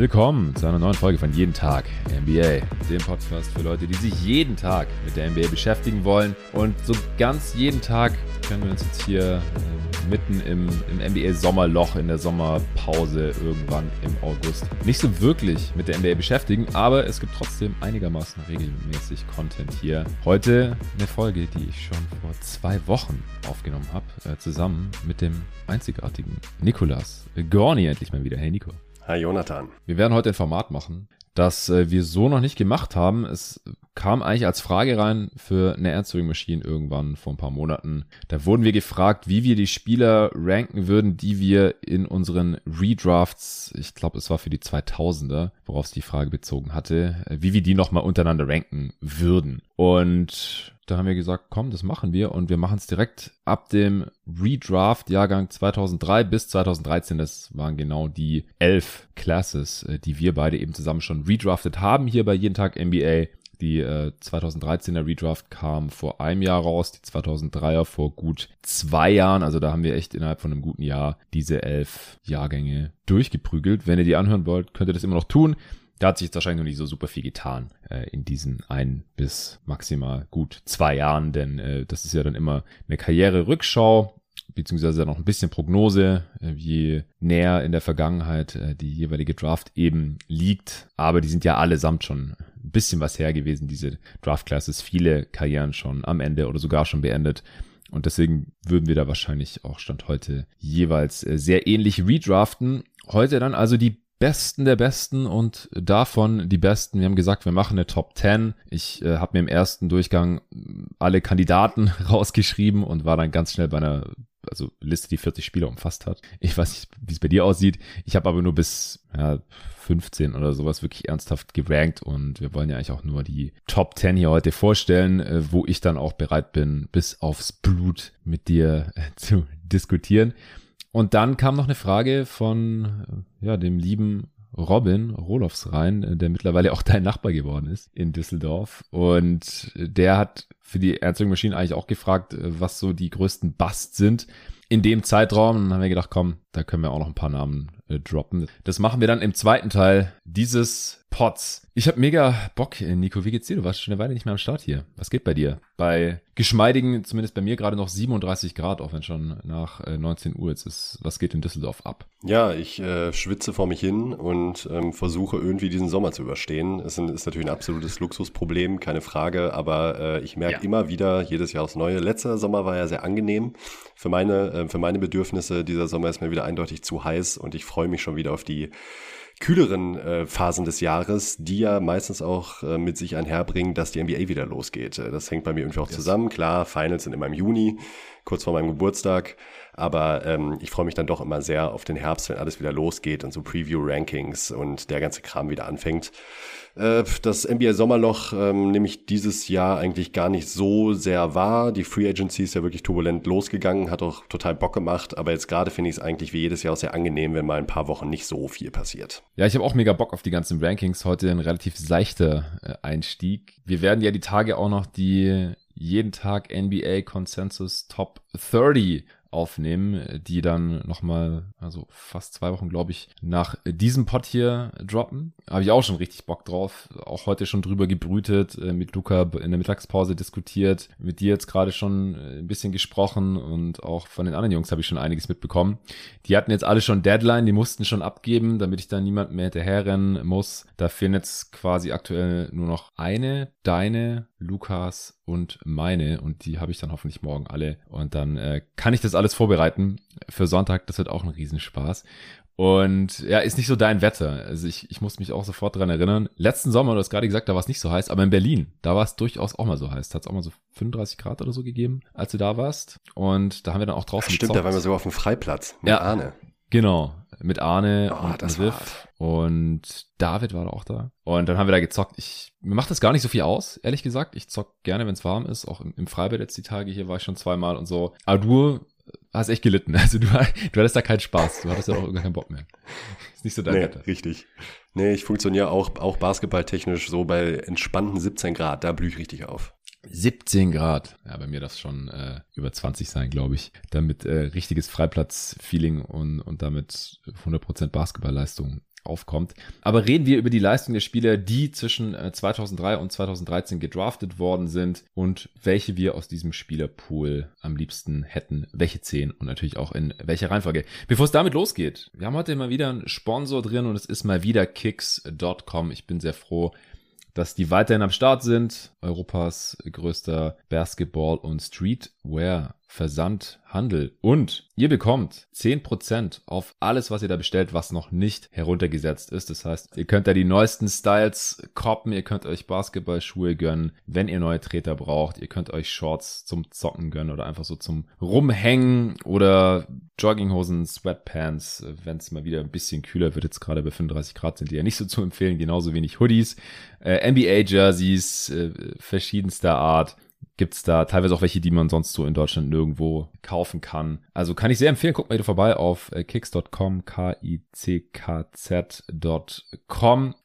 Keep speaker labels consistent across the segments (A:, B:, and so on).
A: Willkommen zu einer neuen Folge von Jeden Tag NBA, dem Podcast für Leute, die sich jeden Tag mit der NBA beschäftigen wollen. Und so ganz jeden Tag können wir uns jetzt hier äh, mitten im, im NBA-Sommerloch, in der Sommerpause irgendwann im August nicht so wirklich mit der NBA beschäftigen, aber es gibt trotzdem einigermaßen regelmäßig Content hier. Heute eine Folge, die ich schon vor zwei Wochen aufgenommen habe, äh, zusammen mit dem einzigartigen Nikolas Gorni endlich mal wieder. Hey Nico.
B: Hi Jonathan.
A: Wir werden heute ein Format machen, das äh, wir so noch nicht gemacht haben. Es kam eigentlich als Frage rein für eine Answering Machine irgendwann vor ein paar Monaten. Da wurden wir gefragt, wie wir die Spieler ranken würden, die wir in unseren Redrafts, ich glaube, es war für die 2000er, worauf es die Frage bezogen hatte, äh, wie wir die nochmal untereinander ranken würden. Und da haben wir gesagt, komm, das machen wir und wir machen es direkt ab dem Redraft-Jahrgang 2003 bis 2013. Das waren genau die elf Classes, äh, die wir beide eben zusammen schon redraftet haben hier bei Jeden Tag NBA. Die äh, 2013er Redraft kam vor einem Jahr raus, die 2003er vor gut zwei Jahren. Also da haben wir echt innerhalb von einem guten Jahr diese elf Jahrgänge durchgeprügelt. Wenn ihr die anhören wollt, könnt ihr das immer noch tun. Da hat sich jetzt wahrscheinlich noch nicht so super viel getan äh, in diesen ein bis maximal gut zwei Jahren, denn äh, das ist ja dann immer eine Karriere-Rückschau beziehungsweise noch ein bisschen Prognose, äh, je näher in der Vergangenheit äh, die jeweilige Draft eben liegt. Aber die sind ja allesamt schon ein bisschen was her gewesen, diese Draft-Classes, viele Karrieren schon am Ende oder sogar schon beendet. Und deswegen würden wir da wahrscheinlich auch Stand heute jeweils äh, sehr ähnlich redraften. Heute dann also die Besten der Besten und davon die Besten. Wir haben gesagt, wir machen eine Top 10. Ich äh, habe mir im ersten Durchgang alle Kandidaten rausgeschrieben und war dann ganz schnell bei einer also Liste, die 40 Spieler umfasst hat. Ich weiß nicht, wie es bei dir aussieht. Ich habe aber nur bis ja, 15 oder sowas wirklich ernsthaft gerankt und wir wollen ja eigentlich auch nur die Top 10 hier heute vorstellen, äh, wo ich dann auch bereit bin, bis aufs Blut mit dir äh, zu diskutieren. Und dann kam noch eine Frage von äh, ja, dem lieben Robin Rolofs rein, äh, der mittlerweile auch dein Nachbar geworden ist in Düsseldorf. Und der hat für die Erzeugung eigentlich auch gefragt, äh, was so die größten Busts sind in dem Zeitraum. Und dann haben wir gedacht, komm, da können wir auch noch ein paar Namen äh, droppen. Das machen wir dann im zweiten Teil dieses Pots. Ich habe mega Bock, äh, Nico. Wie geht's dir? Du warst schon eine Weile nicht mehr am Start hier. Was geht bei dir? Bei geschmeidigen, zumindest bei mir gerade noch 37 Grad, auch wenn schon nach äh, 19 Uhr jetzt ist. Was geht in Düsseldorf ab?
B: Ja, ich äh, schwitze vor mich hin und ähm, versuche irgendwie diesen Sommer zu überstehen. Es ist natürlich ein absolutes Luxusproblem, keine Frage, aber äh, ich merke ja. immer wieder, jedes Jahr aufs Neue. Letzter Sommer war ja sehr angenehm. Für meine, äh, für meine Bedürfnisse, dieser Sommer ist mir wieder eindeutig zu heiß und ich freue mich schon wieder auf die kühleren äh, Phasen des Jahres, die ja meistens auch äh, mit sich einherbringen, dass die NBA wieder losgeht. Äh, das hängt bei mir irgendwie auch yes. zusammen. Klar, Finals sind immer im Juni, kurz vor meinem Geburtstag. Aber ähm, ich freue mich dann doch immer sehr auf den Herbst, wenn alles wieder losgeht und so Preview-Rankings und der ganze Kram wieder anfängt. Äh, das NBA Sommerloch ähm, nehme ich dieses Jahr eigentlich gar nicht so sehr wahr. Die Free Agency ist ja wirklich turbulent losgegangen, hat auch total Bock gemacht, aber jetzt gerade finde ich es eigentlich wie jedes Jahr auch sehr angenehm, wenn mal ein paar Wochen nicht so viel passiert.
A: Ja, ich habe auch mega Bock auf die ganzen Rankings. Heute ein relativ seichter äh, Einstieg. Wir werden ja die Tage auch noch die jeden Tag NBA Consensus Top 30 aufnehmen, die dann nochmal, also fast zwei Wochen, glaube ich, nach diesem Pod hier droppen. Habe ich auch schon richtig Bock drauf. Auch heute schon drüber gebrütet, äh, mit Luca in der Mittagspause diskutiert, mit dir jetzt gerade schon äh, ein bisschen gesprochen und auch von den anderen Jungs habe ich schon einiges mitbekommen. Die hatten jetzt alle schon Deadline, die mussten schon abgeben, damit ich da niemand mehr hinterherrennen muss. Da fehlen jetzt quasi aktuell nur noch eine, deine, Lukas und meine und die habe ich dann hoffentlich morgen alle und dann äh, kann ich das alles vorbereiten für Sonntag. Das wird auch ein Riesenspaß. Und ja, ist nicht so dein Wetter. Also ich, ich muss mich auch sofort dran erinnern. Letzten Sommer, du hast gerade gesagt, da war es nicht so heiß, aber in Berlin, da war es durchaus auch mal so heiß. Da hat es auch mal so 35 Grad oder so gegeben, als du da warst. Und da haben wir dann auch draußen
B: Ach, Stimmt, gezockt. da waren wir sogar auf dem Freiplatz
A: mit ja, Arne. Genau, mit Arne oh, und Riff und David war da auch da. Und dann haben wir da gezockt. Ich, mir macht das gar nicht so viel aus, ehrlich gesagt. Ich zock gerne, wenn es warm ist. Auch im, im Freibad jetzt die Tage hier war ich schon zweimal und so. Du hast echt gelitten. Also du, du hattest da keinen Spaß. Du hattest ja auch gar keinen Bock mehr.
B: Ist nicht so dein nee, Wetter. Richtig. Nee, ich funktioniere auch, auch basketballtechnisch so bei entspannten 17 Grad. Da blühe ich richtig auf.
A: 17 Grad. Ja, bei mir darf es schon äh, über 20 sein, glaube ich. Damit äh, richtiges Freiplatz-Feeling und, und damit 100% Basketballleistung aufkommt. Aber reden wir über die Leistung der Spieler, die zwischen 2003 äh, und 2013 gedraftet worden sind und welche wir aus diesem Spielerpool am liebsten hätten, welche zehn und natürlich auch in welcher Reihenfolge. Bevor es damit losgeht, wir haben heute mal wieder einen Sponsor drin und es ist mal wieder kicks.com. Ich bin sehr froh, dass die weiterhin am Start sind. Europas größter Basketball- und Streetwear Versandhandel. Und ihr bekommt 10% auf alles, was ihr da bestellt, was noch nicht heruntergesetzt ist. Das heißt, ihr könnt da die neuesten Styles koppen, ihr könnt euch Basketballschuhe gönnen, wenn ihr neue Treter braucht. Ihr könnt euch Shorts zum Zocken gönnen oder einfach so zum Rumhängen oder Jogginghosen, Sweatpants, wenn es mal wieder ein bisschen kühler wird. Jetzt gerade bei 35 Grad sind die ja nicht so zu empfehlen. Genauso wenig Hoodies, äh, NBA-Jerseys, äh, verschiedenster Art gibt's da teilweise auch welche, die man sonst so in Deutschland nirgendwo kaufen kann. Also kann ich sehr empfehlen, guckt mal wieder vorbei auf äh, kicks.com, k-i-c-k-z.com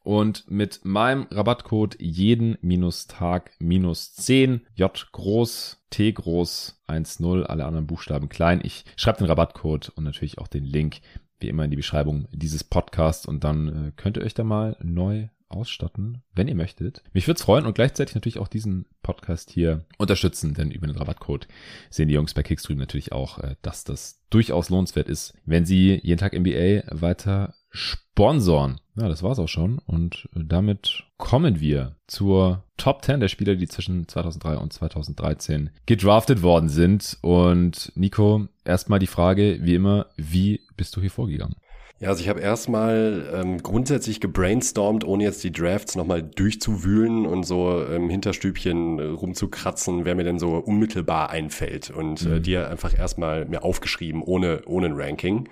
A: und mit meinem Rabattcode jeden minus Tag minus 10, J groß, T groß, 1-0, alle anderen Buchstaben klein. Ich schreibe den Rabattcode und natürlich auch den Link wie immer in die Beschreibung dieses Podcasts und dann äh, könnt ihr euch da mal neu ausstatten, wenn ihr möchtet. Mich würde es freuen und gleichzeitig natürlich auch diesen Podcast hier unterstützen, denn über den Rabattcode sehen die Jungs bei Kickstream natürlich auch, äh, dass das durchaus lohnenswert ist, wenn sie jeden Tag NBA weiter sponsoren. Ja, das war's auch schon und damit kommen wir zur Top 10 der Spieler, die zwischen 2003 und 2013 gedraftet worden sind und Nico, erstmal die Frage, wie immer, wie bist du hier vorgegangen?
B: Ja, also ich habe erstmal ähm, grundsätzlich gebrainstormt, ohne jetzt die Drafts nochmal durchzuwühlen und so im ähm, Hinterstübchen äh, rumzukratzen, wer mir denn so unmittelbar einfällt. Und äh, mhm. äh, die einfach erstmal mir aufgeschrieben, ohne, ohne ein Ranking.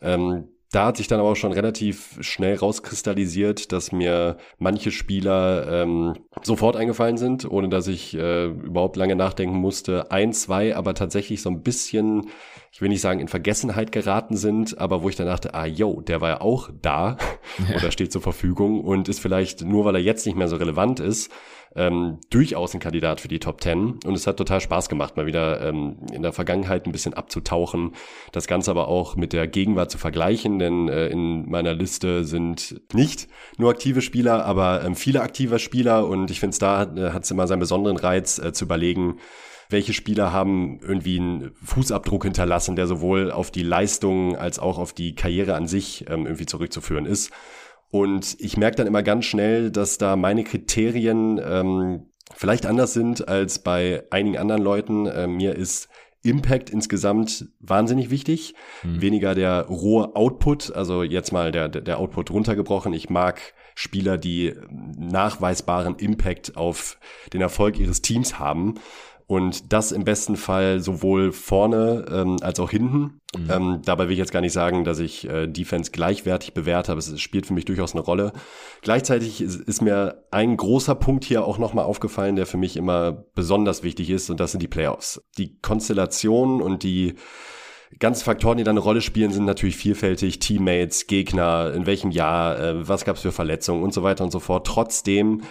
B: Ähm, da hat sich dann aber auch schon relativ schnell rauskristallisiert, dass mir manche Spieler ähm, sofort eingefallen sind, ohne dass ich äh, überhaupt lange nachdenken musste. Ein, zwei, aber tatsächlich so ein bisschen, ich will nicht sagen in Vergessenheit geraten sind, aber wo ich dann dachte, ah yo, der war ja auch da ja. oder steht zur Verfügung und ist vielleicht nur, weil er jetzt nicht mehr so relevant ist, ähm, durchaus ein Kandidat für die Top 10 und es hat total Spaß gemacht, mal wieder ähm, in der Vergangenheit ein bisschen abzutauchen, das Ganze aber auch mit der Gegenwart zu vergleichen, denn äh, in meiner Liste sind nicht nur aktive Spieler, aber ähm, viele aktive Spieler und ich finde es da äh, hat es immer seinen besonderen Reiz äh, zu überlegen, welche Spieler haben irgendwie einen Fußabdruck hinterlassen, der sowohl auf die Leistung als auch auf die Karriere an sich ähm, irgendwie zurückzuführen ist. Und ich merke dann immer ganz schnell, dass da meine Kriterien ähm, vielleicht anders sind als bei einigen anderen Leuten. Äh, mir ist Impact insgesamt wahnsinnig wichtig. Mhm. Weniger der rohe Output, also jetzt mal der, der Output runtergebrochen. Ich mag Spieler, die nachweisbaren Impact auf den Erfolg ihres Teams haben. Und das im besten Fall sowohl vorne ähm, als auch hinten. Mhm. Ähm, dabei will ich jetzt gar nicht sagen, dass ich äh, Defense gleichwertig bewerte, aber es spielt für mich durchaus eine Rolle. Gleichzeitig ist, ist mir ein großer Punkt hier auch nochmal aufgefallen, der für mich immer besonders wichtig ist, und das sind die Playoffs. Die Konstellation und die ganzen Faktoren, die da eine Rolle spielen, sind natürlich vielfältig. Teammates, Gegner, in welchem Jahr, äh, was gab es für Verletzungen und so weiter und so fort. Trotzdem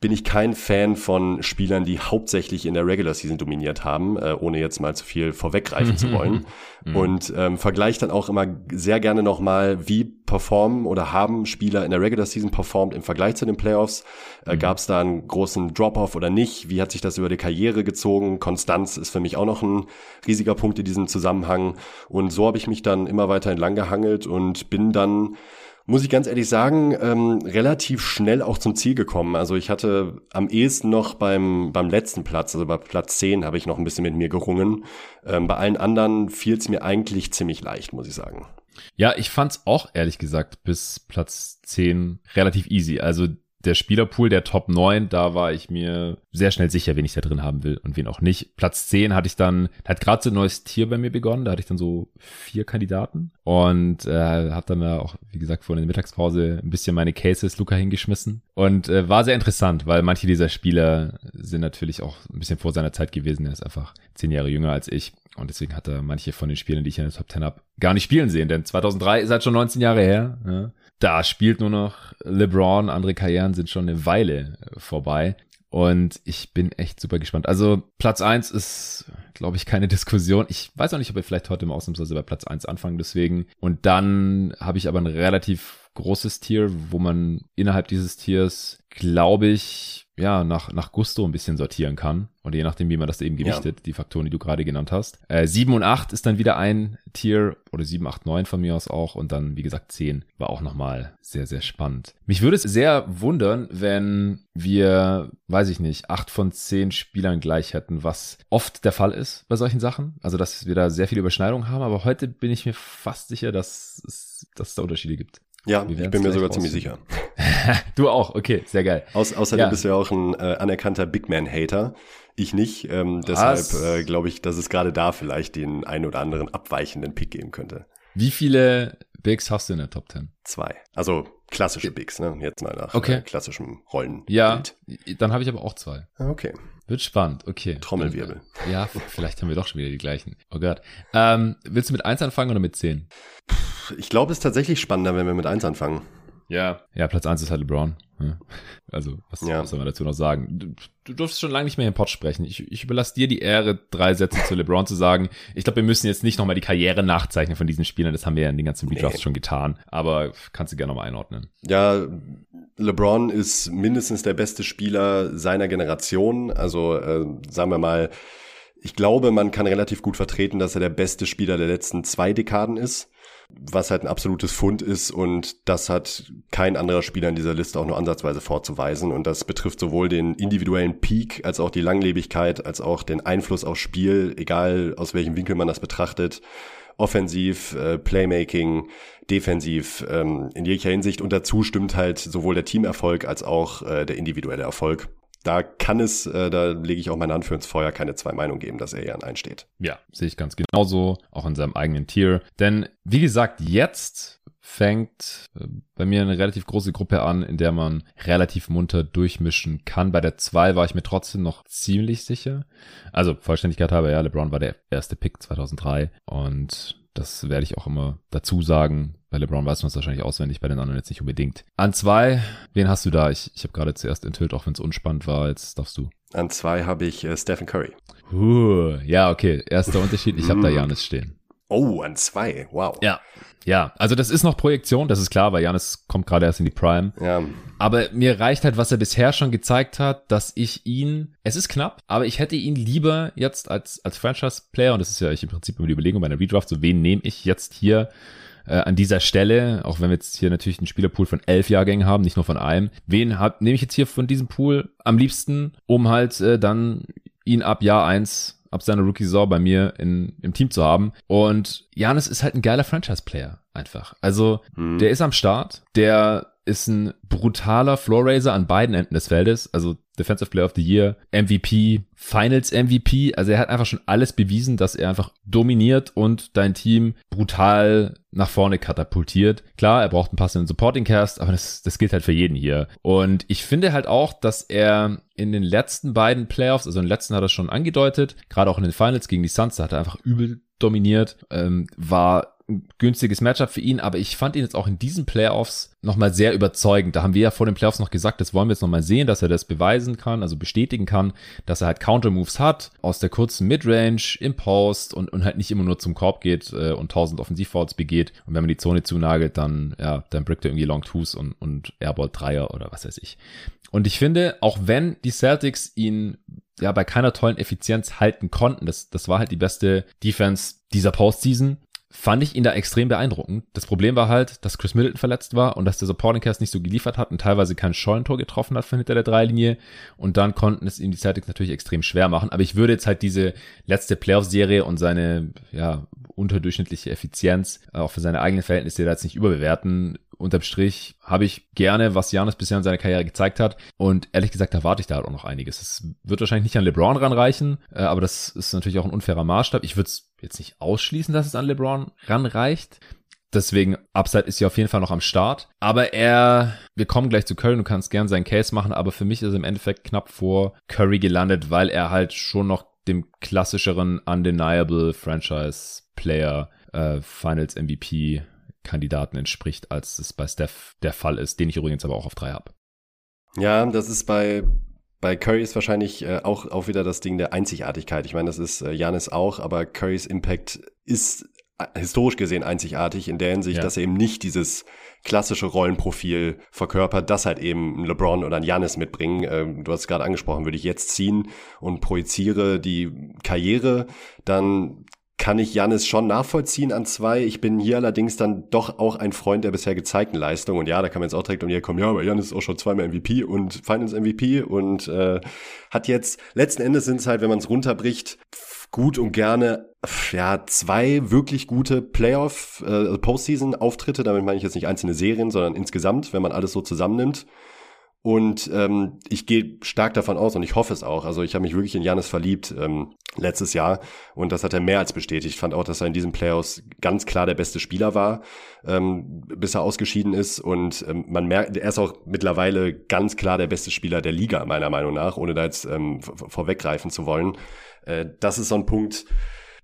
B: bin ich kein Fan von Spielern, die hauptsächlich in der Regular Season dominiert haben, äh, ohne jetzt mal zu viel vorweggreifen zu wollen. Mhm. Und ähm, vergleiche dann auch immer sehr gerne nochmal, wie performen oder haben Spieler in der Regular Season performt im Vergleich zu den Playoffs. Äh, mhm. Gab es da einen großen Drop-off oder nicht? Wie hat sich das über die Karriere gezogen? Konstanz ist für mich auch noch ein riesiger Punkt in diesem Zusammenhang. Und so habe ich mich dann immer weiter entlang gehangelt und bin dann muss ich ganz ehrlich sagen, ähm, relativ schnell auch zum Ziel gekommen. Also ich hatte am ehesten noch beim, beim letzten Platz, also bei Platz 10 habe ich noch ein bisschen mit mir gerungen. Ähm, bei allen anderen fiel es mir eigentlich ziemlich leicht, muss ich sagen.
A: Ja, ich fand's auch ehrlich gesagt bis Platz 10 relativ easy. Also der Spielerpool der Top 9, da war ich mir sehr schnell sicher, wen ich da drin haben will und wen auch nicht. Platz 10 hatte ich dann, hat gerade so ein neues Tier bei mir begonnen, da hatte ich dann so vier Kandidaten und äh, habe dann da auch, wie gesagt, vor der Mittagspause ein bisschen meine Cases Luca hingeschmissen und äh, war sehr interessant, weil manche dieser Spieler sind natürlich auch ein bisschen vor seiner Zeit gewesen. Er ist einfach zehn Jahre jünger als ich und deswegen hat er manche von den Spielen, die ich in der Top 10 habe, gar nicht spielen sehen, denn 2003 ist halt schon 19 Jahre her. Ja da spielt nur noch LeBron, andere Karrieren sind schon eine Weile vorbei. Und ich bin echt super gespannt. Also Platz eins ist, glaube ich, keine Diskussion. Ich weiß auch nicht, ob wir vielleicht heute im Ausnahmsweise bei Platz eins anfangen, deswegen. Und dann habe ich aber einen relativ großes Tier, wo man innerhalb dieses Tiers, glaube ich, ja, nach, nach Gusto ein bisschen sortieren kann. Und je nachdem, wie man das eben gewichtet, ja. die Faktoren, die du gerade genannt hast. Äh, 7 und 8 ist dann wieder ein Tier, oder 7, 8, 9 von mir aus auch. Und dann, wie gesagt, 10 war auch nochmal sehr, sehr spannend. Mich würde es sehr wundern, wenn wir, weiß ich nicht, 8 von 10 Spielern gleich hätten, was oft der Fall ist bei solchen Sachen. Also, dass wir da sehr viele Überschneidungen haben. Aber heute bin ich mir fast sicher, dass es, dass es da Unterschiede gibt.
B: Ja, ich bin mir sogar ziemlich sicher.
A: du auch, okay, sehr geil.
B: Aus, außerdem ja. bist du ja auch ein äh, anerkannter Big Man-Hater. Ich nicht. Ähm, deshalb äh, glaube ich, dass es gerade da vielleicht den einen oder anderen abweichenden Pick geben könnte.
A: Wie viele Bigs hast du in der Top 10?
B: Zwei. Also klassische Bigs, ne? Jetzt mal nach
A: okay.
B: äh, klassischem Rollen.
A: Ja, dann habe ich aber auch zwei.
B: Ah, okay.
A: Wird spannend, okay.
B: Trommelwirbel.
A: Ja, vielleicht haben wir doch schon wieder die gleichen. Oh Gott. Ähm, willst du mit eins anfangen oder mit zehn?
B: Ich glaube, es ist tatsächlich spannender, wenn wir mit eins anfangen.
A: Ja. Ja, Platz eins ist halt LeBron. Also, was, ja. soll man dazu noch sagen? Du, du durfst schon lange nicht mehr im Pod sprechen. Ich, ich überlasse dir die Ehre, drei Sätze zu LeBron zu sagen. Ich glaube, wir müssen jetzt nicht nochmal die Karriere nachzeichnen von diesen Spielern. Das haben wir ja in den ganzen Redrafts nee. schon getan. Aber kannst du gerne nochmal einordnen.
B: Ja, LeBron ist mindestens der beste Spieler seiner Generation. Also, äh, sagen wir mal, ich glaube, man kann relativ gut vertreten, dass er der beste Spieler der letzten zwei Dekaden ist was halt ein absolutes Fund ist und das hat kein anderer Spieler in dieser Liste auch nur ansatzweise vorzuweisen. Und das betrifft sowohl den individuellen Peak als auch die Langlebigkeit als auch den Einfluss aufs Spiel, egal aus welchem Winkel man das betrachtet. Offensiv, äh, Playmaking, defensiv, ähm, in jeglicher Hinsicht. Und dazu stimmt halt sowohl der Teamerfolg als auch äh, der individuelle Erfolg da kann es, äh, da lege ich auch meine Hand für ins Feuer, keine zwei Meinungen geben, dass er eher an einsteht.
A: Ja, sehe ich ganz genauso, auch in seinem eigenen Tier. Denn wie gesagt, jetzt fängt äh, bei mir eine relativ große Gruppe an, in der man relativ munter durchmischen kann. Bei der 2 war ich mir trotzdem noch ziemlich sicher. Also Vollständigkeit habe ja, LeBron war der erste Pick 2003 und das werde ich auch immer dazu sagen. Bei LeBron weiß man es wahrscheinlich auswendig, bei den anderen jetzt nicht unbedingt. An zwei, wen hast du da? Ich, ich habe gerade zuerst enthüllt, auch wenn es unspannend war. Jetzt darfst du.
B: An zwei habe ich äh, Stephen Curry.
A: Uh, ja, okay. Erster Unterschied. Ich habe da Janis stehen.
B: Oh, an zwei. Wow.
A: Ja. Ja, also das ist noch Projektion, das ist klar, weil Janis kommt gerade erst in die Prime.
B: Ja.
A: Aber mir reicht halt, was er bisher schon gezeigt hat, dass ich ihn, es ist knapp, aber ich hätte ihn lieber jetzt als, als Franchise-Player, und das ist ja ich im Prinzip immer die Überlegung bei einer Redraft, so wen nehme ich jetzt hier äh, an dieser Stelle, auch wenn wir jetzt hier natürlich einen Spielerpool von elf Jahrgängen haben, nicht nur von einem, wen hab, nehme ich jetzt hier von diesem Pool am liebsten, um halt äh, dann ihn ab Jahr eins ab seiner Rookie-Saison bei mir in, im Team zu haben. Und Janis ist halt ein geiler Franchise-Player einfach. Also, mhm. der ist am Start, der ist ein brutaler Floor-Raiser an beiden Enden des Feldes. Also Defensive Player of the Year, MVP, Finals MVP. Also er hat einfach schon alles bewiesen, dass er einfach dominiert und dein Team brutal nach vorne katapultiert. Klar, er braucht einen passenden Supporting Cast, aber das, das gilt halt für jeden hier. Und ich finde halt auch, dass er in den letzten beiden Playoffs, also in den letzten hat er schon angedeutet, gerade auch in den Finals gegen die Suns, da hat er einfach übel dominiert, ähm, war günstiges Matchup für ihn, aber ich fand ihn jetzt auch in diesen Playoffs nochmal sehr überzeugend. Da haben wir ja vor den Playoffs noch gesagt, das wollen wir jetzt nochmal sehen, dass er das beweisen kann, also bestätigen kann, dass er halt Counter-Moves hat, aus der kurzen Midrange, im Post und, und halt nicht immer nur zum Korb geht äh, und 1000 Offensivfouls begeht. Und wenn man die Zone zunagelt, dann, ja, dann brickt er irgendwie Long Twos und, und Airball Dreier oder was weiß ich. Und ich finde, auch wenn die Celtics ihn ja bei keiner tollen Effizienz halten konnten, das, das war halt die beste Defense dieser Postseason, fand ich ihn da extrem beeindruckend. Das Problem war halt, dass Chris Middleton verletzt war und dass der Supporting Cast nicht so geliefert hat und teilweise kein Scheunentor getroffen hat von hinter der Dreilinie. Und dann konnten es ihm die Celtics natürlich extrem schwer machen. Aber ich würde jetzt halt diese letzte Playoff-Serie und seine, ja, unterdurchschnittliche Effizienz, äh, auch für seine eigenen Verhältnisse da jetzt nicht überbewerten unterm Strich habe ich gerne, was Janis bisher in seiner Karriere gezeigt hat. Und ehrlich gesagt, da warte ich da halt auch noch einiges. Es wird wahrscheinlich nicht an LeBron ranreichen, äh, aber das ist natürlich auch ein unfairer Maßstab. Ich würde es jetzt nicht ausschließen, dass es an LeBron ranreicht. Deswegen, Upside ist ja auf jeden Fall noch am Start. Aber er, wir kommen gleich zu Curry, du kannst gern seinen Case machen, aber für mich ist er im Endeffekt knapp vor Curry gelandet, weil er halt schon noch dem klassischeren Undeniable Franchise Player äh, Finals MVP Kandidaten entspricht, als es bei Steph der Fall ist, den ich übrigens aber auch auf drei habe.
B: Ja, das ist bei, bei Curry ist wahrscheinlich äh, auch, auch wieder das Ding der Einzigartigkeit. Ich meine, das ist äh, Janis auch, aber Currys Impact ist historisch gesehen einzigartig in der Hinsicht, ja. dass er eben nicht dieses klassische Rollenprofil verkörpert, das halt eben ein LeBron oder ein Janis mitbringen. Ähm, du hast es gerade angesprochen, würde ich jetzt ziehen und projiziere die Karriere, dann kann ich Janis schon nachvollziehen an zwei. Ich bin hier allerdings dann doch auch ein Freund der bisher gezeigten Leistung. Und ja, da kann man jetzt auch direkt um die kommen, ja, aber Janis ist auch schon zweimal MVP und Finals MVP und äh, hat jetzt, letzten Endes sind es halt, wenn man es runterbricht, gut und gerne ja zwei wirklich gute Playoff äh, also Postseason Auftritte, damit meine ich jetzt nicht einzelne Serien, sondern insgesamt, wenn man alles so zusammennimmt. Und ähm, ich gehe stark davon aus und ich hoffe es auch. Also ich habe mich wirklich in Janis verliebt ähm, letztes Jahr und das hat er mehr als bestätigt. Ich fand auch, dass er in diesen Playoffs ganz klar der beste Spieler war, ähm, bis er ausgeschieden ist. Und ähm, man merkt, er ist auch mittlerweile ganz klar der beste Spieler der Liga, meiner Meinung nach, ohne da jetzt ähm, vorweggreifen zu wollen. Äh, das ist so ein Punkt,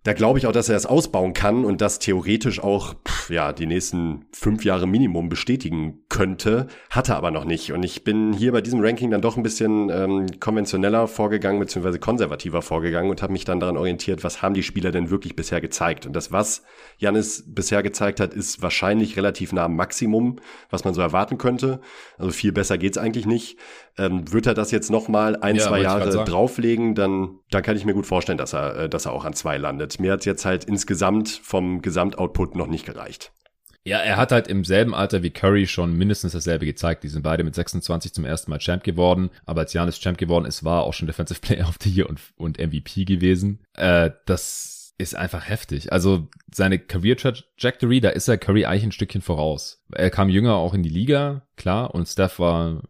B: da glaube ich auch, dass er es ausbauen kann und das theoretisch auch pff, ja die nächsten fünf Jahre Minimum bestätigen könnte, hat er aber noch nicht. Und ich bin hier bei diesem Ranking dann doch ein bisschen ähm, konventioneller vorgegangen beziehungsweise konservativer vorgegangen und habe mich dann daran orientiert, was haben die Spieler denn wirklich bisher gezeigt. Und das, was Janis bisher gezeigt hat, ist wahrscheinlich relativ nah am Maximum, was man so erwarten könnte. Also viel besser geht's eigentlich nicht. Ähm, wird er das jetzt noch mal ein, ja, zwei Jahre drauflegen, dann, dann kann ich mir gut vorstellen, dass er, äh, dass er auch an zwei landet. Mir hat jetzt halt insgesamt vom Gesamtoutput noch nicht gereicht.
A: Ja, er hat halt im selben Alter wie Curry schon mindestens dasselbe gezeigt. Die sind beide mit 26 zum ersten Mal Champ geworden. Aber als Janis Champ geworden ist, war er auch schon Defensive Player of the Year und, und MVP gewesen. Äh, das ist einfach heftig. Also seine Career Trajectory, da ist er Curry eigentlich ein Stückchen voraus. Er kam jünger auch in die Liga, klar, und Steph war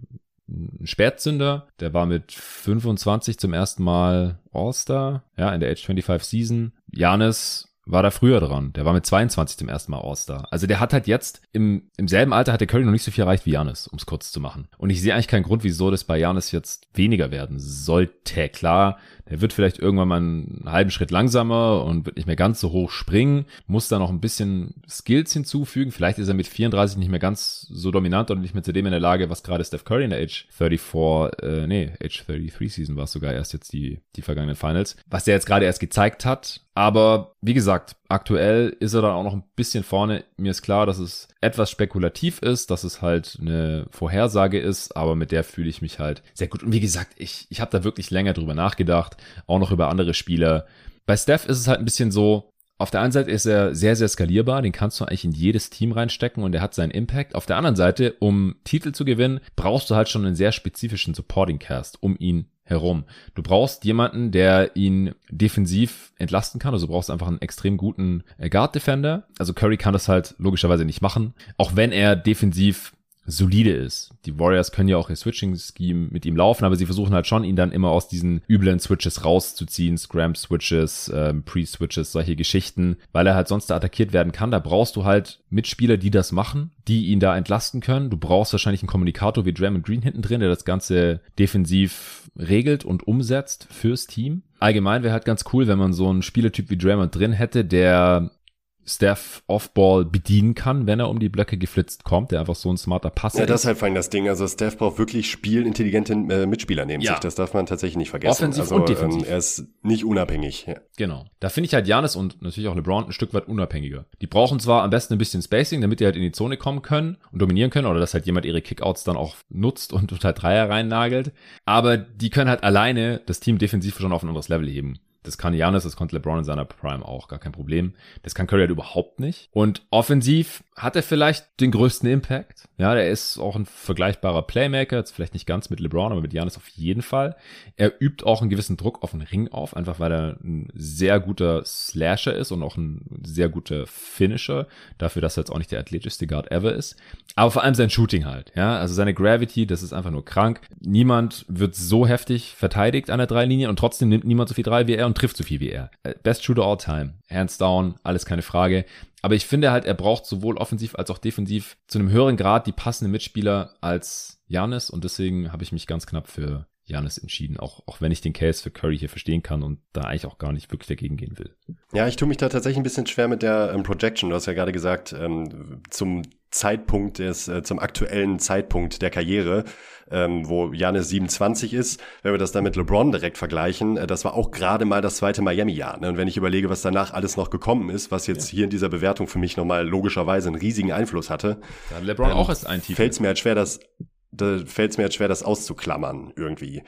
A: ein Spätzünder. Der war mit 25 zum ersten Mal All-Star, ja, in der Age 25 Season. Janis war da früher dran. Der war mit 22 zum ersten Mal All-Star. Also der hat halt jetzt im, im selben Alter hat der Curry noch nicht so viel erreicht wie Janis, um es kurz zu machen. Und ich sehe eigentlich keinen Grund, wieso das bei Janis jetzt weniger werden sollte. Klar, der wird vielleicht irgendwann mal einen halben Schritt langsamer und wird nicht mehr ganz so hoch springen, muss da noch ein bisschen Skills hinzufügen. Vielleicht ist er mit 34 nicht mehr ganz so dominant und nicht mehr zu dem in der Lage, was gerade Steph Curry in der Age 34, äh, nee, Age 33 Season war es sogar erst jetzt die, die vergangenen Finals, was der jetzt gerade erst gezeigt hat. Aber wie gesagt, aktuell ist er dann auch noch ein bisschen vorne. Mir ist klar, dass es etwas spekulativ ist, dass es halt eine Vorhersage ist, aber mit der fühle ich mich halt sehr gut. Und wie gesagt, ich, ich habe da wirklich länger drüber nachgedacht, auch noch über andere Spieler. Bei Steph ist es halt ein bisschen so, auf der einen Seite ist er sehr, sehr skalierbar, den kannst du eigentlich in jedes Team reinstecken und er hat seinen Impact. Auf der anderen Seite, um Titel zu gewinnen, brauchst du halt schon einen sehr spezifischen Supporting Cast, um ihn herum. Du brauchst jemanden, der ihn defensiv entlasten kann. Also du brauchst einfach einen extrem guten äh, Guard Defender. Also Curry kann das halt logischerweise nicht machen, auch wenn er defensiv solide ist. Die Warriors können ja auch ihr Switching-Scheme mit ihm laufen, aber sie versuchen halt schon, ihn dann immer aus diesen üblen Switches rauszuziehen, Scram-Switches, ähm, Pre-Switches, solche Geschichten, weil er halt sonst da attackiert werden kann. Da brauchst du halt Mitspieler, die das machen, die ihn da entlasten können. Du brauchst wahrscheinlich einen Kommunikator wie Draymond Green hinten drin, der das Ganze defensiv regelt und umsetzt fürs Team. Allgemein wäre halt ganz cool, wenn man so einen Spielertyp wie Draymond drin hätte, der Steph Offball bedienen kann, wenn er um die Blöcke geflitzt kommt, der einfach so ein smarter Passer
B: ist. Ja, das ist halt vor allem das Ding. Also Steph braucht wirklich spielintelligente äh, Mitspieler neben ja. sich. Das darf man tatsächlich nicht vergessen.
A: Offensiv
B: also,
A: und defensiv.
B: Ähm, er ist nicht unabhängig. Ja.
A: Genau. Da finde ich halt Janis und natürlich auch LeBron ein Stück weit unabhängiger. Die brauchen zwar am besten ein bisschen Spacing, damit die halt in die Zone kommen können und dominieren können oder dass halt jemand ihre Kickouts dann auch nutzt und total Dreier reinnagelt. Aber die können halt alleine das Team defensiv schon auf ein anderes Level heben. Das kann Janis, das konnte LeBron in seiner Prime auch, gar kein Problem. Das kann Curry halt überhaupt nicht. Und offensiv hat er vielleicht den größten Impact. Ja, der ist auch ein vergleichbarer Playmaker, jetzt vielleicht nicht ganz mit LeBron, aber mit Janis auf jeden Fall. Er übt auch einen gewissen Druck auf den Ring auf, einfach weil er ein sehr guter Slasher ist und auch ein sehr guter Finisher, dafür, dass er jetzt auch nicht der athletischste Guard ever ist. Aber vor allem sein Shooting halt, ja, also seine Gravity, das ist einfach nur krank. Niemand wird so heftig verteidigt an der Dreilinie und trotzdem nimmt niemand so viel Drei wie er und trifft so viel wie er. Äh, Best Shooter all time. Hands down, alles keine Frage. Aber ich finde halt, er braucht sowohl offensiv als auch defensiv zu einem höheren Grad die passenden Mitspieler als Janis und deswegen habe ich mich ganz knapp für Janis entschieden, auch, auch wenn ich den Case für Curry hier verstehen kann und da eigentlich auch gar nicht wirklich dagegen gehen will.
B: Ja, ich tue mich da tatsächlich ein bisschen schwer mit der ähm, Projection. Du hast ja gerade gesagt, ähm, zum Zeitpunkt des, äh, zum aktuellen Zeitpunkt der Karriere, ähm, wo Janis 27 ist, wenn wir das dann mit LeBron direkt vergleichen, äh, das war auch gerade mal das zweite Miami-Jahr. Ne? Und wenn ich überlege, was danach alles noch gekommen ist, was jetzt ja. hier in dieser Bewertung für mich nochmal logischerweise einen riesigen Einfluss hatte,
A: da hat LeBron ähm, auch erst ein Titel.
B: Fällt es mir halt schwer, das da fällt es mir jetzt schwer, das auszuklammern irgendwie.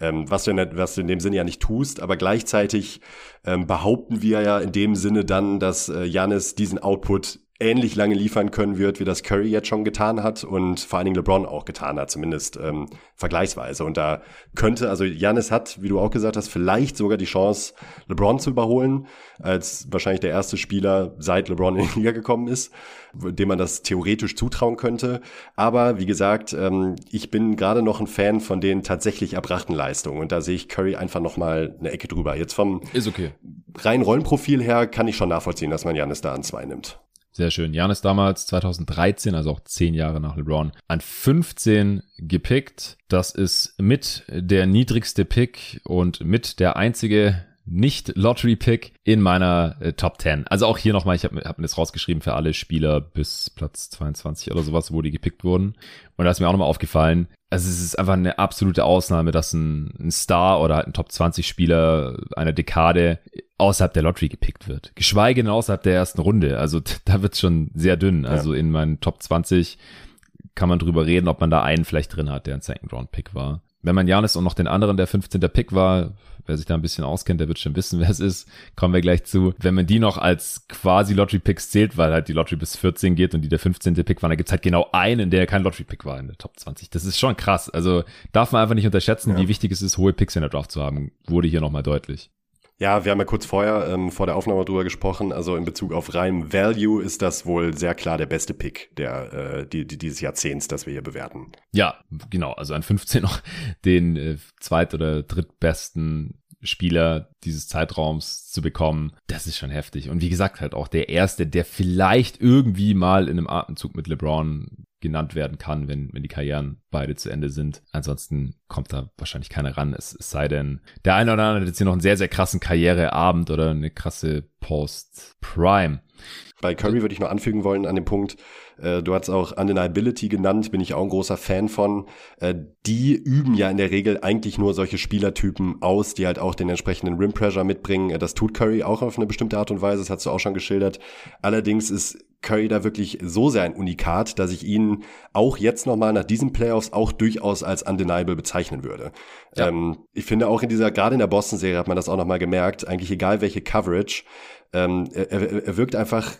B: Ähm, was, du in, was du in dem Sinne ja nicht tust, aber gleichzeitig ähm, behaupten wir ja in dem Sinne dann, dass äh, Janis diesen Output ähnlich lange liefern können wird, wie das Curry jetzt schon getan hat und vor allen Dingen LeBron auch getan hat, zumindest ähm, vergleichsweise. Und da könnte, also Janis hat, wie du auch gesagt hast, vielleicht sogar die Chance, LeBron zu überholen, als wahrscheinlich der erste Spieler seit LeBron in die Liga gekommen ist, dem man das theoretisch zutrauen könnte. Aber wie gesagt, ähm, ich bin gerade noch ein Fan von den tatsächlich erbrachten Leistungen und da sehe ich Curry einfach noch mal eine Ecke drüber. Jetzt vom
A: Ist okay.
B: rein Rollenprofil her kann ich schon nachvollziehen, dass man Janis da an zwei nimmt.
A: Sehr schön. Janis damals 2013, also auch zehn Jahre nach LeBron, an 15 gepickt. Das ist mit der niedrigste Pick und mit der einzige nicht Lottery Pick in meiner äh, Top 10. Also auch hier nochmal, ich habe hab mir das rausgeschrieben für alle Spieler bis Platz 22 oder sowas, wo die gepickt wurden. Und da ist mir auch nochmal aufgefallen, also es ist einfach eine absolute Ausnahme, dass ein, ein Star oder halt ein Top 20 Spieler einer Dekade außerhalb der Lottery gepickt wird. Geschweige denn außerhalb der ersten Runde. Also da wird's schon sehr dünn. Also ja. in meinen Top 20 kann man drüber reden, ob man da einen vielleicht drin hat, der ein Second Round Pick war. Wenn man Janis und noch den anderen, der 15. Pick war, wer sich da ein bisschen auskennt, der wird schon wissen, wer es ist, kommen wir gleich zu. Wenn man die noch als quasi Lottery-Picks zählt, weil halt die Lottery bis 14 geht und die der 15. Pick waren, dann gibt's halt genau einen, der kein Lottery-Pick war in der Top 20. Das ist schon krass. Also darf man einfach nicht unterschätzen, ja. wie wichtig es ist, hohe Picks in der Draft zu haben. Wurde hier nochmal deutlich.
B: Ja, wir haben ja kurz vorher ähm, vor der Aufnahme drüber gesprochen. Also in Bezug auf rein Value ist das wohl sehr klar der beste Pick der äh, die, die, dieses Jahrzehnts, das wir hier bewerten.
A: Ja, genau. Also an 15 noch den äh, zweit- oder drittbesten Spieler dieses Zeitraums zu bekommen, das ist schon heftig. Und wie gesagt, halt auch der erste, der vielleicht irgendwie mal in einem Atemzug mit LeBron genannt werden kann, wenn, wenn die Karrieren beide zu Ende sind. Ansonsten kommt da wahrscheinlich keiner ran. Es, es sei denn, der eine oder andere hat jetzt hier noch einen sehr, sehr krassen Karriereabend oder eine krasse Post-Prime.
B: Bei Curry würde ich noch anfügen wollen an dem Punkt, äh, du hast auch Undeniability genannt, bin ich auch ein großer Fan von. Äh, die üben ja in der Regel eigentlich nur solche Spielertypen aus, die halt auch den entsprechenden Rim Pressure mitbringen. Äh, das tut Curry auch auf eine bestimmte Art und Weise, das hast du auch schon geschildert. Allerdings ist Curry da wirklich so sehr ein Unikat, dass ich ihn auch jetzt nochmal nach diesen Playoffs auch durchaus als undeniable bezeichnen würde. Ja. Ähm, ich finde auch in dieser, gerade in der Boston-Serie hat man das auch nochmal gemerkt, eigentlich egal welche Coverage, ähm, er, er wirkt einfach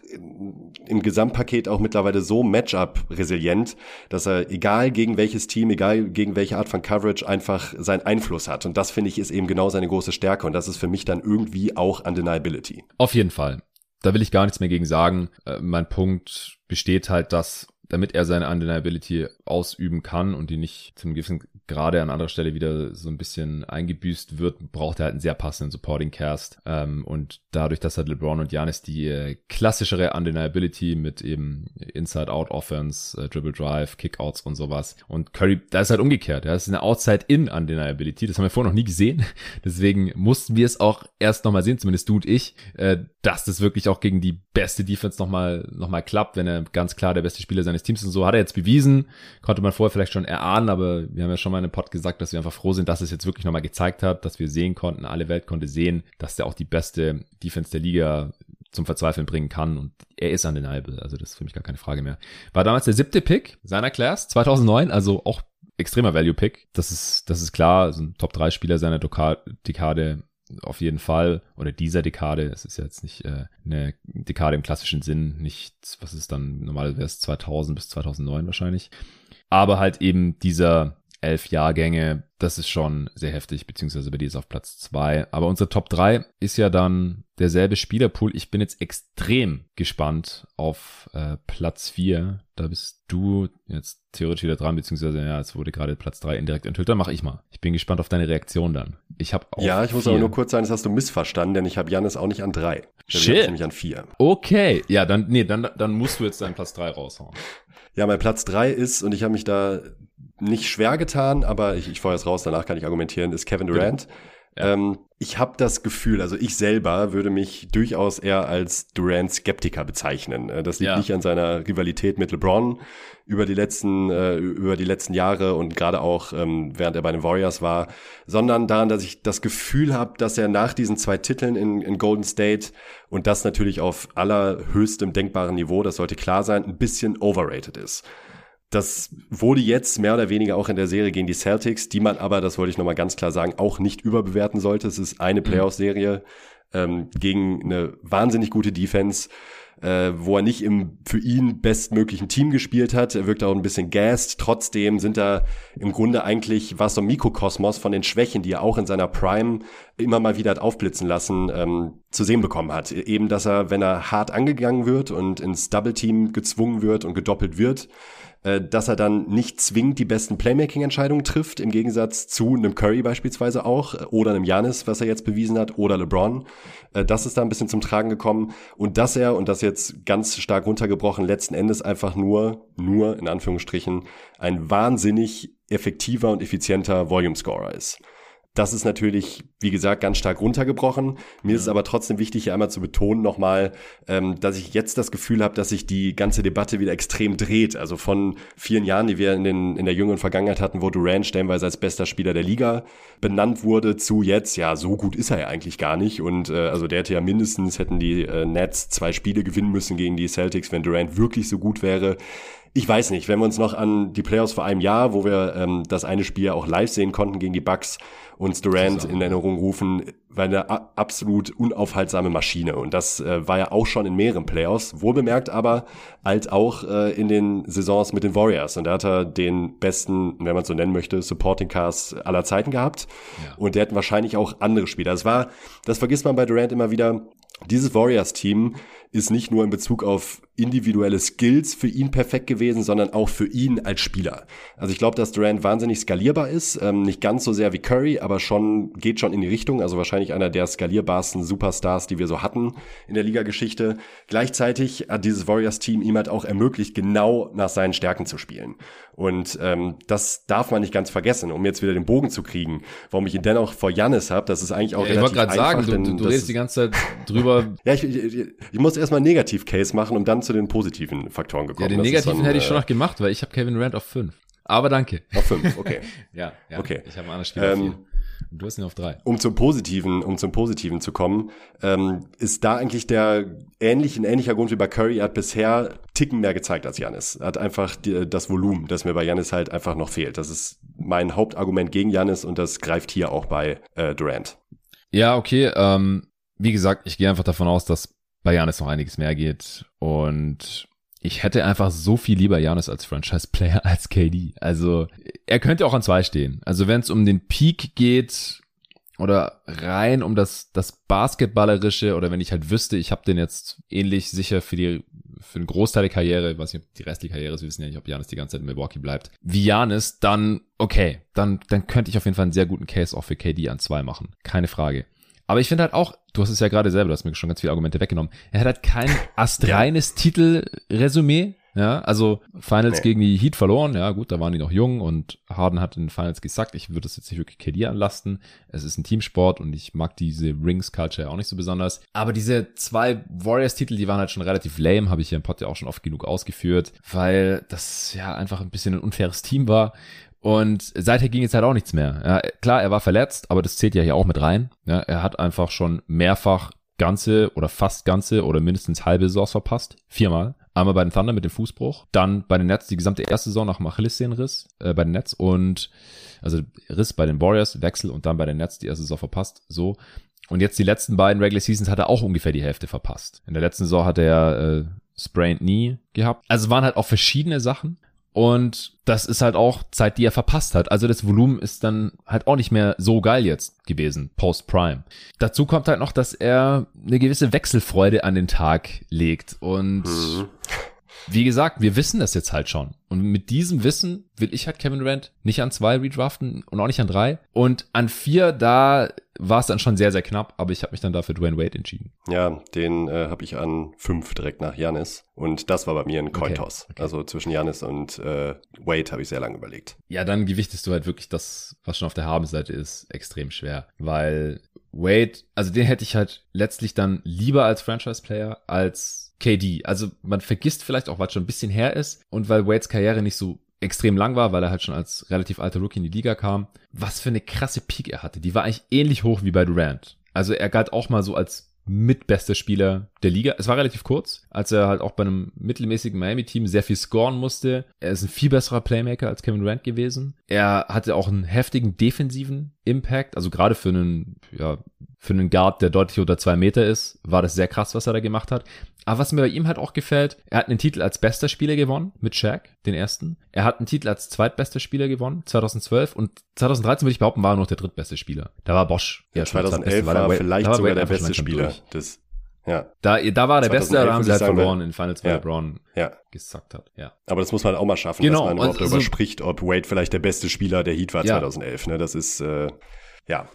B: im Gesamtpaket auch mittlerweile so Matchup-resilient, dass er, egal gegen welches Team, egal gegen welche Art von Coverage, einfach seinen Einfluss hat. Und das, finde ich, ist eben genau seine große Stärke. Und das ist für mich dann irgendwie auch Undeniability.
A: Auf jeden Fall. Da will ich gar nichts mehr gegen sagen. Äh, mein Punkt besteht halt, dass damit er seine Undeniability ausüben kann und die nicht zum gewissen gerade an anderer Stelle wieder so ein bisschen eingebüßt wird, braucht er halt einen sehr passenden Supporting Cast. Ähm, und dadurch, dass halt LeBron und Janis die äh, klassischere Undeniability mit eben Inside-Out-Offense, äh, Dribble Drive, Kickouts und sowas. Und Curry, da ist halt umgekehrt. Ja, das ist eine Outside-In-Undeniability. Das haben wir vorher noch nie gesehen. Deswegen mussten wir es auch erst nochmal sehen, zumindest du und ich, äh, dass das wirklich auch gegen die beste Defense nochmal noch mal klappt, wenn er ganz klar der beste Spieler seines Teams ist. Und so hat er jetzt bewiesen. Konnte man vorher vielleicht schon erahnen, aber wir haben ja schon mal in einem Pod gesagt, dass wir einfach froh sind, dass es jetzt wirklich nochmal gezeigt hat, dass wir sehen konnten, alle Welt konnte sehen, dass der auch die beste Defense der Liga zum Verzweifeln bringen kann und er ist an den Halbe, also das ist für mich gar keine Frage mehr. War damals der siebte Pick seiner Class, 2009, also auch extremer Value-Pick. Das ist, das ist klar, also ein Top-3-Spieler seiner Dekade auf jeden Fall, oder dieser Dekade, es ist ja jetzt nicht äh, eine Dekade im klassischen Sinn, nicht, was ist dann, normalerweise wäre es 2000 bis 2009 wahrscheinlich, aber halt eben dieser elf Jahrgänge, das ist schon sehr heftig, beziehungsweise bei dir ist auf Platz zwei. Aber unser Top drei ist ja dann derselbe Spielerpool. Ich bin jetzt extrem gespannt auf äh, Platz vier. Da bist du jetzt theoretisch wieder dran, beziehungsweise ja, es wurde gerade Platz drei indirekt enthüllt. Dann mache ich mal. Ich bin gespannt auf deine Reaktion dann. Ich habe
B: Ja, ich muss vier. aber nur kurz sagen, das hast du missverstanden, denn ich habe Janis auch nicht an drei.
A: Ich Shit.
B: nämlich an vier.
A: Okay, ja, dann nee, dann dann musst du jetzt deinen Platz drei raushauen.
B: Ja, mein Platz drei ist, und ich habe mich da nicht schwer getan, aber ich, ich feuer es raus, danach kann ich argumentieren, ist Kevin Durant. Ja. Ähm, Ich habe das Gefühl, also ich selber würde mich durchaus eher als Durant-Skeptiker bezeichnen. Äh, das liegt ja. nicht an seiner Rivalität mit LeBron über die letzten äh, über die letzten Jahre und gerade auch ähm, während er bei den Warriors war, sondern daran, dass ich das Gefühl habe, dass er nach diesen zwei Titeln in, in Golden State und das natürlich auf allerhöchstem denkbaren Niveau, das sollte klar sein, ein bisschen overrated ist. Das wurde jetzt mehr oder weniger auch in der Serie gegen die Celtics, die man aber, das wollte ich nochmal ganz klar sagen, auch nicht überbewerten sollte. Es ist eine mhm. Playoff-Serie ähm, gegen eine wahnsinnig gute Defense, äh, wo er nicht im für ihn bestmöglichen Team gespielt hat. Er wirkt auch ein bisschen gassed. Trotzdem sind da im Grunde eigentlich was so ein Mikrokosmos von den Schwächen, die er auch in seiner Prime immer mal wieder hat aufblitzen lassen, ähm, zu sehen bekommen hat. Eben, dass er, wenn er hart angegangen wird und ins Double Team gezwungen wird und gedoppelt wird, äh, dass er dann nicht zwingend die besten Playmaking-Entscheidungen trifft, im Gegensatz zu einem Curry beispielsweise auch, äh, oder einem Janis, was er jetzt bewiesen hat, oder LeBron. Äh, das ist da ein bisschen zum Tragen gekommen. Und dass er, und das jetzt ganz stark runtergebrochen, letzten Endes einfach nur, nur in Anführungsstrichen, ein wahnsinnig effektiver und effizienter Volume-Scorer ist. Das ist natürlich, wie gesagt, ganz stark runtergebrochen. Mir ist es aber trotzdem wichtig, hier einmal zu betonen nochmal, ähm, dass ich jetzt das Gefühl habe, dass sich die ganze Debatte wieder extrem dreht. Also von vielen Jahren, die wir in, den, in der jüngeren Vergangenheit hatten, wo Durant stellenweise als bester Spieler der Liga benannt wurde, zu jetzt, ja, so gut ist er ja eigentlich gar nicht. Und äh, also der hätte ja mindestens, hätten die äh, Nets zwei Spiele gewinnen müssen gegen die Celtics, wenn Durant wirklich so gut wäre ich weiß nicht, wenn wir uns noch an die Playoffs vor einem Jahr, wo wir ähm, das eine Spiel ja auch live sehen konnten gegen die Bucks, uns Durant in Erinnerung rufen, war eine absolut unaufhaltsame Maschine. Und das äh, war ja auch schon in mehreren Playoffs, wohlbemerkt aber als auch äh, in den Saisons mit den Warriors. Und da hat er den besten, wenn man es so nennen möchte, Supporting Cast aller Zeiten gehabt. Ja. Und der hätten wahrscheinlich auch andere Spieler. Das war, das vergisst man bei Durant immer wieder. Dieses Warriors-Team ist nicht nur in Bezug auf individuelle Skills für ihn perfekt gewesen, sondern auch für ihn als Spieler. Also ich glaube, dass Durant wahnsinnig skalierbar ist, ähm, nicht ganz so sehr wie Curry, aber schon geht schon in die Richtung. Also wahrscheinlich einer der skalierbarsten Superstars, die wir so hatten in der Liga-Geschichte. Gleichzeitig hat dieses Warriors-Team ihm halt auch ermöglicht, genau nach seinen Stärken zu spielen. Und ähm, das darf man nicht ganz vergessen, um jetzt wieder den Bogen zu kriegen. Warum ich ihn dennoch vor Jannis habe, das ist eigentlich auch
A: ja, relativ Ich wollte gerade sagen, du, du, redest die ganze Zeit drüber.
B: ja, ich, ich, ich muss erstmal Negativ-Case machen, um dann zu den positiven Faktoren gekommen.
A: Ja, den negativen so hätte ich schon noch gemacht, weil ich habe Kevin Rand auf 5. Aber danke.
B: Auf 5, okay.
A: ja, ja, okay. Ich habe ein anderes Spiel ähm, auf 4. Du hast ihn auf drei.
B: Um zum Positiven, um zum Positiven zu kommen, ähm, ist da eigentlich der ähnlich, ein ähnlicher Grund wie bei Curry. Er hat bisher Ticken mehr gezeigt als Janis. Er hat einfach die, das Volumen, das mir bei Janis halt einfach noch fehlt. Das ist mein Hauptargument gegen Janis und das greift hier auch bei äh, Durant.
A: Ja, okay. Ähm, wie gesagt, ich gehe einfach davon aus, dass bei Janis noch einiges mehr geht und ich hätte einfach so viel lieber Janis als Franchise-Player als KD. Also er könnte auch an zwei stehen. Also wenn es um den Peak geht oder rein um das, das Basketballerische oder wenn ich halt wüsste, ich habe den jetzt ähnlich sicher für die für den Großteil der Karriere, ich weiß nicht, ob die restliche Karriere ist, wir wissen ja nicht, ob Janis die ganze Zeit in Milwaukee bleibt, wie Janis, dann okay, dann, dann könnte ich auf jeden Fall einen sehr guten Case auch für KD an zwei machen. Keine Frage. Aber ich finde halt auch, du hast es ja gerade selber, du hast mir schon ganz viele Argumente weggenommen. Er hat halt kein astreines ja. Titelresümee. Ja, also Finals nee. gegen die Heat verloren. Ja, gut, da waren die noch jung und Harden hat in den Finals gesagt, ich würde das jetzt nicht wirklich KD anlasten. Es ist ein Teamsport und ich mag diese Rings-Culture auch nicht so besonders. Aber diese zwei Warriors-Titel, die waren halt schon relativ lame, habe ich hier im Pod ja auch schon oft genug ausgeführt, weil das ja einfach ein bisschen ein unfaires Team war. Und seither ging jetzt halt auch nichts mehr. Ja, klar, er war verletzt, aber das zählt ja hier auch mit rein. Ja, er hat einfach schon mehrfach ganze oder fast ganze oder mindestens halbe Saison verpasst. Viermal. Einmal bei den Thunder mit dem Fußbruch, dann bei den Nets die gesamte erste Saison nach dem Achillessehnenriss äh, bei den Nets und also Riss bei den Warriors, Wechsel und dann bei den Nets die erste Saison verpasst. So. Und jetzt die letzten beiden Regular Seasons hat er auch ungefähr die Hälfte verpasst. In der letzten Saison hat er äh, Sprained Knee gehabt. Also waren halt auch verschiedene Sachen. Und das ist halt auch Zeit, die er verpasst hat. Also das Volumen ist dann halt auch nicht mehr so geil jetzt gewesen, post-Prime. Dazu kommt halt noch, dass er eine gewisse Wechselfreude an den Tag legt. Und mhm. Wie gesagt, wir wissen das jetzt halt schon. Und mit diesem Wissen will ich halt Kevin Durant nicht an zwei redraften und auch nicht an drei. Und an vier, da war es dann schon sehr, sehr knapp, aber ich habe mich dann dafür Dwayne Wade entschieden.
B: Ja, den äh, habe ich an fünf direkt nach Janis. Und das war bei mir ein Cointoss. Okay, okay. Also zwischen Janis und äh, Wade habe ich sehr lange überlegt.
A: Ja, dann gewichtest du halt wirklich das, was schon auf der Habenseite ist, extrem schwer. Weil Wade, also den hätte ich halt letztlich dann lieber als Franchise-Player als KD. Also man vergisst vielleicht auch, was schon ein bisschen her ist und weil Wades Karriere nicht so extrem lang war, weil er halt schon als relativ alter Rookie in die Liga kam, was für eine krasse Peak er hatte. Die war eigentlich ähnlich hoch wie bei Durant. Also er galt auch mal so als mitbester Spieler der Liga. Es war relativ kurz, als er halt auch bei einem mittelmäßigen Miami-Team sehr viel scoren musste. Er ist ein viel besserer Playmaker als Kevin Durant gewesen. Er hatte auch einen heftigen defensiven Impact, also gerade für einen, ja, für einen Guard, der deutlich unter zwei Meter ist, war das sehr krass, was er da gemacht hat. Aber was mir bei ihm halt auch gefällt, er hat einen Titel als bester Spieler gewonnen mit Shaq, den ersten. Er hat einen Titel als zweitbester Spieler gewonnen, 2012. Und 2013 würde ich behaupten, war er noch der drittbeste Spieler. Da war Bosch.
B: Ja, 2011 war, war vielleicht war sogar der beste Spieler. Das,
A: ja. Da, da war der Beste, da haben sie halt verloren in Finals, weil ja. LeBron
B: ja.
A: gesackt hat. Ja.
B: Aber das muss man auch mal schaffen, genau. dass man überhaupt also, darüber spricht, ob Wade vielleicht der beste Spieler der Heat war ja. 2011. Ne? Das ist, äh, ja,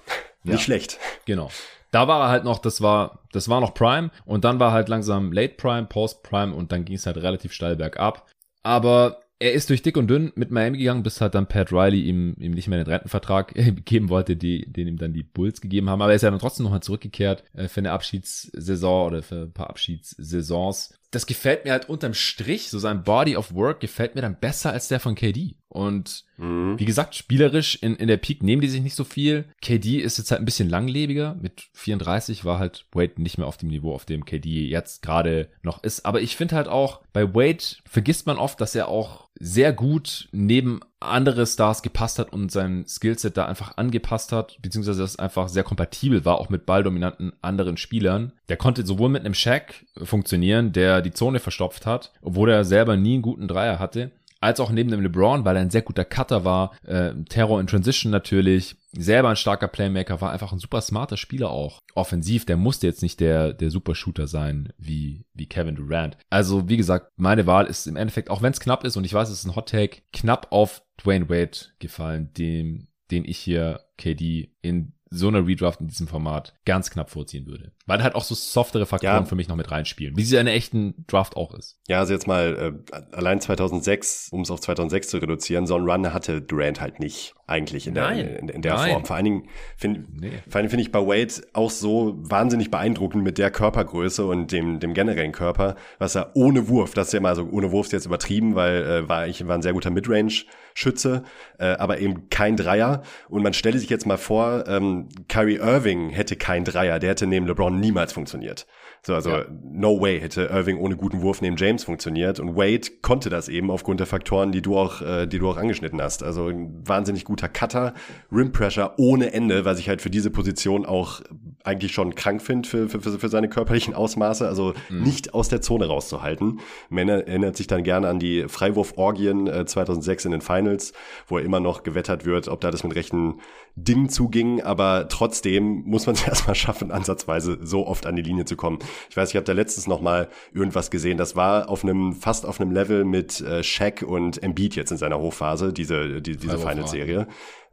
B: nicht schlecht.
A: Genau da war er halt noch, das war, das war noch Prime und dann war halt langsam Late Prime, Post Prime und dann ging es halt relativ steil bergab. Aber er ist durch dick und dünn mit Miami gegangen, bis halt dann Pat Riley ihm, ihm nicht mehr den Rentenvertrag geben wollte, die, den ihm dann die Bulls gegeben haben. Aber er ist ja dann trotzdem nochmal zurückgekehrt äh, für eine Abschiedssaison oder für ein paar Abschiedssaisons das gefällt mir halt unterm Strich, so sein Body of Work gefällt mir dann besser als der von KD. Und mhm. wie gesagt, spielerisch in, in der Peak nehmen die sich nicht so viel. KD ist jetzt halt ein bisschen langlebiger. Mit 34 war halt Wade nicht mehr auf dem Niveau, auf dem KD jetzt gerade noch ist. Aber ich finde halt auch, bei Wade vergisst man oft, dass er auch sehr gut neben andere Stars gepasst hat und sein Skillset da einfach angepasst hat, beziehungsweise das einfach sehr kompatibel war, auch mit balldominanten anderen Spielern. Der konnte sowohl mit einem Shaq funktionieren, der die Zone verstopft hat, obwohl er selber nie einen guten Dreier hatte, als auch neben dem LeBron, weil er ein sehr guter Cutter war, äh, Terror in Transition natürlich, selber ein starker Playmaker, war einfach ein super smarter Spieler auch. Offensiv, der musste jetzt nicht der, der Super Shooter sein wie, wie Kevin Durant. Also, wie gesagt, meine Wahl ist im Endeffekt, auch wenn es knapp ist und ich weiß, es ist ein Hot Take, knapp auf Dwayne Wade gefallen, dem, den ich hier KD in so eine Redraft in diesem Format ganz knapp vorziehen würde. Weil halt auch so softere Faktoren ja. für mich noch mit reinspielen, wie sie eine echten Draft auch ist.
B: Ja, also jetzt mal äh, allein 2006, um es auf 2006 zu reduzieren, so ein Run hatte Durant halt nicht eigentlich in der, Nein. in, in der Nein. Form. Vor allen Dingen finde nee. find ich bei Wade auch so wahnsinnig beeindruckend mit der Körpergröße und dem, dem generellen Körper, was er ohne Wurf, das ist ja mal so, ohne Wurf ist jetzt übertrieben, weil äh, war ich war ein sehr guter Midrange-Schütze, äh, aber eben kein Dreier. Und man stelle sich jetzt mal vor, ähm, Kyrie Irving hätte kein Dreier, der hätte neben LeBron niemals funktioniert. So, also ja. no way hätte Irving ohne guten Wurf neben James funktioniert und Wade konnte das eben aufgrund der Faktoren, die du auch, äh, die du auch angeschnitten hast. Also ein wahnsinnig guter Cutter, Rim Pressure ohne Ende, was ich halt für diese Position auch eigentlich schon krank finde für, für, für seine körperlichen Ausmaße, also mhm. nicht aus der Zone rauszuhalten. Man erinnert sich dann gerne an die Freiwurf-Orgien äh, 2006 in den Finals, wo er immer noch gewettert wird, ob da das mit rechten Dingen zuging, aber trotzdem muss man es erstmal schaffen, ansatzweise so oft an die Linie zu kommen. Ich weiß, ich habe da letztens noch mal irgendwas gesehen. Das war auf einem fast auf einem Level mit äh, Shaq und Embiid jetzt in seiner Hochphase, diese die, diese Final-Serie.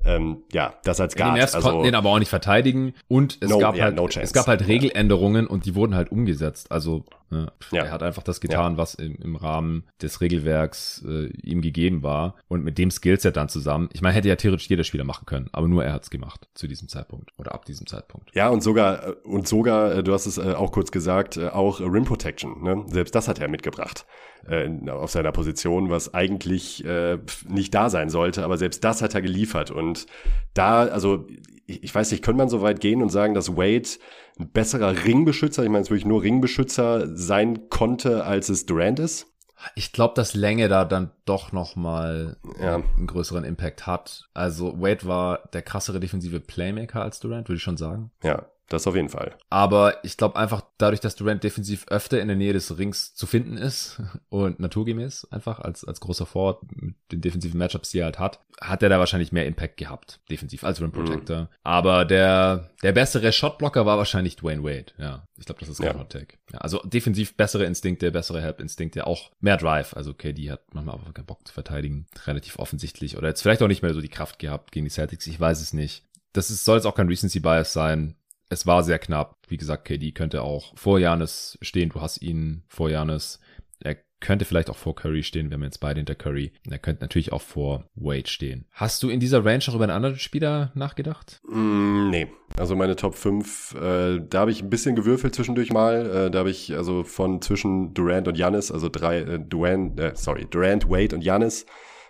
B: Ähm, ja, das als Guard.
A: Die also, konnten den aber auch nicht verteidigen und es no, gab yeah, halt no es gab halt Regeländerungen und die wurden halt umgesetzt. Also Ne? Ja. Er hat einfach das getan, ja. was im, im, Rahmen des Regelwerks äh, ihm gegeben war. Und mit dem Skillset dann zusammen. Ich meine, hätte ja theoretisch jeder Spieler machen können, aber nur er hat's gemacht zu diesem Zeitpunkt oder ab diesem Zeitpunkt.
B: Ja, und sogar, äh, und sogar, äh, du hast es äh, auch kurz gesagt, auch Rim Protection. Ne? Selbst das hat er mitgebracht äh, auf seiner Position, was eigentlich äh, nicht da sein sollte, aber selbst das hat er geliefert. Und da, also ich weiß nicht, könnte man so weit gehen und sagen, dass Wade ein besserer Ringbeschützer, ich meine jetzt wirklich nur Ringbeschützer sein konnte, als es Durant ist?
A: Ich glaube, dass Länge da dann doch noch mal ja. einen größeren Impact hat. Also Wade war der krassere defensive Playmaker als Durant, würde ich schon sagen.
B: Ja, das auf jeden Fall.
A: Aber ich glaube einfach dadurch, dass Durant defensiv öfter in der Nähe des Rings zu finden ist und naturgemäß einfach als, als großer Forward mit den defensiven Matchups, die er halt hat, hat er da wahrscheinlich mehr Impact gehabt, defensiv als Rim Protector. Mhm. Aber der, der bessere Shotblocker war wahrscheinlich Dwayne Wade. Ja, ich glaube, das ist kein ja. Hot Take. Ja, also defensiv bessere Instinkte, bessere Help-Instinkte, auch mehr Drive. Also KD hat manchmal auch keinen Bock zu verteidigen. Relativ offensichtlich. Oder jetzt vielleicht auch nicht mehr so die Kraft gehabt gegen die Celtics. Ich weiß es nicht das ist, soll jetzt auch kein Recency Bias sein es war sehr knapp. Wie gesagt, KD könnte auch vor Janis stehen. Du hast ihn vor Janis. Er könnte vielleicht auch vor Curry stehen, wir jetzt beide hinter Curry. Er könnte natürlich auch vor Wade stehen. Hast du in dieser Range auch über einen anderen Spieler nachgedacht?
B: Mm, nee. Also meine Top 5, äh, da habe ich ein bisschen gewürfelt zwischendurch mal. Äh, da habe ich also von zwischen Durant und Janis, also drei, äh, Durant, äh, sorry, Durant, Wade und Janis.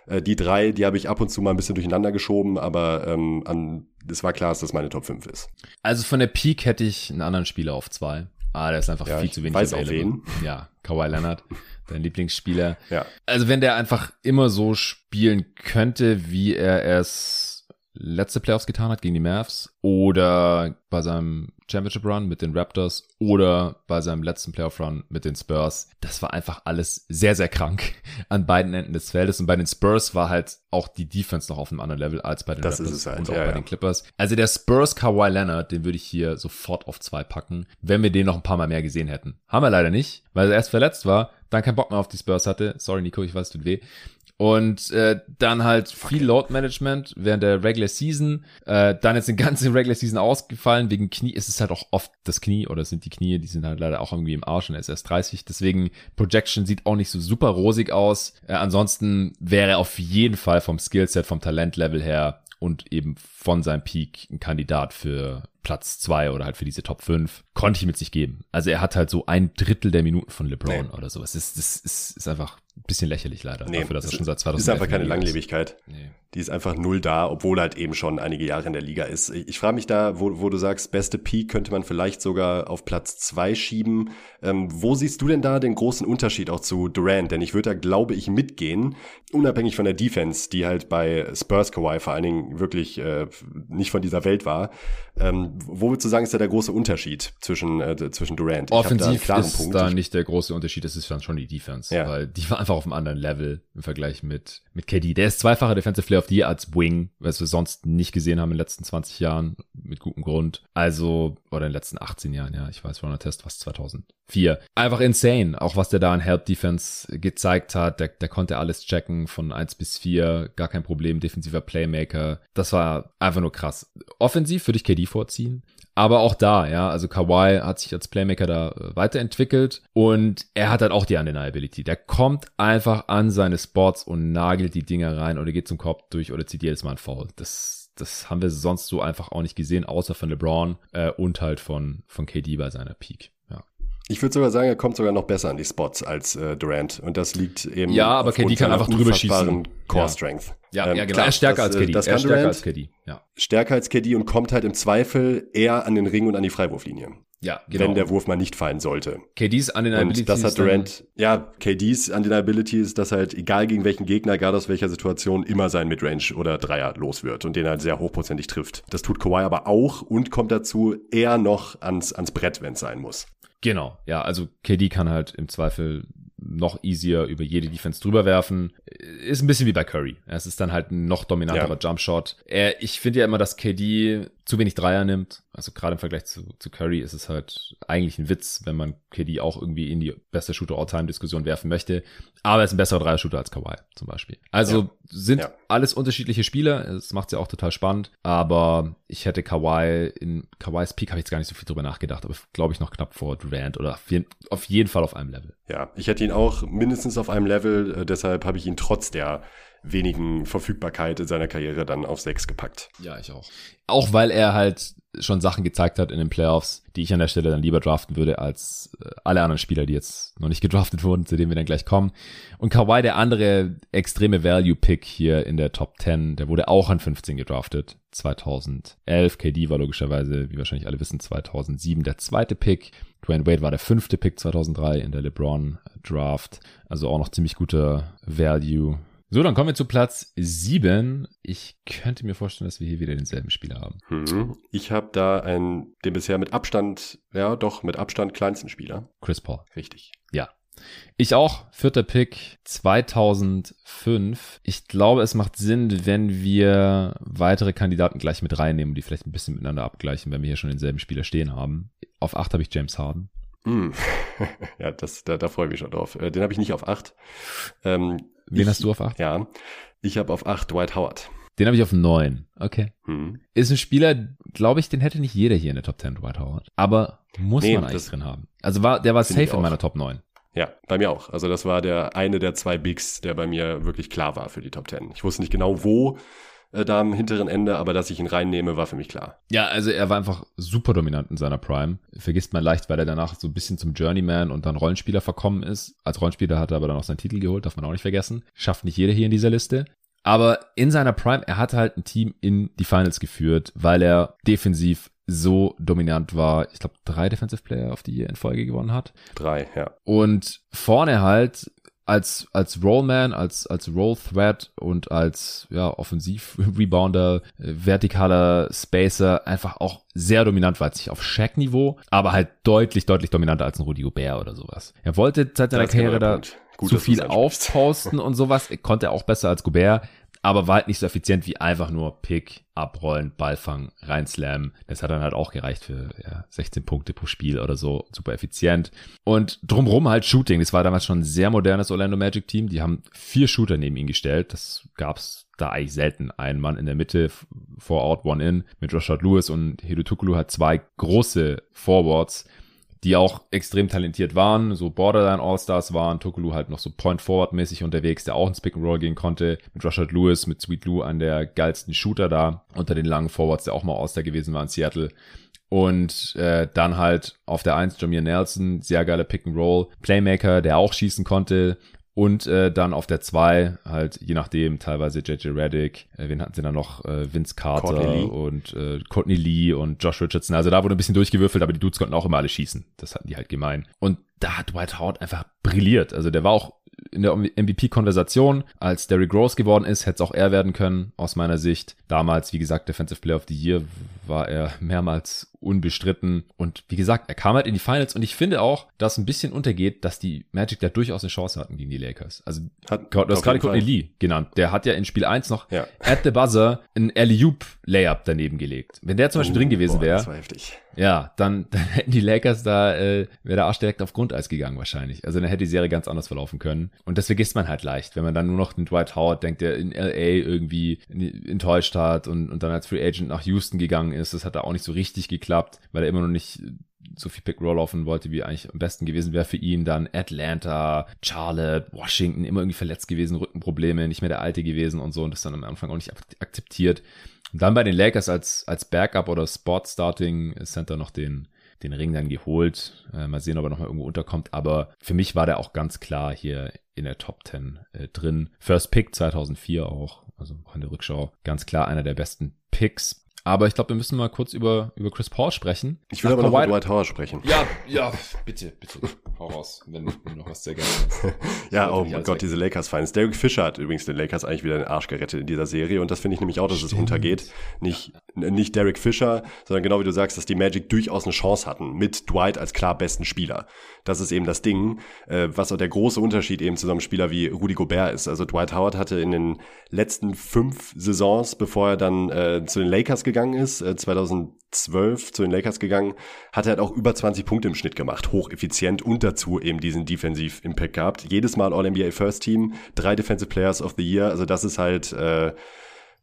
B: Äh, die drei, die habe ich ab und zu mal ein bisschen durcheinander geschoben, aber ähm, an, es war klar, dass das meine Top 5 ist.
A: Also von der Peak hätte ich einen anderen Spieler auf zwei. Ah, der ist einfach ja, viel zu wenig
B: weiß available. Auch wen.
A: Ja, Kawhi Leonard, dein Lieblingsspieler.
B: Ja.
A: Also wenn der einfach immer so spielen könnte, wie er es letzte Playoffs getan hat gegen die Mavs oder bei seinem Championship Run mit den Raptors oder bei seinem letzten Playoff Run mit den Spurs. Das war einfach alles sehr, sehr krank an beiden Enden des Feldes. Und bei den Spurs war halt auch die Defense noch auf einem anderen Level als bei den
B: das Raptors
A: halt,
B: und
A: auch
B: ja,
A: bei
B: ja.
A: den Clippers. Also der Spurs Kawhi Leonard, den würde ich hier sofort auf zwei packen, wenn wir den noch ein paar Mal mehr gesehen hätten. Haben wir leider nicht, weil er erst verletzt war, dann keinen Bock mehr auf die Spurs hatte. Sorry Nico, ich weiß, tut weh. Und äh, dann halt viel Load Management während der Regular Season. Äh, dann jetzt eine ganze Regular Season ausgefallen. Wegen Knie ist es halt auch oft das Knie oder sind die Knie, die sind halt leider auch irgendwie im Arsch und er ist erst 30. Deswegen Projection sieht auch nicht so super rosig aus. Äh, ansonsten wäre auf jeden Fall vom Skillset, vom Talentlevel her und eben von seinem Peak ein Kandidat für Platz zwei oder halt für diese Top 5. Konnte ich jetzt nicht geben. Also er hat halt so ein Drittel der Minuten von LeBron nee. oder so. Es ist, das ist, ist einfach ein bisschen lächerlich leider.
B: Nee,
A: dafür, dass er schon seit 2000
B: ist einfach keine Langlebigkeit. Nee. Die ist einfach null da, obwohl halt eben schon einige Jahre in der Liga ist. Ich, ich frage mich da, wo, wo du sagst, beste Peak könnte man vielleicht sogar auf Platz zwei schieben. Ähm, wo siehst du denn da den großen Unterschied auch zu Durant? Denn ich würde da, glaube ich, mitgehen, unabhängig von der Defense, die halt bei Spurs Kawhi vor allen Dingen wirklich äh, nicht von dieser Welt war. Ähm, wo würdest du sagen, ist da der große Unterschied zwischen, äh, zwischen Durant?
A: Offensiv da ist Punkt. da nicht der große Unterschied, es ist dann schon die Defense, ja. weil die war einfach auf einem anderen Level im Vergleich mit, mit KD. Der ist zweifacher Defensive Player the Year als Wing, was wir sonst nicht gesehen haben in den letzten 20 Jahren, mit gutem Grund. Also, oder in den letzten 18 Jahren, ja, ich weiß, Runner Test was 2004. Einfach insane, auch was der da in Help Defense gezeigt hat. Der, der konnte alles checken von 1 bis 4, gar kein Problem, defensiver Playmaker. Das war einfach nur krass. Offensiv würde ich KD vorziehen. Aber auch da, ja, also Kawhi hat sich als Playmaker da äh, weiterentwickelt und er hat halt auch die Undeniability. Der kommt einfach an seine Spots und nagelt die Dinger rein oder geht zum Korb durch oder zieht jedes Mal ein Foul. Das, das haben wir sonst so einfach auch nicht gesehen, außer von LeBron äh, und halt von, von KD bei seiner Peak. Ja.
B: Ich würde sogar sagen, er kommt sogar noch besser an die Spots als äh, Durant. Und das liegt eben.
A: Ja, aber KD kann einfach drüber schießen.
B: Core Strength.
A: Ja, ähm, ja genau. Klar, er ist stärker das, als KD.
B: Das
A: er
B: ist
A: stärker
B: als
A: KD. Ja.
B: Stärker als KD und kommt halt im Zweifel eher an den Ring und an die Freiwurflinie.
A: Ja, genau.
B: Wenn der Wurf mal nicht fallen sollte.
A: KDs Undeniability.
B: Und das hat Durant, ja, KDs Undeniability ist, dass halt, egal gegen welchen Gegner, egal aus welcher Situation, immer sein Midrange oder Dreier los wird und den halt sehr hochprozentig trifft. Das tut Kawhi aber auch und kommt dazu eher noch ans, ans Brett, wenn es sein muss.
A: Genau, ja, also KD kann halt im Zweifel noch easier über jede Defense drüber werfen. Ist ein bisschen wie bei Curry. Es ist dann halt ein noch dominanterer ja. Jumpshot. Ich finde ja immer, dass KD zu wenig Dreier nimmt. Also gerade im Vergleich zu, zu Curry ist es halt eigentlich ein Witz, wenn man KD auch irgendwie in die beste Shooter-All-Time-Diskussion werfen möchte. Aber er ist ein besserer Dreier-Shooter als Kawhi zum Beispiel. Also ja. sind ja. alles unterschiedliche Spieler. Es macht ja auch total spannend. Aber ich hätte Kawhi in Kawhis Peak habe ich jetzt gar nicht so viel drüber nachgedacht, aber glaube ich noch knapp vor Durant oder auf jeden, auf jeden Fall auf einem Level.
B: Ja, ich hätte ihn auch mindestens auf einem Level. Äh, deshalb habe ich ihn trotz der wenigen Verfügbarkeit in seiner Karriere dann auf sechs gepackt.
A: Ja, ich auch. Auch weil er halt schon Sachen gezeigt hat in den Playoffs, die ich an der Stelle dann lieber draften würde als äh, alle anderen Spieler, die jetzt noch nicht gedraftet wurden, zu denen wir dann gleich kommen. Und Kawhi, der andere extreme Value-Pick hier in der Top 10, der wurde auch an 15 gedraftet. 2011. KD war logischerweise, wie wahrscheinlich alle wissen, 2007 der zweite Pick. Dwayne Wade war der fünfte Pick 2003 in der LeBron Draft. Also auch noch ziemlich guter Value. So, dann kommen wir zu Platz 7. Ich könnte mir vorstellen, dass wir hier wieder denselben Spieler haben.
B: Hm. Ich habe da einen, den bisher mit Abstand, ja doch, mit Abstand kleinsten Spieler.
A: Chris Paul.
B: Richtig.
A: Ja. Ich auch. Vierter Pick 2005. Ich glaube, es macht Sinn, wenn wir weitere Kandidaten gleich mit reinnehmen, die vielleicht ein bisschen miteinander abgleichen, wenn wir hier schon denselben Spieler stehen haben. Auf 8 habe ich James Harden.
B: Mm. ja, das, da, da freue ich mich schon drauf. Äh, den habe ich nicht auf 8.
A: Ähm, Wen
B: ich,
A: hast du auf 8?
B: Ja, ich habe auf 8 Dwight Howard.
A: Den habe ich auf 9. Okay.
B: Hm.
A: Ist ein Spieler, glaube ich, den hätte nicht jeder hier in der Top 10, Dwight Howard. Aber muss
B: nee,
A: man eigentlich drin haben. Also war, der war safe in meiner Top 9.
B: Ja, bei mir auch. Also das war der eine der zwei Bigs, der bei mir wirklich klar war für die Top Ten. Ich wusste nicht genau wo, äh, da am hinteren Ende, aber dass ich ihn reinnehme, war für mich klar.
A: Ja, also er war einfach super dominant in seiner Prime. Vergisst man leicht, weil er danach so ein bisschen zum Journeyman und dann Rollenspieler verkommen ist. Als Rollenspieler hat er aber dann auch seinen Titel geholt, darf man auch nicht vergessen. Schafft nicht jeder hier in dieser Liste. Aber in seiner Prime, er hat halt ein Team in die Finals geführt, weil er defensiv so dominant war. Ich glaube, drei Defensive Player auf die er in Folge gewonnen hat.
B: Drei, ja.
A: Und vorne halt als, als Rollman, als, als Roll Threat und als, ja, Offensiv-Rebounder, äh, vertikaler Spacer einfach auch sehr dominant war, nicht auf Shaq-Niveau, aber halt deutlich, deutlich dominanter als ein Rudy Gobert oder sowas. Er wollte seit seiner Karriere da Gut, zu viel aufposten und sowas, konnte er auch besser als Gobert, aber war halt nicht so effizient wie einfach nur Pick, abrollen, Ball fangen, reinslammen. Das hat dann halt auch gereicht für ja, 16 Punkte pro Spiel oder so. Super effizient. Und drumrum halt Shooting. Das war damals schon ein sehr modernes Orlando Magic Team. Die haben vier Shooter neben ihn gestellt. Das gab's da eigentlich selten. Ein Mann in der Mitte, four out, one in, mit Rashad Lewis und Hido Tukulu hat zwei große Forwards, die auch extrem talentiert waren, so Borderline All-Stars waren, Tokulu halt noch so Point-Forward-mäßig unterwegs, der auch ins Pick-and-Roll gehen konnte, mit Rashad Lewis, mit Sweet Lou an der geilsten Shooter da, unter den langen Forwards, der auch mal All-Star gewesen war in Seattle. Und äh, dann halt auf der 1 Jameer Nelson, sehr geiler Pick-and-Roll, Playmaker, der auch schießen konnte, und äh, dann auf der 2 halt, je nachdem, teilweise JJ Reddick, äh, wen hatten sie dann noch? Äh, Vince Carter und äh, Courtney Lee und Josh Richardson. Also da wurde ein bisschen durchgewürfelt, aber die Dudes konnten auch immer alle schießen. Das hatten die halt gemein. Und da hat Dwight Howard einfach brilliert. Also der war auch in der MVP-Konversation, als Derrick Rose geworden ist, hätte es auch er werden können, aus meiner Sicht. Damals, wie gesagt, Defensive Player of the Year war er mehrmals unbestritten. Und wie gesagt, er kam halt in die Finals und ich finde auch, dass ein bisschen untergeht, dass die Magic da durchaus eine Chance hatten gegen die Lakers. Also, hat, du hast gerade Courtney Lee genannt. Der hat ja in Spiel 1 noch ja. at the buzzer ein alley Layup daneben gelegt. Wenn der zum Beispiel oh, drin gewesen wäre, ja, dann, dann hätten die Lakers da, äh, wäre der Arsch direkt auf Grundeis gegangen wahrscheinlich. Also dann hätte die Serie ganz anders verlaufen können. Und das vergisst man halt leicht, wenn man dann nur noch den Dwight Howard denkt, der in LA irgendwie enttäuscht hat und, und dann als Free Agent nach Houston gegangen ist. Das hat da auch nicht so richtig geklappt, weil er immer noch nicht so viel Pick-Roll laufen wollte, wie eigentlich am besten gewesen wäre für ihn. Dann Atlanta, Charlotte, Washington, immer irgendwie verletzt gewesen, Rückenprobleme, nicht mehr der Alte gewesen und so und das dann am Anfang auch nicht akzeptiert. Und dann bei den Lakers als, als Backup oder Spot-Starting Center noch den, den Ring dann geholt. Äh, mal sehen, ob er nochmal irgendwo unterkommt. Aber für mich war der auch ganz klar hier in der Top 10 äh, drin. First Pick 2004 auch. Also in der Rückschau ganz klar einer der besten Picks. Aber ich glaube, wir müssen mal kurz über, über Chris Paul sprechen.
B: Ich will Nach aber noch über Dwight Howard sprechen.
A: Ja, ja, bitte, bitte. Hau raus, wenn du noch was sehr gerne
B: Ja, oh mein Gott, weg. diese Lakers-Fans. Derek Fischer hat übrigens den Lakers eigentlich wieder den Arsch gerettet in dieser Serie. Und das finde ich nämlich auch, dass Stimmt. es untergeht. Nicht, ja. Nicht Derek Fischer, sondern genau wie du sagst, dass die Magic durchaus eine Chance hatten. Mit Dwight als klar besten Spieler. Das ist eben das Ding, äh, was auch der große Unterschied eben zu so einem Spieler wie Rudy Gobert ist. Also Dwight Howard hatte in den letzten fünf Saisons, bevor er dann äh, zu den Lakers gegangen ist, äh, 2012 zu den Lakers gegangen, hat er halt auch über 20 Punkte im Schnitt gemacht, hocheffizient und dazu eben diesen Defensive Impact gehabt. Jedes Mal All-NBA First Team, drei Defensive Players of the Year, also das ist halt äh,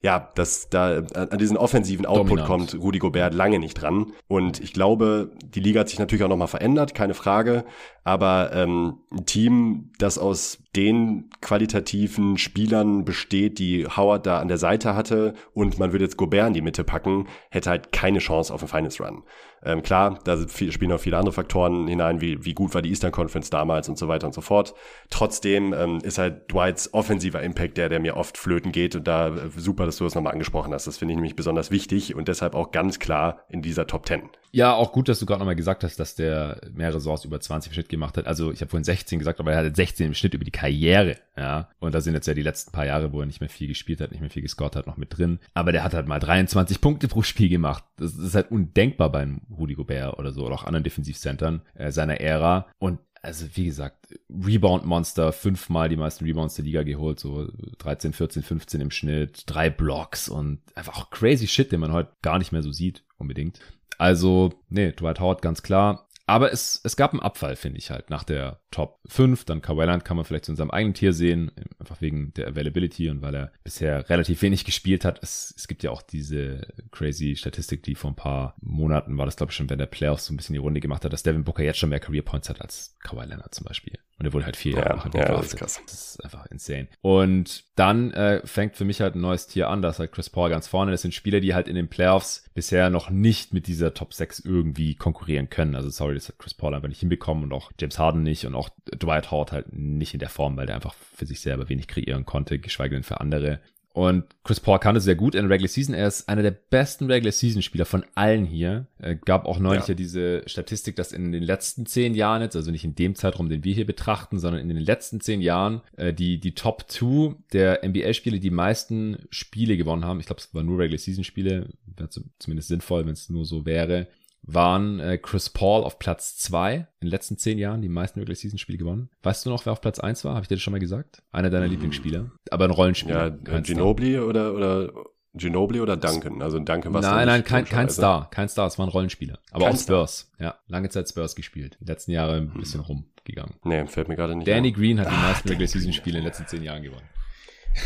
B: ja, dass da an diesen offensiven Output Dominant. kommt Rudi Gobert lange nicht dran. Und ich glaube, die Liga hat sich natürlich auch nochmal verändert, keine Frage. Aber ähm, ein Team, das aus den qualitativen Spielern besteht, die Howard da an der Seite hatte und man würde jetzt Gobert in die Mitte packen, hätte halt keine Chance auf einen Finals Run. Ähm, klar, da spielen auch viele andere Faktoren hinein, wie, wie gut war die Eastern Conference damals und so weiter und so fort. Trotzdem ähm, ist halt Dwights offensiver Impact der, der mir oft flöten geht und da äh, super, dass du das nochmal angesprochen hast. Das finde ich nämlich besonders wichtig und deshalb auch ganz klar in dieser Top 10.
A: Ja, auch gut, dass du gerade nochmal gesagt hast, dass der mehrere Saisons über 20 im Schnitt gemacht hat. Also ich habe vorhin 16 gesagt, aber er hatte 16 im Schnitt über die Karriere. Ja, und da sind jetzt ja die letzten paar Jahre, wo er nicht mehr viel gespielt hat, nicht mehr viel gescored hat, noch mit drin. Aber der hat halt mal 23 Punkte pro Spiel gemacht. Das ist halt undenkbar beim Rudi Gobert oder so oder auch anderen Defensivcentern äh, seiner Ära. Und also wie gesagt, Rebound-Monster, fünfmal die meisten Rebounds der Liga geholt, so 13, 14, 15 im Schnitt, drei Blocks und einfach auch crazy Shit, den man heute gar nicht mehr so sieht, unbedingt. Also, nee, Dwight Howard ganz klar. Aber es, es gab einen Abfall, finde ich halt, nach der Top 5. Dann Kawhi Leonard kann man vielleicht zu unserem eigenen Tier sehen, einfach wegen der Availability und weil er bisher relativ wenig gespielt hat. Es, es gibt ja auch diese crazy Statistik, die vor ein paar Monaten war das, glaube ich, schon, wenn der Playoffs so ein bisschen die Runde gemacht hat, dass Devin Booker jetzt schon mehr Career Points hat als Kawhi Leonard zum Beispiel. Und er wurde halt vier Jahre
B: ja, ja, das ist krass.
A: Das ist einfach insane. Und dann äh, fängt für mich halt ein neues Tier an, da ist halt Chris Paul ganz vorne. Das sind Spieler, die halt in den Playoffs bisher noch nicht mit dieser Top 6 irgendwie konkurrieren können. Also sorry, das hat Chris Paul einfach nicht hinbekommen und auch James Harden nicht und auch Dwight Howard halt nicht in der Form, weil der einfach für sich selber wenig kreieren konnte, geschweige denn für andere. Und Chris Paul kann das sehr gut in der Regular Season. Er ist einer der besten Regular Season Spieler von allen hier. Er gab auch neulich ja. ja diese Statistik, dass in den letzten zehn Jahren jetzt, also nicht in dem Zeitraum, den wir hier betrachten, sondern in den letzten zehn Jahren, äh, die, die Top Two der NBA-Spiele die meisten Spiele gewonnen haben. Ich glaube, es waren nur Regular Season Spiele. Wäre zumindest sinnvoll, wenn es nur so wäre waren äh, Chris Paul auf Platz zwei in den letzten zehn Jahren, die meisten Regular Season Spiele gewonnen. Weißt du noch, wer auf Platz eins war? Habe ich dir das schon mal gesagt? Einer deiner mhm. Lieblingsspieler. Aber ein Rollenspieler.
B: Ja, Ginobili oder, oder Ginobili oder Duncan? Also Duncan
A: war Nein, nein, kein, kein Star. Kein Star, es war ein Rollenspieler. Aber kein auch Spurs. Star. Ja, lange Zeit Spurs gespielt. Die letzten Jahre ein bisschen hm. rumgegangen.
B: Nee, fällt mir gerade nicht
A: Danny Green hat die ah, meisten Regular Season Spiele in den letzten zehn Jahren gewonnen.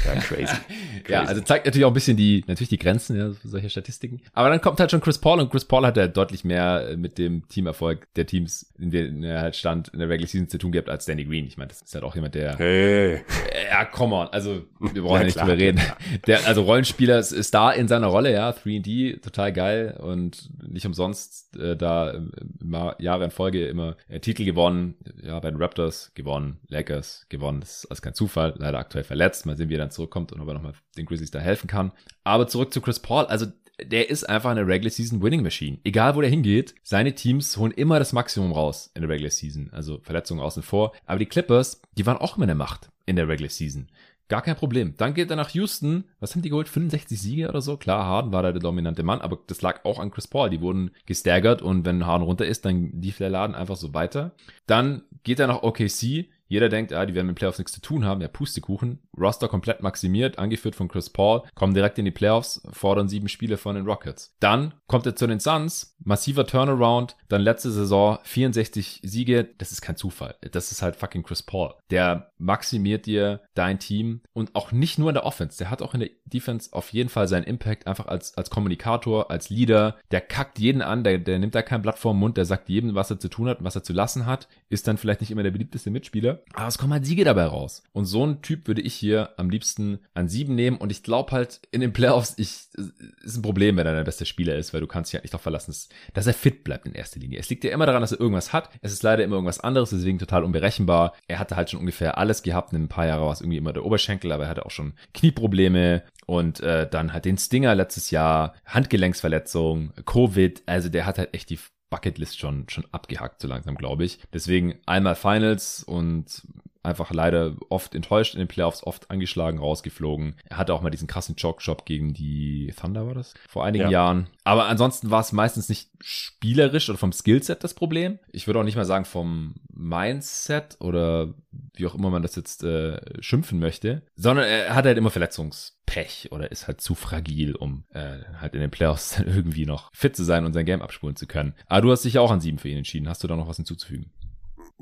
B: Ja, crazy. crazy.
A: ja, also zeigt natürlich auch ein bisschen die, natürlich die Grenzen ja, solcher Statistiken. Aber dann kommt halt schon Chris Paul und Chris Paul hat ja deutlich mehr äh, mit dem Teamerfolg der Teams, in denen er halt stand, in der Regular Season zu tun gehabt als Danny Green. Ich meine, das ist halt auch jemand, der.
B: Hey.
A: Ja, come on. Also, wir brauchen ja, nicht drüber reden. Der, also Rollenspieler ist, ist da in seiner Rolle, ja. 3D, total geil und nicht umsonst äh, da immer Jahre in Folge immer äh, Titel gewonnen. Ja, bei den Raptors gewonnen, Lakers gewonnen. Das ist alles kein Zufall. Leider aktuell verletzt. Mal sehen, wie er dann zurückkommt und ob er nochmal den Grizzlies da helfen kann. Aber zurück zu Chris Paul. Also der ist einfach eine Regular Season Winning Machine. Egal wo der hingeht, seine Teams holen immer das Maximum raus in der Regular Season. Also Verletzungen außen vor. Aber die Clippers, die waren auch immer eine Macht in der Regular Season. Gar kein Problem. Dann geht er nach Houston. Was haben die geholt? 65 Siege oder so? Klar, Harden war da der dominante Mann, aber das lag auch an Chris Paul. Die wurden gestaggert und wenn Harden runter ist, dann lief der Laden einfach so weiter. Dann geht er nach OKC. Jeder denkt, ah, die werden mit Playoffs nichts zu tun haben. Ja, Pustekuchen. Roster komplett maximiert, angeführt von Chris Paul, kommen direkt in die Playoffs, fordern sieben Spiele von den Rockets. Dann kommt er zu den Suns, massiver Turnaround, dann letzte Saison 64 Siege. Das ist kein Zufall. Das ist halt fucking Chris Paul. Der maximiert dir dein Team und auch nicht nur in der Offense. Der hat auch in der Defense auf jeden Fall seinen Impact einfach als, als Kommunikator, als Leader. Der kackt jeden an, der, der nimmt da kein Blatt vor den Mund, der sagt jedem, was er zu tun hat und was er zu lassen hat. Ist dann vielleicht nicht immer der beliebteste Mitspieler, aber es kommen halt Siege dabei raus. Und so ein Typ würde ich hier am liebsten an sieben nehmen. Und ich glaube halt, in den Playoffs ich, ist ein Problem, wenn er der beste Spieler ist, weil du kannst dich halt nicht darauf verlassen, dass er fit bleibt in erster Linie. Es liegt ja immer daran, dass er irgendwas hat. Es ist leider immer irgendwas anderes, deswegen total unberechenbar. Er hatte halt schon ungefähr alles gehabt. In ein paar Jahren war es irgendwie immer der Oberschenkel, aber er hatte auch schon Knieprobleme und äh, dann halt den Stinger letztes Jahr, Handgelenksverletzung, Covid. Also der hat halt echt die Bucketlist schon, schon abgehackt, so langsam, glaube ich. Deswegen einmal Finals und einfach leider oft enttäuscht in den Playoffs, oft angeschlagen, rausgeflogen. Er hatte auch mal diesen krassen Chalk-Shop gegen die Thunder, war das? Vor einigen ja. Jahren. Aber ansonsten war es meistens nicht spielerisch oder vom Skillset das Problem. Ich würde auch nicht mal sagen vom Mindset oder wie auch immer man das jetzt äh, schimpfen möchte, sondern er hat halt immer Verletzungspech oder ist halt zu fragil, um äh, halt in den Playoffs dann irgendwie noch fit zu sein und sein Game abspulen zu können. Aber du hast dich ja auch an sieben für ihn entschieden. Hast du da noch was hinzuzufügen?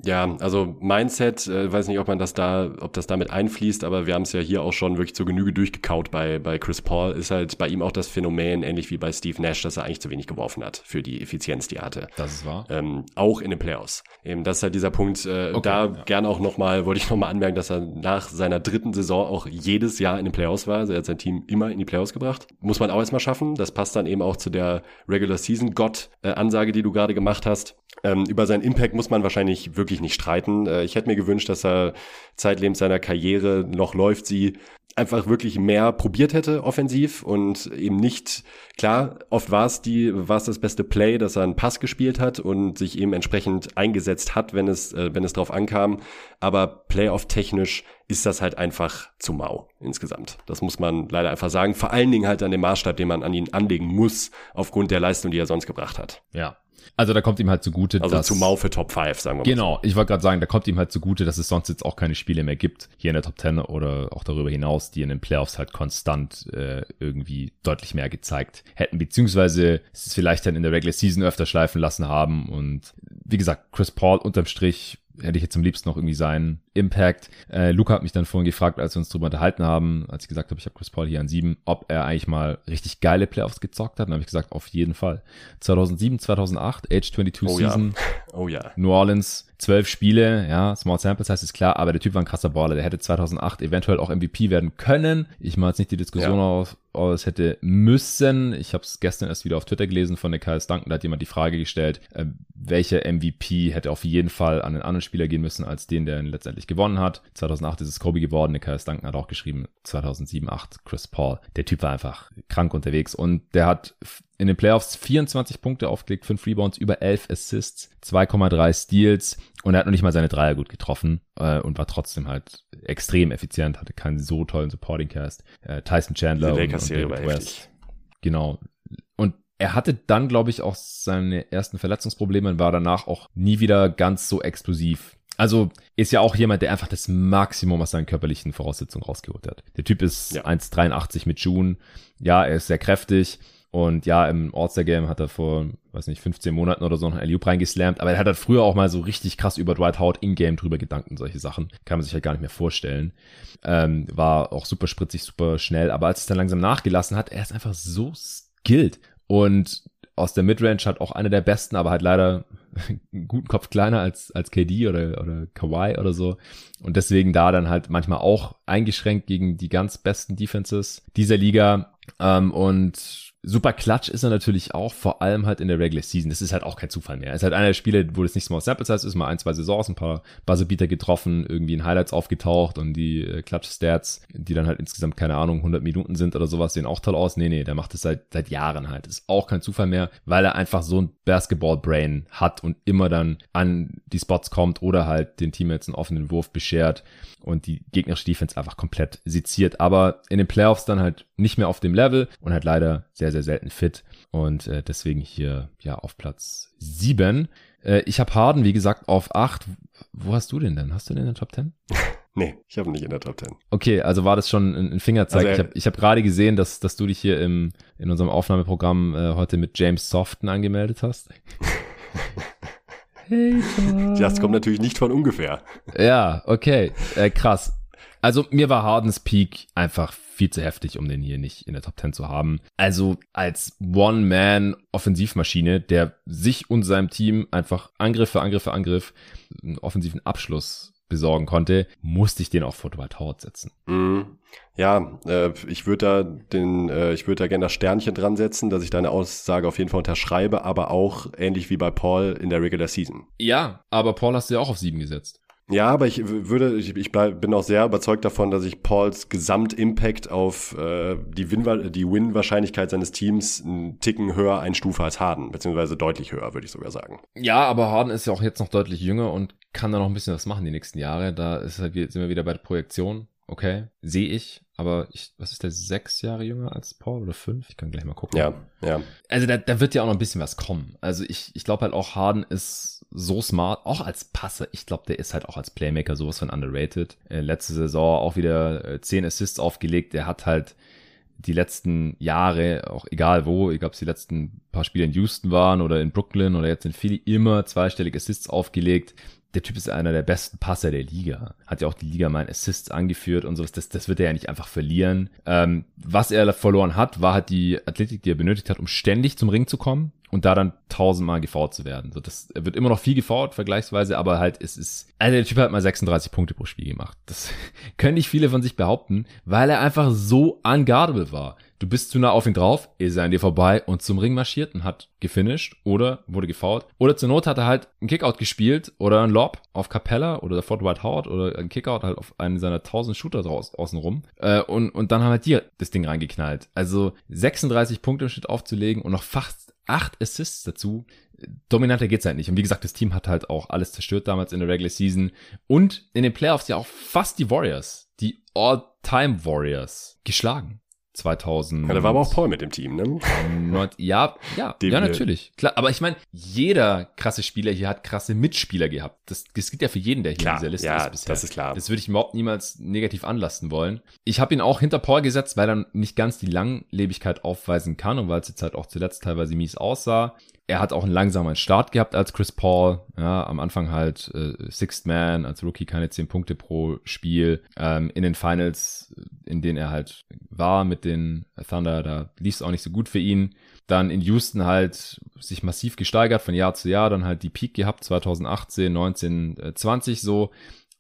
B: Ja, also Mindset, äh, weiß nicht, ob man das da, ob das damit einfließt, aber wir haben es ja hier auch schon wirklich zur Genüge durchgekaut bei, bei Chris Paul. Ist halt bei ihm auch das Phänomen, ähnlich wie bei Steve Nash, dass er eigentlich zu wenig geworfen hat für die Effizienz, die er hatte.
A: Das ist wahr.
B: Ähm, auch in den Playoffs. Eben, das ist halt dieser Punkt, äh, okay, da ja. gern auch nochmal, wollte ich nochmal anmerken, dass er nach seiner dritten Saison auch jedes Jahr in den Playoffs war. Also er hat sein Team immer in die Playoffs gebracht. Muss man auch erstmal schaffen. Das passt dann eben auch zu der Regular Season God-Ansage, äh, die du gerade gemacht hast. Ähm, über seinen Impact muss man wahrscheinlich wirklich nicht streiten. Äh, ich hätte mir gewünscht, dass er zeitlebens seiner Karriere noch läuft, sie einfach wirklich mehr probiert hätte offensiv und eben nicht klar oft war es die war es das beste Play dass er einen Pass gespielt hat und sich eben entsprechend eingesetzt hat wenn es äh, wenn es drauf ankam. Aber Playoff technisch ist das halt einfach zu mau insgesamt. Das muss man leider einfach sagen. Vor allen Dingen halt an dem Maßstab den man an ihn anlegen muss aufgrund der Leistung die er sonst gebracht hat.
A: Ja also da kommt ihm halt zugute,
B: also dass... zu mau für Top 5, sagen wir
A: mal. Genau, so. ich wollte gerade sagen, da kommt ihm halt zugute, dass es sonst jetzt auch keine Spiele mehr gibt, hier in der Top 10 oder auch darüber hinaus, die in den Playoffs halt konstant äh, irgendwie deutlich mehr gezeigt hätten, beziehungsweise es vielleicht dann in der Regular Season öfter schleifen lassen haben und wie gesagt, Chris Paul unterm Strich hätte ich jetzt am liebsten noch irgendwie seinen Impact. Äh, Luca hat mich dann vorhin gefragt, als wir uns drüber unterhalten haben, als ich gesagt habe, ich habe Chris Paul hier an sieben, ob er eigentlich mal richtig geile Playoffs gezockt hat. Dann habe ich gesagt, auf jeden Fall. 2007, 2008, Age 22 oh, Season.
B: Ja. Oh ja.
A: New Orleans, zwölf Spiele, ja, Small Samples heißt ist klar, aber der Typ war ein krasser Baller. Der hätte 2008 eventuell auch MVP werden können. Ich mache jetzt nicht die Diskussion ja. auf, es hätte müssen. Ich habe es gestern erst wieder auf Twitter gelesen von der Kyle Duncan, da hat jemand die Frage gestellt, äh, welcher MVP hätte auf jeden Fall an einen anderen Spieler gehen müssen, als den, der ihn letztendlich gewonnen hat. 2008 ist es Kobe geworden, der Kyle Duncan hat auch geschrieben, 2007, 8 Chris Paul. Der Typ war einfach krank unterwegs und der hat in den Playoffs 24 Punkte aufgelegt, 5 Rebounds, über 11 Assists, 2,3 Steals und er hat noch nicht mal seine Dreier gut getroffen äh, und war trotzdem halt extrem effizient, hatte keinen so tollen Supporting Cast. Äh, Tyson Chandler
B: und, und David West.
A: Genau. Und er hatte dann, glaube ich, auch seine ersten Verletzungsprobleme und war danach auch nie wieder ganz so explosiv. Also ist ja auch jemand, der einfach das Maximum aus seinen körperlichen Voraussetzungen rausgeholt hat. Der Typ ist ja. 1,83 mit June. Ja, er ist sehr kräftig und ja, im All-Star-Game hat er vor, weiß nicht, 15 Monaten oder so noch einen Loop reingeslammt. Aber er hat halt früher auch mal so richtig krass über Dwight Howard in-game drüber gedankt und solche Sachen. Kann man sich halt gar nicht mehr vorstellen. Ähm, war auch super spritzig, super schnell. Aber als es dann langsam nachgelassen hat, er ist einfach so skilled. Und aus der Midrange hat auch einer der besten, aber halt leider einen guten Kopf kleiner als, als KD oder, oder Kawhi oder so. Und deswegen da dann halt manchmal auch eingeschränkt gegen die ganz besten Defenses dieser Liga. Ähm, und Super Clutch ist er natürlich auch, vor allem halt in der Regular Season. Das ist halt auch kein Zufall mehr. Er ist halt einer der Spiele, wo das nicht Small Sample Size ist, mal ein, zwei Saisons, ein paar Buzzerbeater getroffen, irgendwie in Highlights aufgetaucht und die äh, Clutch Stats, die dann halt insgesamt, keine Ahnung, 100 Minuten sind oder sowas, sehen auch toll aus. Nee, nee, der macht das seit, seit Jahren halt. Ist auch kein Zufall mehr, weil er einfach so ein Basketball-Brain hat und immer dann an die Spots kommt oder halt den Teammates einen offenen Wurf beschert und die gegnerische Defense einfach komplett seziert. Aber in den Playoffs dann halt nicht mehr auf dem Level und halt leider sehr, sehr selten fit. Und äh, deswegen hier ja auf Platz sieben. Äh, ich habe Harden, wie gesagt, auf acht. Wo hast du den denn? Hast du den in der Top 10?
B: Nee, ich habe nicht in der Top 10.
A: Okay, also war das schon ein, Fingerzeig. Also, ich habe hab gerade gesehen, dass, dass du dich hier im, in unserem Aufnahmeprogramm äh, heute mit James Softon angemeldet hast.
B: Hater. Das kommt natürlich nicht von ungefähr.
A: Ja, okay, äh, krass. Also mir war Hardens Peak einfach viel zu heftig, um den hier nicht in der Top 10 zu haben. Also als One-Man-Offensivmaschine, der sich und seinem Team einfach Angriff für Angriff für Angriff einen offensiven Abschluss besorgen konnte, musste ich den auch vor Dwight Howard setzen.
B: Mm, ja, äh, ich würde da den, äh, ich würde da gerne das Sternchen dran setzen, dass ich deine Aussage auf jeden Fall unterschreibe, aber auch ähnlich wie bei Paul in der Regular Season.
A: Ja, aber Paul hast du ja auch auf sieben gesetzt.
B: Ja, aber ich würde, ich, ich bleib, bin auch sehr überzeugt davon, dass ich Pauls Gesamtimpact auf äh, die Win-Wahrscheinlichkeit Win seines Teams einen Ticken höher einstufe als Harden, beziehungsweise deutlich höher, würde ich sogar sagen.
A: Ja, aber Harden ist ja auch jetzt noch deutlich jünger und kann da noch ein bisschen was machen die nächsten Jahre. Da ist halt, sind wir wieder bei der Projektion. Okay, sehe ich. Aber ich, was ist der, sechs Jahre jünger als Paul oder fünf? Ich kann gleich mal gucken.
B: Ja, ja.
A: Also da, da wird ja auch noch ein bisschen was kommen. Also ich, ich glaube halt auch Harden ist so smart, auch als Passer. Ich glaube, der ist halt auch als Playmaker sowas von underrated. Äh, letzte Saison auch wieder äh, zehn Assists aufgelegt. Der hat halt die letzten Jahre, auch egal wo, egal ob es die letzten paar Spiele in Houston waren oder in Brooklyn oder jetzt in Philly, immer zweistellige Assists aufgelegt der Typ ist einer der besten Passer der Liga. Hat ja auch die Liga mal in Assists angeführt und sowas. Das, das wird er ja nicht einfach verlieren. Ähm, was er verloren hat, war halt die Athletik, die er benötigt hat, um ständig zum Ring zu kommen und da dann tausendmal gefault zu werden. So, das wird immer noch viel gefault, vergleichsweise, aber halt, es ist, also der Typ hat mal 36 Punkte pro Spiel gemacht. Das können nicht viele von sich behaupten, weil er einfach so unguardable war. Du bist zu nah auf ihn drauf, ist er an dir vorbei und zum Ring marschiert und hat gefinisht oder wurde gefoult. Oder zur Not hat er halt einen Kickout gespielt oder einen Lob auf Capella oder Fort White Howard oder einen Kickout halt auf einen seiner tausend Shooter draus, außenrum. Äh, und, und dann haben halt dir das Ding reingeknallt. Also 36 Punkte im Schnitt aufzulegen und noch fast acht Assists dazu. Dominanter geht's halt nicht. Und wie gesagt, das Team hat halt auch alles zerstört damals in der Regular Season. Und in den Playoffs ja auch fast die Warriors, die All-Time Warriors, geschlagen. 2000.
B: Ja, da war aber auch Paul mit dem Team, ne?
A: ja, ja, ja, natürlich. Klar, aber ich meine, jeder krasse Spieler hier hat krasse Mitspieler gehabt. Das, das gilt ja für jeden, der hier
B: klar,
A: in dieser Liste
B: ja,
A: ist bisher.
B: Das ist klar.
A: Das würde ich überhaupt niemals negativ anlasten wollen. Ich habe ihn auch hinter Paul gesetzt, weil er nicht ganz die Langlebigkeit aufweisen kann und weil es jetzt halt auch zuletzt teilweise mies aussah er hat auch einen langsamen Start gehabt als Chris Paul. Ja, am Anfang halt äh, Sixth Man, als Rookie keine 10 Punkte pro Spiel. Ähm, in den Finals, in denen er halt war mit den Thunder, da lief es auch nicht so gut für ihn. Dann in Houston halt sich massiv gesteigert von Jahr zu Jahr, dann halt die Peak gehabt 2018, 19, 20 so.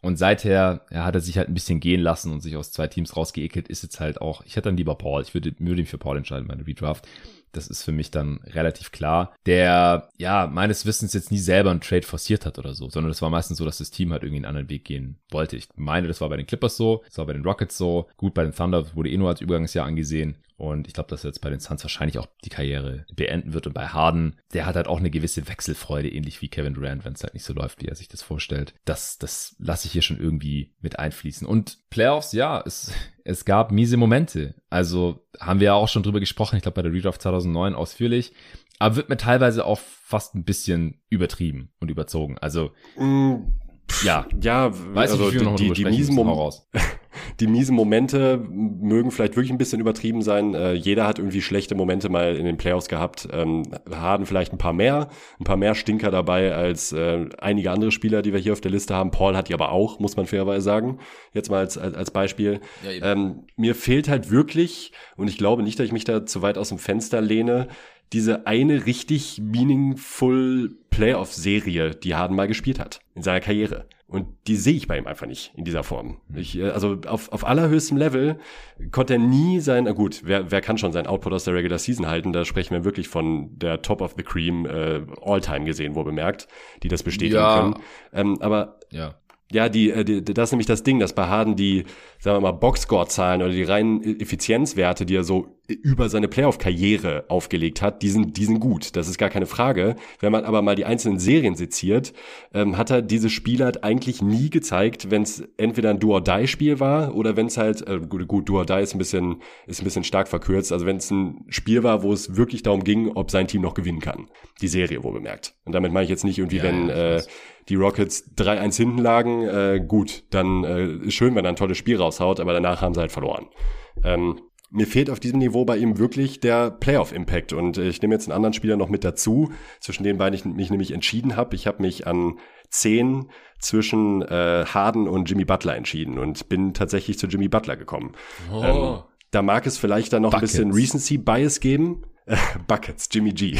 A: Und seither ja, hat er sich halt ein bisschen gehen lassen und sich aus zwei Teams rausgeekelt, ist jetzt halt auch, ich hätte dann lieber Paul, ich würde, würde ihn für Paul entscheiden bei der Redraft. Das ist für mich dann relativ klar. Der, ja, meines Wissens jetzt nie selber einen Trade forciert hat oder so, sondern es war meistens so, dass das Team halt irgendwie einen anderen Weg gehen wollte. Ich meine, das war bei den Clippers so, das war bei den Rockets so. Gut, bei den Thunder wurde eh nur als Übergangsjahr angesehen. Und ich glaube, dass er jetzt bei den Suns wahrscheinlich auch die Karriere beenden wird. Und bei Harden, der hat halt auch eine gewisse Wechselfreude, ähnlich wie Kevin Durant, wenn es halt nicht so läuft, wie er sich das vorstellt. Das, das lasse ich hier schon irgendwie mit einfließen. Und Playoffs, ja, es, es gab miese Momente. Also haben wir ja auch schon drüber gesprochen, ich glaube bei der Redraft 2009 ausführlich. Aber wird mir teilweise auch fast ein bisschen übertrieben und überzogen. Also, mm, ja.
B: Ja, weiß also ich, die, die, die miesen raus. die miesen Momente mögen vielleicht wirklich ein bisschen übertrieben sein. Äh, jeder hat irgendwie schlechte Momente mal in den Playoffs gehabt. Ähm, Harden vielleicht ein paar mehr, ein paar mehr Stinker dabei als äh, einige andere Spieler, die wir hier auf der Liste haben. Paul hat die aber auch, muss man fairerweise sagen. Jetzt mal als, als, als Beispiel. Ja, ähm, mir fehlt halt wirklich, und ich glaube nicht, dass ich mich da zu weit aus dem Fenster lehne, diese eine richtig meaningful Playoff-Serie, die Harden mal gespielt hat in seiner Karriere. Und die sehe ich bei ihm einfach nicht in dieser Form. Ich, äh, also auf, auf allerhöchstem Level konnte er nie sein, na gut, wer, wer kann schon sein Output aus der Regular Season halten? Da sprechen wir wirklich von der Top of the Cream äh, All-Time gesehen, wo bemerkt, die das bestätigen ja. können. Ähm, aber ja. Ja, die, äh, die, das ist nämlich das Ding, dass bei Harden die, sagen wir mal, Boxscore-Zahlen oder die reinen Effizienzwerte, die er so über seine Playoff-Karriere aufgelegt hat, die sind, die sind gut. Das ist gar keine Frage. Wenn man aber mal die einzelnen Serien seziert, ähm, hat er diese Spiele halt eigentlich nie gezeigt, wenn es entweder ein Do-or-Die-Spiel war oder wenn es halt, äh, gut, gut Do-or-Die ist ein bisschen, ist ein bisschen stark verkürzt, also wenn es ein Spiel war, wo es wirklich darum ging, ob sein Team noch gewinnen kann. Die Serie, wo bemerkt. Und damit meine ich jetzt nicht irgendwie, ja, wenn, ja, äh, die Rockets 3-1 hinten lagen, äh, gut, dann äh, ist schön, wenn er ein tolles Spiel raushaut, aber danach haben sie halt verloren. Ähm, mir fehlt auf diesem Niveau bei ihm wirklich der Playoff-Impact. Und ich nehme jetzt einen anderen Spieler noch mit dazu, zwischen den beiden ich mich nämlich entschieden habe. Ich habe mich an 10 zwischen äh, Harden und Jimmy Butler entschieden und bin tatsächlich zu Jimmy Butler gekommen. Oh. Ähm, da mag es vielleicht dann noch Buckets. ein bisschen Recency-Bias geben. Buckets, Jimmy G.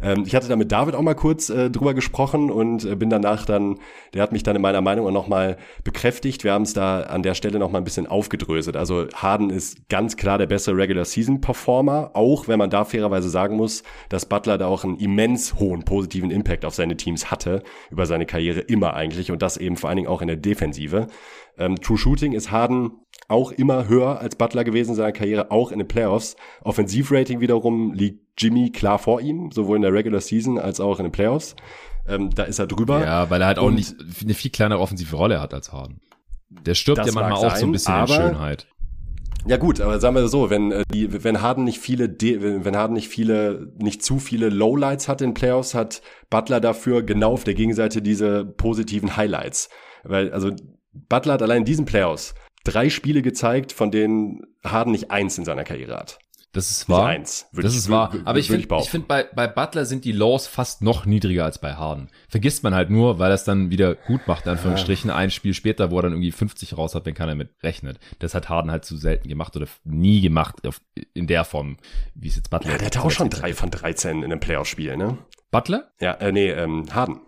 B: Ähm, ich hatte da mit David auch mal kurz äh, drüber gesprochen und äh, bin danach dann, der hat mich dann in meiner Meinung auch nochmal bekräftigt. Wir haben es da an der Stelle nochmal ein bisschen aufgedröselt. Also Harden ist ganz klar der bessere Regular Season Performer, auch wenn man da fairerweise sagen muss, dass Butler da auch einen immens hohen positiven Impact auf seine Teams hatte, über seine Karriere immer eigentlich und das eben vor allen Dingen auch in der Defensive. Ähm, True Shooting ist Harden auch immer höher als Butler gewesen in seiner Karriere, auch in den Playoffs. Offensivrating wiederum liegt Jimmy klar vor ihm, sowohl in der Regular Season als auch in den Playoffs. Ähm, da ist er drüber.
A: Ja, weil er halt auch nicht eine viel kleinere offensive Rolle hat als Harden. Der stirbt ja manchmal auch so ein bisschen in Schönheit.
B: Ja gut, aber sagen wir so, wenn äh, die, wenn Harden nicht viele, De wenn Harden nicht viele, nicht zu viele Lowlights hat in Playoffs, hat Butler dafür genau auf der Gegenseite diese positiven Highlights. Weil also Butler hat allein in diesen Playoffs drei Spiele gezeigt, von denen Harden nicht eins in seiner Karriere hat.
A: Das ist wahr. Eins, das ich, ist wahr. Aber ich finde, ich finde bei, bei Butler sind die Lows fast noch niedriger als bei Harden. Vergisst man halt nur, weil er es dann wieder gut macht, in Anführungsstrichen, ja. ein Spiel später, wo er dann irgendwie 50 raus hat, wenn keiner mit rechnet. Das hat Harden halt zu selten gemacht oder nie gemacht auf, in der Form, wie es jetzt Butler
B: Ja, der hatte auch schon drei von 13 in einem Playoff-Spiel, ne?
A: Butler?
B: Ja, äh, nee, ähm, Harden.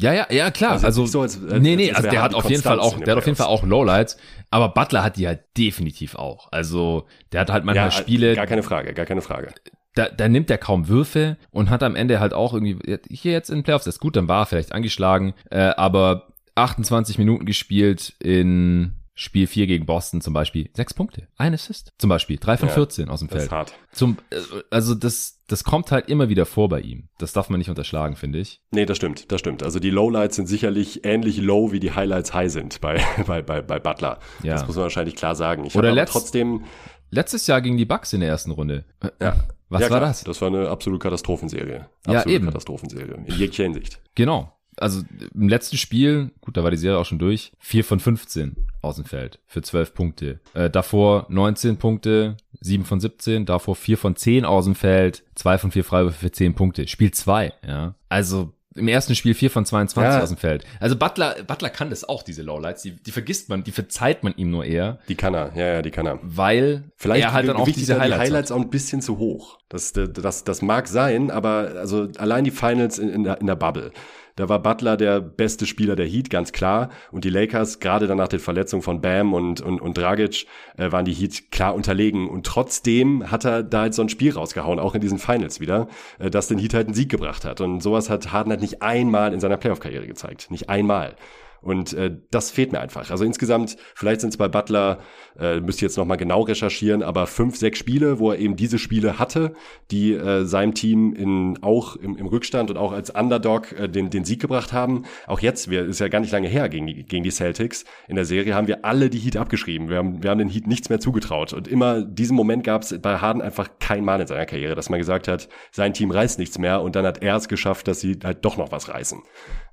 A: Ja, ja, ja, klar. Also, also so, als, als, nee, nee, also der hat auf jeden Fall auch, der hat auf jeden Fall auch Lowlights, aber Butler hat die halt definitiv auch. Also, der hat halt manchmal ja, Spiele.
B: Gar keine Frage, gar keine Frage.
A: Da, da nimmt er kaum Würfe und hat am Ende halt auch irgendwie, hier jetzt in Playoffs, das ist gut, dann war er vielleicht angeschlagen, äh, aber 28 Minuten gespielt in Spiel 4 gegen Boston zum Beispiel, sechs Punkte, ein Assist zum Beispiel, drei von ja, 14 aus dem Feld. Das ist hart. Zum, äh, also das, das kommt halt immer wieder vor bei ihm. Das darf man nicht unterschlagen, finde ich.
B: Nee, das stimmt, das stimmt. Also die Lowlights sind sicherlich ähnlich low, wie die Highlights high sind bei, bei, bei, bei Butler. Ja. Das muss man wahrscheinlich klar sagen. Ich Oder letzt, trotzdem
A: letztes Jahr gegen die Bucks in der ersten Runde.
B: Ja.
A: Was
B: ja,
A: war
B: klar.
A: das?
B: Das war eine absolute Katastrophenserie.
A: Ja,
B: Absolute
A: eben.
B: Katastrophenserie. In jeglicher Hinsicht.
A: Genau. Also im letzten Spiel, gut, da war die Serie auch schon durch, 4 von 15 aus dem Feld für 12 Punkte. Äh, davor 19 Punkte, 7 von 17, davor 4 von 10 aus dem Feld, 2 von 4 Freiwürfe für 10 Punkte. Spiel 2, ja. Also im ersten Spiel 4 von 22
B: Ja.
A: aus dem Feld. Also Butler, Butler kann das auch, diese Lowlights. Die, die vergisst man, die verzeiht man ihm nur eher,
B: Die kann er. Ja, ja, die kann er.
A: weil
B: Vielleicht
A: er halt dann auch diese Highlights,
B: die
A: hat.
B: Highlights auch ein bisschen zu hoch. Das, das, das mag sein, aber also allein die Finals in, in, der, in der Bubble. Da war Butler der beste Spieler der Heat, ganz klar. Und die Lakers, gerade dann nach den Verletzungen von Bam und, und, und Dragic, äh, waren die Heat klar unterlegen. Und trotzdem hat er da halt so ein Spiel rausgehauen, auch in diesen Finals wieder, äh, das den Heat halt einen Sieg gebracht hat. Und sowas hat Harden halt nicht einmal in seiner Playoff-Karriere gezeigt. Nicht einmal. Und äh, das fehlt mir einfach. Also insgesamt, vielleicht sind es bei Butler, äh, müsst ihr jetzt nochmal genau recherchieren, aber fünf, sechs Spiele, wo er eben diese Spiele hatte, die äh, seinem Team in, auch im, im Rückstand und auch als Underdog äh, den, den Sieg gebracht haben. Auch jetzt, wir, ist ja gar nicht lange her gegen die, gegen die Celtics. In der Serie haben wir alle die Heat abgeschrieben. Wir haben, wir haben den Heat nichts mehr zugetraut. Und immer diesen Moment gab es bei Harden einfach kein Mal in seiner Karriere, dass man gesagt hat, sein Team reißt nichts mehr und dann hat er es geschafft, dass sie halt doch noch was reißen.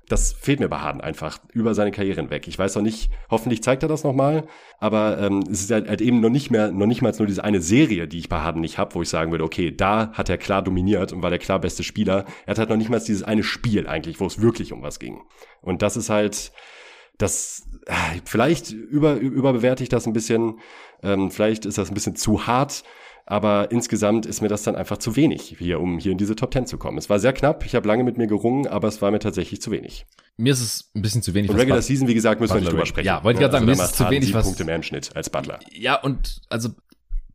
B: Das fehlt mir bei Harden einfach über seine Karriere hinweg. Ich weiß noch nicht, hoffentlich zeigt er das nochmal, aber ähm, es ist halt, halt eben noch nicht mehr, noch nicht mal nur diese eine Serie, die ich bei Harden nicht habe, wo ich sagen würde, okay, da hat er klar dominiert und war der klar beste Spieler. Er hat halt noch nicht mal dieses eine Spiel eigentlich, wo es wirklich um was ging. Und das ist halt, das äh, vielleicht über, überbewerte ich das ein bisschen, ähm, vielleicht ist das ein bisschen zu hart, aber insgesamt ist mir das dann einfach zu wenig, hier, um hier in diese Top 10 zu kommen. Es war sehr knapp, ich habe lange mit mir gerungen, aber es war mir tatsächlich zu wenig.
A: Mir ist es ein bisschen zu wenig.
B: Und Regular
A: Butler-
B: Season, wie gesagt, müssen wir nicht
A: Butler
B: drüber sprechen.
A: Ja, wollte ich gerade sagen,
B: da
A: mir ist es zu wenig, was-
B: Punkte mehr im Schnitt als Butler.
A: Ja, und also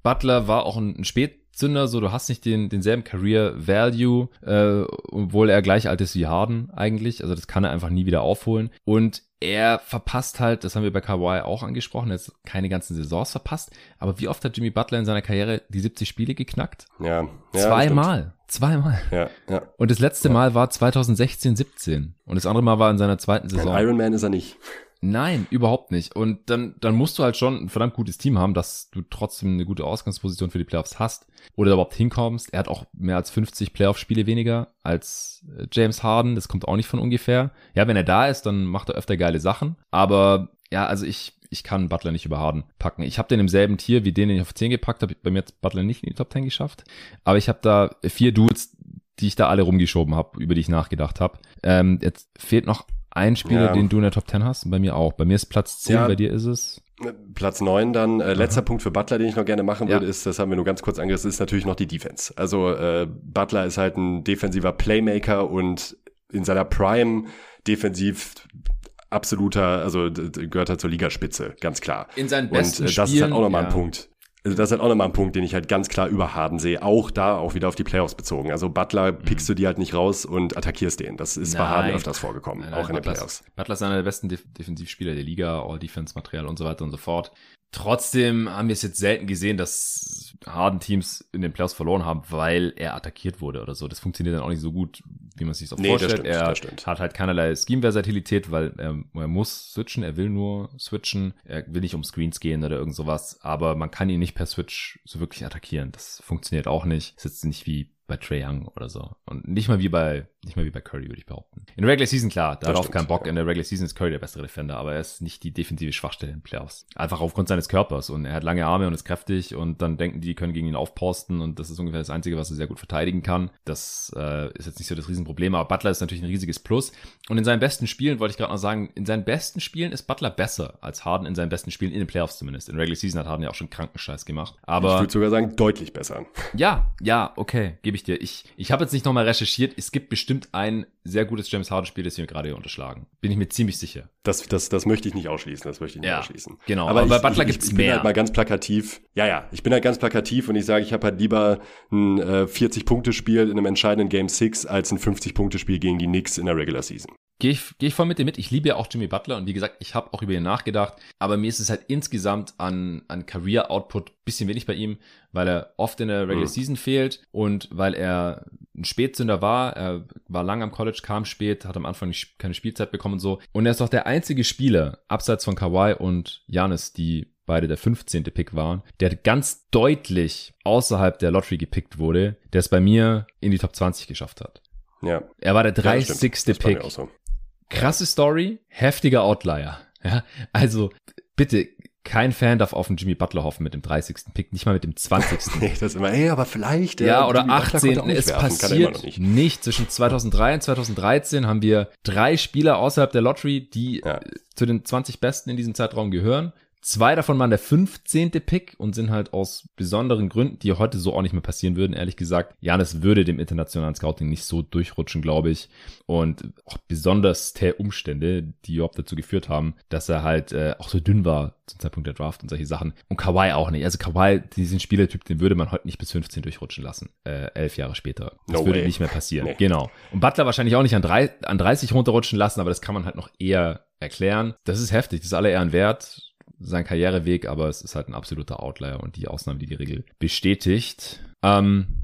A: Butler war auch ein, ein Spätzünder, so du hast nicht den denselben Career Value, äh, obwohl er gleich alt ist wie Harden eigentlich. Also das kann er einfach nie wieder aufholen. Und er verpasst halt, das haben wir bei Kawhi auch angesprochen, er hat keine ganzen Saisons verpasst. Aber wie oft hat Jimmy Butler in seiner Karriere die 70 Spiele geknackt?
B: Ja, ja
A: Zweimal. Zweimal.
B: Ja, ja.
A: Und das letzte Mal war 2016, 17. Und das andere Mal war in seiner zweiten
B: Ein
A: Saison.
B: Ironman ist er nicht.
A: Nein, überhaupt nicht. Und dann, dann musst du halt schon ein verdammt gutes Team haben, dass du trotzdem eine gute Ausgangsposition für die Playoffs hast oder überhaupt hinkommst. Er hat auch mehr als 50 Playoff-Spiele weniger als äh, James Harden. Das kommt auch nicht von ungefähr. Ja, wenn er da ist, dann macht er öfter geile Sachen. Aber ja, also ich, ich kann Butler nicht über Harden packen. Ich habe den im selben Tier wie den, den ich auf 10 gepackt habe. Bei mir hat Butler nicht in die Top 10 geschafft. Aber ich habe da vier Dudes, die ich da alle rumgeschoben habe, über die ich nachgedacht habe. Ähm, jetzt fehlt noch ein Spieler,
B: Ja.
A: den du in der Top 10 hast. Bei mir auch. Bei mir ist Platz 10,
B: Ja.
A: bei dir ist es.
B: Platz neun dann. Äh, letzter Punkt für Butler, den ich noch gerne machen
A: Ja.
B: würde, ist, das haben wir nur ganz kurz angerissen, ist natürlich noch die Defense. Also äh, Butler ist halt ein defensiver Playmaker und in seiner Prime defensiv absoluter, also gehört halt zur Ligaspitze, ganz klar.
A: In seinen
B: Und äh,
A: besten
B: das ist halt
A: Spielen,
B: auch nochmal
A: ja.
B: ein Punkt. Also das ist halt auch nochmal ein Punkt, den ich halt ganz klar über Harden sehe. Auch da, auch wieder auf die Playoffs bezogen. Also Butler pickst du die halt nicht raus und attackierst den. Das ist bei
A: Nein.
B: Harden öfters vorgekommen,
A: Nein,
B: auch in den Playoffs.
A: Butler ist einer der besten Def Defensivspieler der Liga, All-Defense-Material und so weiter und so fort. Trotzdem haben wir es jetzt selten gesehen, dass Harden-Teams in den Playoffs verloren haben, weil er attackiert wurde oder so. Das funktioniert dann auch nicht so gut, wie man sich das
B: Nee, das
A: vorstellt.
B: stimmt,
A: er
B: das stimmt.
A: hat halt keinerlei Scheme-Versatilität, weil er, er muss switchen, er will nur switchen, er will nicht um Screens gehen oder irgend sowas, aber man kann ihn nicht per Switch so wirklich attackieren. Das funktioniert auch nicht. Ist jetzt nicht wie bei Trey Young oder so. Und nicht mal wie bei, nicht mal wie bei Curry, würde ich behaupten. In der Regular Season, klar, darauf keinen Bock.
B: ja.
A: In der Regular Season ist Curry der bessere Defender, aber er ist nicht die defensive Schwachstelle in den Playoffs. Einfach aufgrund seines Körpers und er hat lange Arme und ist kräftig und dann denken die, die können gegen ihn aufposten und das ist ungefähr das Einzige, was er sehr gut verteidigen kann. Das äh, ist jetzt nicht so das Riesenproblem, aber Butler ist natürlich ein riesiges Plus. Und in seinen besten Spielen, wollte ich gerade noch sagen, in seinen besten Spielen ist Butler besser als Harden in seinen besten Spielen, in den Playoffs zumindest. In Regular Season hat Harden ja auch schon Krankenscheiß gemacht. Aber
B: ich würde sogar sagen, deutlich besser.
A: ja, ja, okay, gebe ich dir. Ich, ich habe jetzt nicht nochmal recherchiert. Es gibt bestimmt ein sehr gutes James Harden-Spiel, das wir gerade hier unterschlagen. Bin ich mir ziemlich sicher.
B: Das, das, das möchte ich nicht ausschließen, das möchte ich nicht
A: Ja,
B: ausschließen.
A: genau, aber bei Butler
B: ich,
A: gibt's
B: ich bin
A: mehr.
B: halt mal ganz plakativ. Ja, ja, ich bin halt ganz plakativ und ich sage, ich habe halt lieber ein äh, 40-Punkte-Spiel in einem entscheidenden Game 6 als ein 50-Punkte-Spiel gegen die Knicks in der Regular Season.
A: Gehe ich, geh ich voll mit dir mit. Ich liebe ja auch Jimmy Butler und wie gesagt, ich habe auch über ihn nachgedacht. Aber mir ist es halt insgesamt an, an Career-Output bisschen wenig bei ihm, weil er oft in der Regular
B: Mhm.
A: Season fehlt und weil er ein Spätzünder war. Er war lang am College, kam spät, hat am Anfang nicht, keine Spielzeit bekommen und so. Und er ist doch der einzige Spieler, abseits von Kawhi und Janis, die beide der 15. Pick waren, der ganz deutlich außerhalb der Lottery gepickt wurde, der es bei mir in die Top 20 geschafft hat.
B: Ja.
A: Er war der 30. Ja, Pick. So. Krasse Story, heftiger Outlier. Ja, also bitte kein Fan darf auf den Jimmy Butler hoffen mit dem 30. Pick, nicht mal mit dem 20.
B: nee, das immer, hey, aber vielleicht.
A: Äh, ja, oder Jimmy 18. Es werfen, passiert nicht. nicht. Zwischen 2003 und 2013 haben wir drei Spieler außerhalb der Lottery, die ja. zu den 20 Besten in diesem Zeitraum gehören. Zwei davon waren der 15. Pick und sind halt aus besonderen Gründen, die heute so auch nicht mehr passieren würden, ehrlich gesagt. Janis würde dem internationalen Scouting nicht so durchrutschen, glaube ich. Und auch besonders der Umstände, die überhaupt dazu geführt haben, dass er halt äh, auch so dünn war zum Zeitpunkt der Draft und solche Sachen. Und Kawhi auch nicht. Also Kawhi, diesen Spielertyp, den würde man heute nicht bis 15 durchrutschen lassen. Äh, elf Jahre später. Das no würde way. nicht mehr passieren. Nee. Genau. Und Butler wahrscheinlich auch nicht an, drei, an 30 runterrutschen lassen, aber das kann man halt noch eher erklären. Das ist heftig. Das ist alle Ehren wert sein Karriereweg, aber es ist halt ein absoluter Outlier und die Ausnahme, die die Regel bestätigt. Ähm,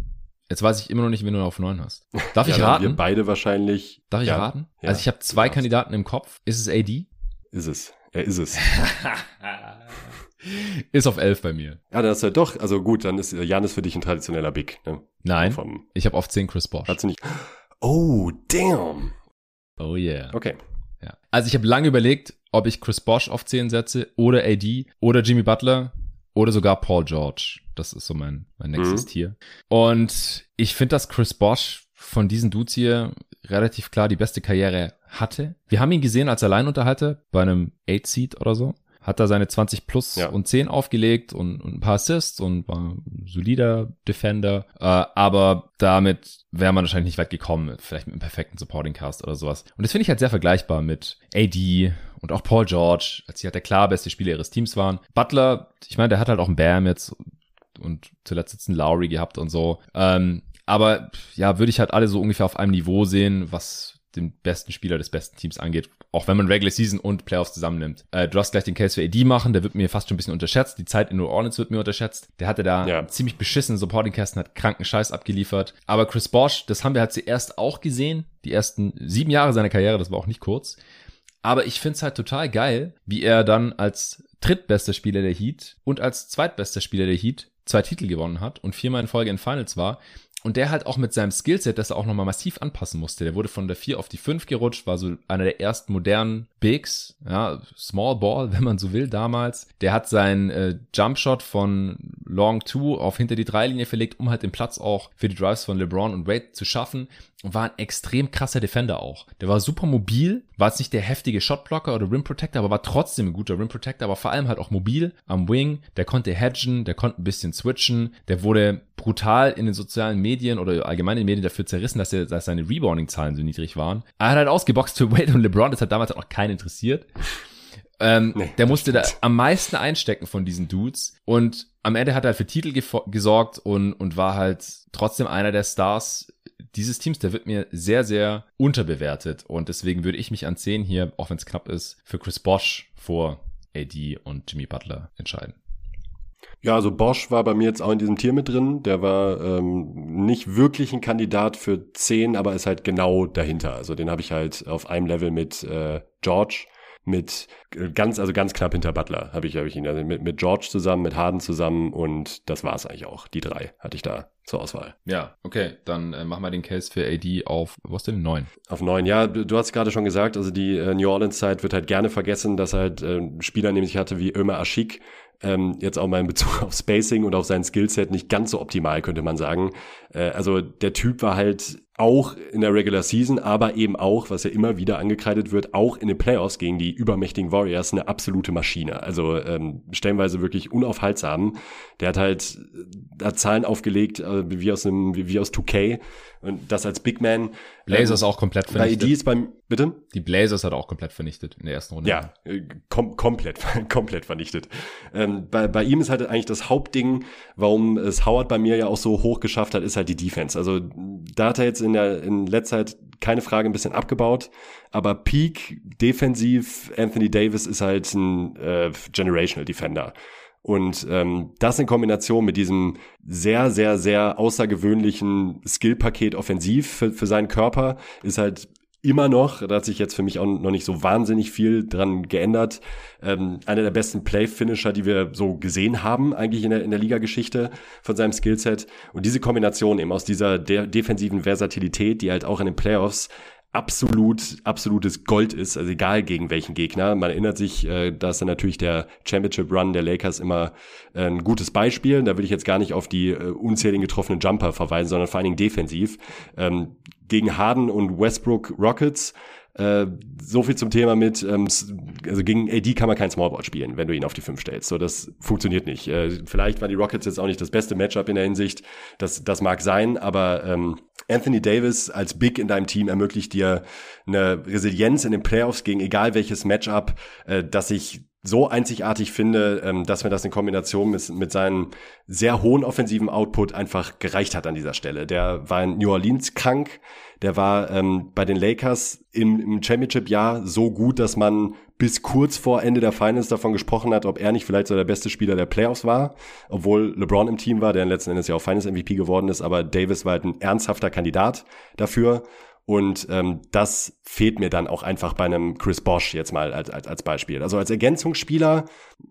A: jetzt weiß ich immer noch nicht, wen du auf neun hast. Darf ja, ich raten?
B: Wir beide wahrscheinlich.
A: Darf ich
B: ja,
A: raten? Ja, also ich habe zwei Kandidaten im Kopf. Ist es AD?
B: Ist es. Er ist es.
A: ist auf elf bei mir.
B: Ja, das ist ja doch. Also gut, dann ist Janis für dich ein traditioneller Big. Ne?
A: Nein. Vom, ich habe auf zehn Chris Bosch.
B: Hat sie nicht. Oh, damn.
A: Oh yeah.
B: Okay.
A: Ja. Also ich habe lange überlegt, ob ich Chris Bosch auf 10 setze oder AD oder Jimmy Butler oder sogar Paul George. Das ist so mein, mein nächstes mhm. Tier. Und ich finde, dass Chris Bosch von diesen Dudes hier relativ klar die beste Karriere hatte. Wir haben ihn gesehen als Alleinunterhalter bei einem 8-Seed oder so hat er seine 20 plus ja. und 10 aufgelegt und, und, ein paar Assists und war ein solider Defender. Äh, aber damit wäre man wahrscheinlich nicht weit gekommen, vielleicht mit einem perfekten Supporting Cast oder sowas. Und das finde ich halt sehr vergleichbar mit AD und auch Paul George, als sie halt der klar beste Spieler ihres Teams waren. Butler, ich meine, der hat halt auch einen Bam jetzt und zuletzt jetzt einen Lowry gehabt und so. Ähm, aber ja, würde ich halt alle so ungefähr auf einem Niveau sehen, was den besten Spieler des besten Teams angeht, auch wenn man Regular Season und Playoffs zusammennimmt. Äh, du hast gleich den Case für AD machen, der wird mir fast schon ein bisschen unterschätzt. Die Zeit in New Orleans wird mir unterschätzt. Der hatte da ja. ziemlich beschissenen Supporting Cast und hat kranken Scheiß abgeliefert. Aber Chris Bosch, das haben wir halt zuerst auch gesehen. Die ersten sieben Jahre seiner Karriere, das war auch nicht kurz. Aber ich find's halt total geil, wie er dann als drittbester Spieler der Heat und als zweitbester Spieler der Heat zwei Titel gewonnen hat und viermal in Folge in Finals war. Und der halt auch mit seinem Skillset, das er auch nochmal massiv anpassen musste. Der wurde von der 4 auf die 5 gerutscht, war so einer der ersten modernen Bigs, ja, Small Ball, wenn man so will, damals. Der hat seinen äh, Jumpshot von Long 2 auf hinter die Dreilinie verlegt, um halt den Platz auch für die Drives von LeBron und Wade zu schaffen und war ein extrem krasser Defender auch. Der war super mobil, war jetzt nicht der heftige Shotblocker oder Rim Protector, aber war trotzdem ein guter Rim Protector, aber vor allem halt auch mobil am Wing. Der konnte hedgen, der konnte ein bisschen switchen, der wurde brutal in den sozialen Medien oder allgemein in den Medien dafür zerrissen, dass, er, dass seine Rebounding-Zahlen so niedrig waren. Er hat halt ausgeboxt für Wade und LeBron, das hat damals auch noch keinen interessiert. Ähm, nee, der musste da am meisten einstecken von diesen Dudes und am Ende hat er halt für Titel gesorgt und, und war halt trotzdem einer der Stars dieses Teams, der wird mir sehr, sehr unterbewertet. Und deswegen würde ich mich an 10 hier, auch wenn es knapp ist, für Chris Bosch vor AD und Jimmy Butler entscheiden.
B: Ja, also Bosch war bei mir jetzt auch in diesem Tier mit drin. Der war ähm, nicht wirklich ein Kandidat für 10, aber ist halt genau dahinter. Also den habe ich halt auf einem Level mit äh, George mit äh, ganz, also ganz knapp hinter Butler habe ich, habe ich ihn. Also mit, mit George zusammen, mit Harden zusammen und das war es eigentlich auch. Die drei hatte ich da zur Auswahl.
A: Ja, okay, dann äh, mach mal den Case für AD auf, was denn, neun?
B: Auf neun, ja, du, du hast gerade schon gesagt, also die äh, New Orleans-Zeit wird halt gerne vergessen, dass halt äh, Spieler nämlich hatte wie Ömer Aschik, ähm, jetzt auch mal in Bezug auf Spacing und auf sein Skillset nicht ganz so optimal, könnte man sagen. Äh, also der Typ war halt auch in der Regular Season, aber eben auch, was ja immer wieder angekreidet wird, auch in den Playoffs gegen die übermächtigen Warriors eine absolute Maschine. Also ähm, stellenweise wirklich unaufhaltsam. Der hat halt hat Zahlen aufgelegt, äh, wie aus einem, wie, wie aus 2K und das als Big Man.
A: Blazers ähm, auch komplett
B: vernichtet. Bei ist beim, bitte?
A: Die Blazers hat auch komplett vernichtet in der ersten Runde.
B: Ja, äh, kom komplett, komplett vernichtet. Ähm, bei, bei ihm ist halt eigentlich das Hauptding, warum es Howard bei mir ja auch so hoch geschafft hat, ist halt die Defense. Also da hat er jetzt in der in letzter Zeit keine Frage ein bisschen abgebaut, aber Peak defensiv Anthony Davis ist halt ein äh, generational Defender. Und ähm, das in Kombination mit diesem sehr, sehr, sehr außergewöhnlichen Skillpaket offensiv für, für seinen Körper ist halt immer noch, da hat sich jetzt für mich auch noch nicht so wahnsinnig viel dran geändert, ähm, einer der besten Play-Finisher, die wir so gesehen haben, eigentlich in der, in der Liga-Geschichte von seinem Skillset. Und diese Kombination eben aus dieser de defensiven Versatilität, die halt auch in den Playoffs absolut, absolutes Gold ist, also egal gegen welchen Gegner. Man erinnert sich, äh, da ist dann natürlich der Championship Run der Lakers immer äh, ein gutes Beispiel. Da will ich jetzt gar nicht auf die äh, unzähligen getroffenen Jumper verweisen, sondern vor allen Dingen defensiv. Ähm, gegen Harden und Westbrook Rockets äh, so viel zum Thema mit, ähm, also gegen AD kann man kein Smallball spielen, wenn du ihn auf die 5 stellst. So, das funktioniert nicht. Äh, vielleicht waren die Rockets jetzt auch nicht das beste Matchup in der Hinsicht. Das, das mag sein, aber ähm, Anthony Davis als Big in deinem Team ermöglicht dir eine Resilienz in den Playoffs gegen egal welches Matchup, äh, dass ich so einzigartig finde, ähm, dass mir das in Kombination mit, mit seinem sehr hohen offensiven Output einfach gereicht hat an dieser Stelle. Der war in New Orleans krank, der war ähm, bei den Lakers im, im Championship-Jahr so gut, dass man bis kurz vor Ende der Finals davon gesprochen hat, ob er nicht vielleicht so der beste Spieler der Playoffs war, obwohl LeBron im Team war, der letzten Endes ja auch Finals MVP geworden ist, aber Davis war halt ein ernsthafter Kandidat dafür. Und ähm, das fehlt mir dann auch einfach bei einem Chris Bosch jetzt mal als, als, als Beispiel. Also als Ergänzungsspieler,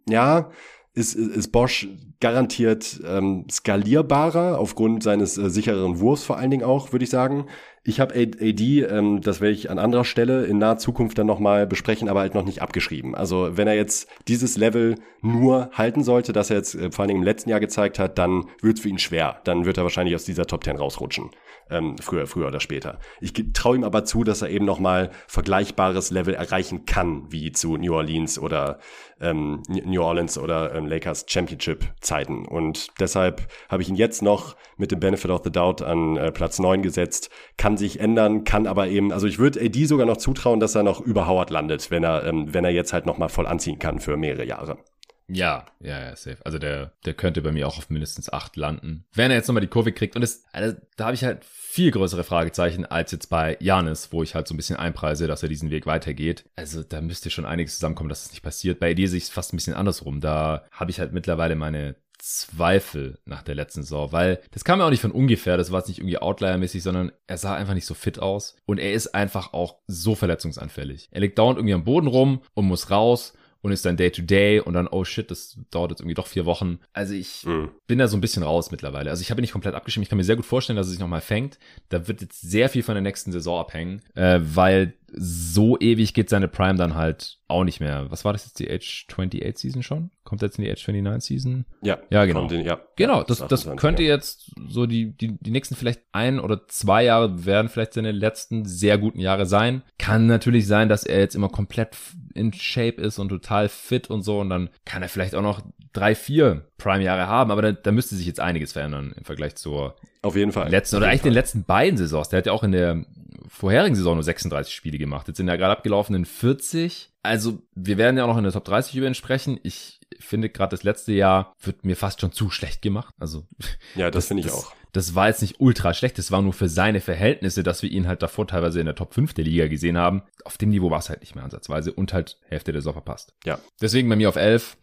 B: ja, ist, ist Bosch garantiert ähm, skalierbarer aufgrund seines äh, sichereren Wurfs vor allen Dingen auch, würde ich sagen. Ich habe AD, ähm, das werde ich an anderer Stelle in naher Zukunft dann nochmal besprechen, aber halt noch nicht abgeschrieben. Also wenn er jetzt dieses Level nur halten sollte, das er jetzt äh, vor allen Dingen im letzten Jahr gezeigt hat, dann wird es für ihn schwer. Dann wird er wahrscheinlich aus dieser Top 10 rausrutschen. Ähm, früher, früher oder später. Ich traue ihm aber zu, dass er eben nochmal vergleichbares Level erreichen kann, wie zu New Orleans oder ähm, New Orleans oder ähm, Lakers Championship Zeiten. Und deshalb habe ich ihn jetzt noch mit dem Benefit of the Doubt an äh, Platz 9 gesetzt. Kann sich ändern, kann aber eben, also ich würde AD sogar noch zutrauen, dass er noch über Howard landet, wenn er, ähm, wenn er jetzt halt nochmal voll anziehen kann für mehrere Jahre.
A: Ja, ja, ja, safe. Also der, der könnte bei mir auch auf mindestens acht landen. Wenn er jetzt nochmal die Kurve kriegt. Und das, also, da habe ich halt viel größere Fragezeichen als jetzt bei Janis, wo ich halt so ein bisschen einpreise, dass er diesen Weg weitergeht. Also da müsste schon einiges zusammenkommen, dass es das nicht passiert. Bei dir sehe ich es fast ein bisschen andersrum. Da habe ich halt mittlerweile meine Zweifel nach der letzten Saison, weil das kam ja auch nicht von ungefähr, das war jetzt nicht irgendwie Outlier-mäßig, sondern er sah einfach nicht so fit aus und er ist einfach auch so verletzungsanfällig. Er liegt dauernd irgendwie am Boden rum und muss raus und ist dann Day-to-Day -Day und dann, oh shit, das dauert jetzt irgendwie doch vier Wochen. Also ich mhm. bin da so ein bisschen raus mittlerweile. Also ich habe ihn nicht komplett abgeschrieben. Ich kann mir sehr gut vorstellen, dass er sich nochmal fängt. Da wird jetzt sehr viel von der nächsten Saison abhängen, äh, weil so ewig geht seine Prime dann halt auch nicht mehr. Was war das jetzt, die Age 28 Season schon? Kommt jetzt in die Age 29 Season?
B: Ja.
A: Ja, genau.
B: Den, ja.
A: Genau, das, das, das könnte ja. jetzt so die, die, die nächsten vielleicht ein oder zwei Jahre werden vielleicht seine letzten sehr guten Jahre sein. Kann natürlich sein, dass er jetzt immer komplett in Shape ist und total fit und so und dann kann er vielleicht auch noch drei, vier Prime-Jahre haben, aber da, da müsste sich jetzt einiges verändern im Vergleich zur
B: auf jeden Fall.
A: Letzten oder eigentlich Fall. den letzten beiden Saisons. Der hat ja auch in der vorherigen Saison nur 36 Spiele gemacht. Jetzt sind ja gerade abgelaufenen 40. Also wir werden ja auch noch in der Top 30 über ihn sprechen. Ich finde gerade das letzte Jahr wird mir fast schon zu schlecht gemacht. Also
B: ja, das, das finde ich auch.
A: Das war jetzt nicht ultra schlecht. Das war nur für seine Verhältnisse, dass wir ihn halt davor teilweise in der Top 5 der Liga gesehen haben. Auf dem Niveau war es halt nicht mehr ansatzweise und halt Hälfte der Saison verpasst.
B: Ja.
A: Deswegen bei mir auf 11.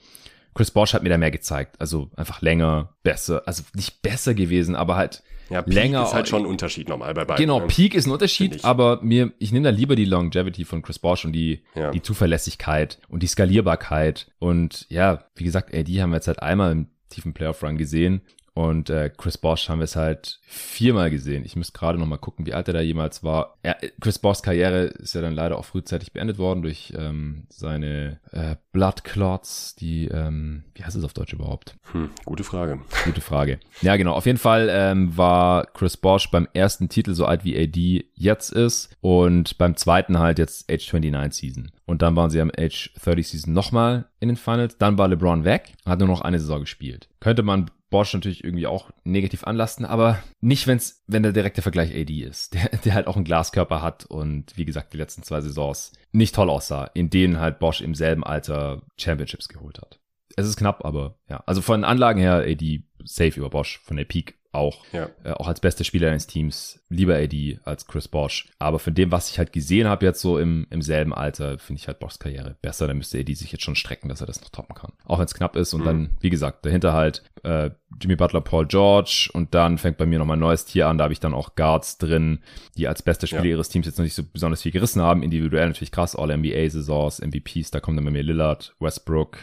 A: Chris Bosch hat mir da mehr gezeigt. Also einfach länger, besser. Also nicht besser gewesen, aber halt
B: ja, Peak länger. ist halt schon ein Unterschied normal bei beiden.
A: Genau, ne? Peak ist ein Unterschied, aber mir, ich nehme da lieber die Longevity von Chris Bosch und die, ja. die Zuverlässigkeit und die Skalierbarkeit. Und ja, wie gesagt, ey, die haben wir jetzt halt einmal im tiefen Playoff-Run gesehen. Und äh, Chris Bosch haben wir es halt viermal gesehen. Ich muss gerade noch mal gucken, wie alt er da jemals war. Ja, Chris Boschs Karriere ist ja dann leider auch frühzeitig beendet worden durch ähm, seine äh, Blood Clots, die, ähm, wie heißt es auf Deutsch überhaupt?
B: Hm, gute Frage.
A: Gute Frage. Ja, genau. Auf jeden Fall ähm, war Chris Bosch beim ersten Titel so alt wie AD jetzt ist und beim zweiten halt jetzt Age 29 Season. Und dann waren sie am Age 30 Season nochmal in den Finals. Dann war LeBron weg, hat nur noch eine Saison gespielt. Könnte man Bosch natürlich irgendwie auch negativ anlasten, aber nicht, wenn's, wenn der direkte Vergleich AD ist, der, der halt auch einen Glaskörper hat und wie gesagt die letzten zwei Saisons nicht toll aussah, in denen halt Bosch im selben Alter Championships geholt hat. Es ist knapp, aber ja. Also von Anlagen her AD safe über Bosch, von der Peak auch. Ja. Äh, auch als bester Spieler eines Teams lieber AD als Chris Bosch. Aber von dem, was ich halt gesehen habe jetzt so im, im selben Alter, finde ich halt Boschs Karriere besser. Da müsste AD sich jetzt schon strecken, dass er das noch toppen kann. Auch wenn es knapp ist. Und mhm. dann, wie gesagt, dahinter halt äh, Jimmy Butler, Paul George. Und dann fängt bei mir noch mal ein neues Tier an. Da habe ich dann auch Guards drin, die als bester Spieler ja. ihres Teams jetzt noch nicht so besonders viel gerissen haben. Individuell natürlich krass. All-NBA-Saisons, MVPs, da kommt dann bei mir Lillard, Westbrook,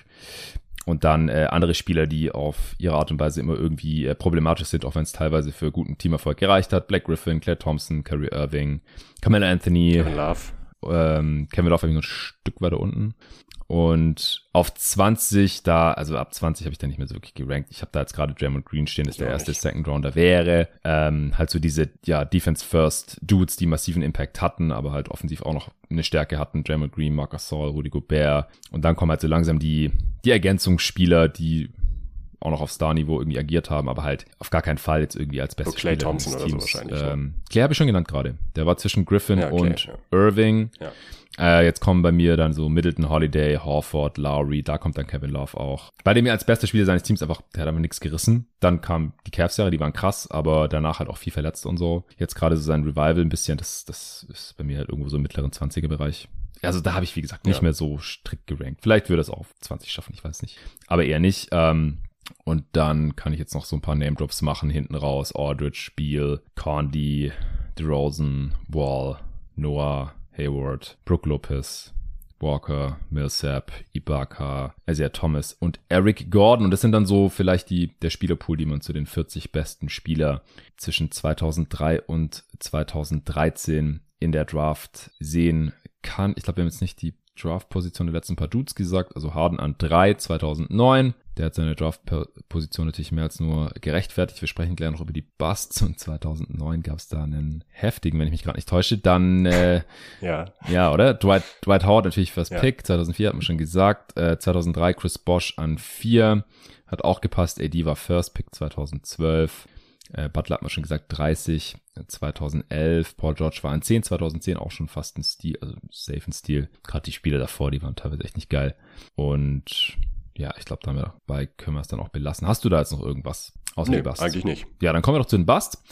A: und dann äh, andere Spieler, die auf ihre Art und Weise immer irgendwie äh, problematisch sind, auch wenn es teilweise für guten Teamerfolg gereicht hat. Black Griffin, Claire Thompson, Kyrie Irving, Camilla Anthony,
B: Kevin Love.
A: Ähm, Kevin Love habe ich noch ein Stück weiter unten. Und auf 20, da, also ab 20 habe ich da nicht mehr so wirklich gerankt. Ich habe da jetzt gerade Draymond Green stehen, das der erste nicht. Second Rounder wäre. Ähm, halt so diese, ja, Defense First Dudes, die massiven Impact hatten, aber halt offensiv auch noch eine Stärke hatten. Draymond Green, Marcus Saul, Rudy Gobert. Und dann kommen halt so langsam die, die Ergänzungsspieler, die auch noch auf Star-Niveau irgendwie agiert haben, aber halt auf gar keinen Fall jetzt irgendwie als beste
B: Clay Spieler Thompson oder so wahrscheinlich.
A: Ähm, Clay habe ich schon genannt gerade. Der war zwischen Griffin ja, Clay, und ja. Irving. Ja. Äh, jetzt kommen bei mir dann so Middleton, Holiday, Horford, Lowry, da kommt dann Kevin Love auch. Bei dem er als bester Spieler seines Teams einfach, der hat aber nichts gerissen. Dann kam die Cavs-Jahre, die waren krass, aber danach halt auch viel verletzt und so. Jetzt gerade so sein Revival ein bisschen, das, das ist bei mir halt irgendwo so im mittleren 20er-Bereich. Also da habe ich, wie gesagt, nicht ja. mehr so strikt gerankt. Vielleicht würde es auch auf 20 schaffen, ich weiß nicht. Aber eher nicht. Ähm, und dann kann ich jetzt noch so ein paar Name-Drops machen hinten raus. Aldridge, Beal, Condi, DeRozan, Wall, Noah, Hayward, Brooke Lopez, Walker, Millsap, Ibaka, Isaiah Thomas und Eric Gordon. Und das sind dann so vielleicht die, der Spielerpool, die man zu den 40 besten Spieler zwischen 2003 und 2013 in der Draft sehen kann. Ich glaube, wir haben jetzt nicht die Draft-Position der letzten paar Dudes gesagt. Also Harden an 3 2009, der hat seine Draft-Position natürlich mehr als nur gerechtfertigt. Wir sprechen gleich noch über die Busts und 2009 gab es da einen heftigen, wenn ich mich gerade nicht täusche. Dann, äh,
B: ja.
A: ja, oder? Dwight, Dwight Howard natürlich First ja. Pick, 2004 hat man schon gesagt. Äh, 2003 Chris Bosch an 4, hat auch gepasst. AD war First Pick 2012. Äh, Butler hat man schon gesagt 30, 2011. Paul George war an 10, 2010 auch schon fast ein Stil, also safe ein Stil. Gerade die Spiele davor, die waren teilweise echt nicht geil. Und ja, ich glaube, dabei können wir es dann auch belassen. Hast du da jetzt noch irgendwas
B: außer nee, Bust? eigentlich nicht.
A: Ja, dann kommen wir doch zu den Bust.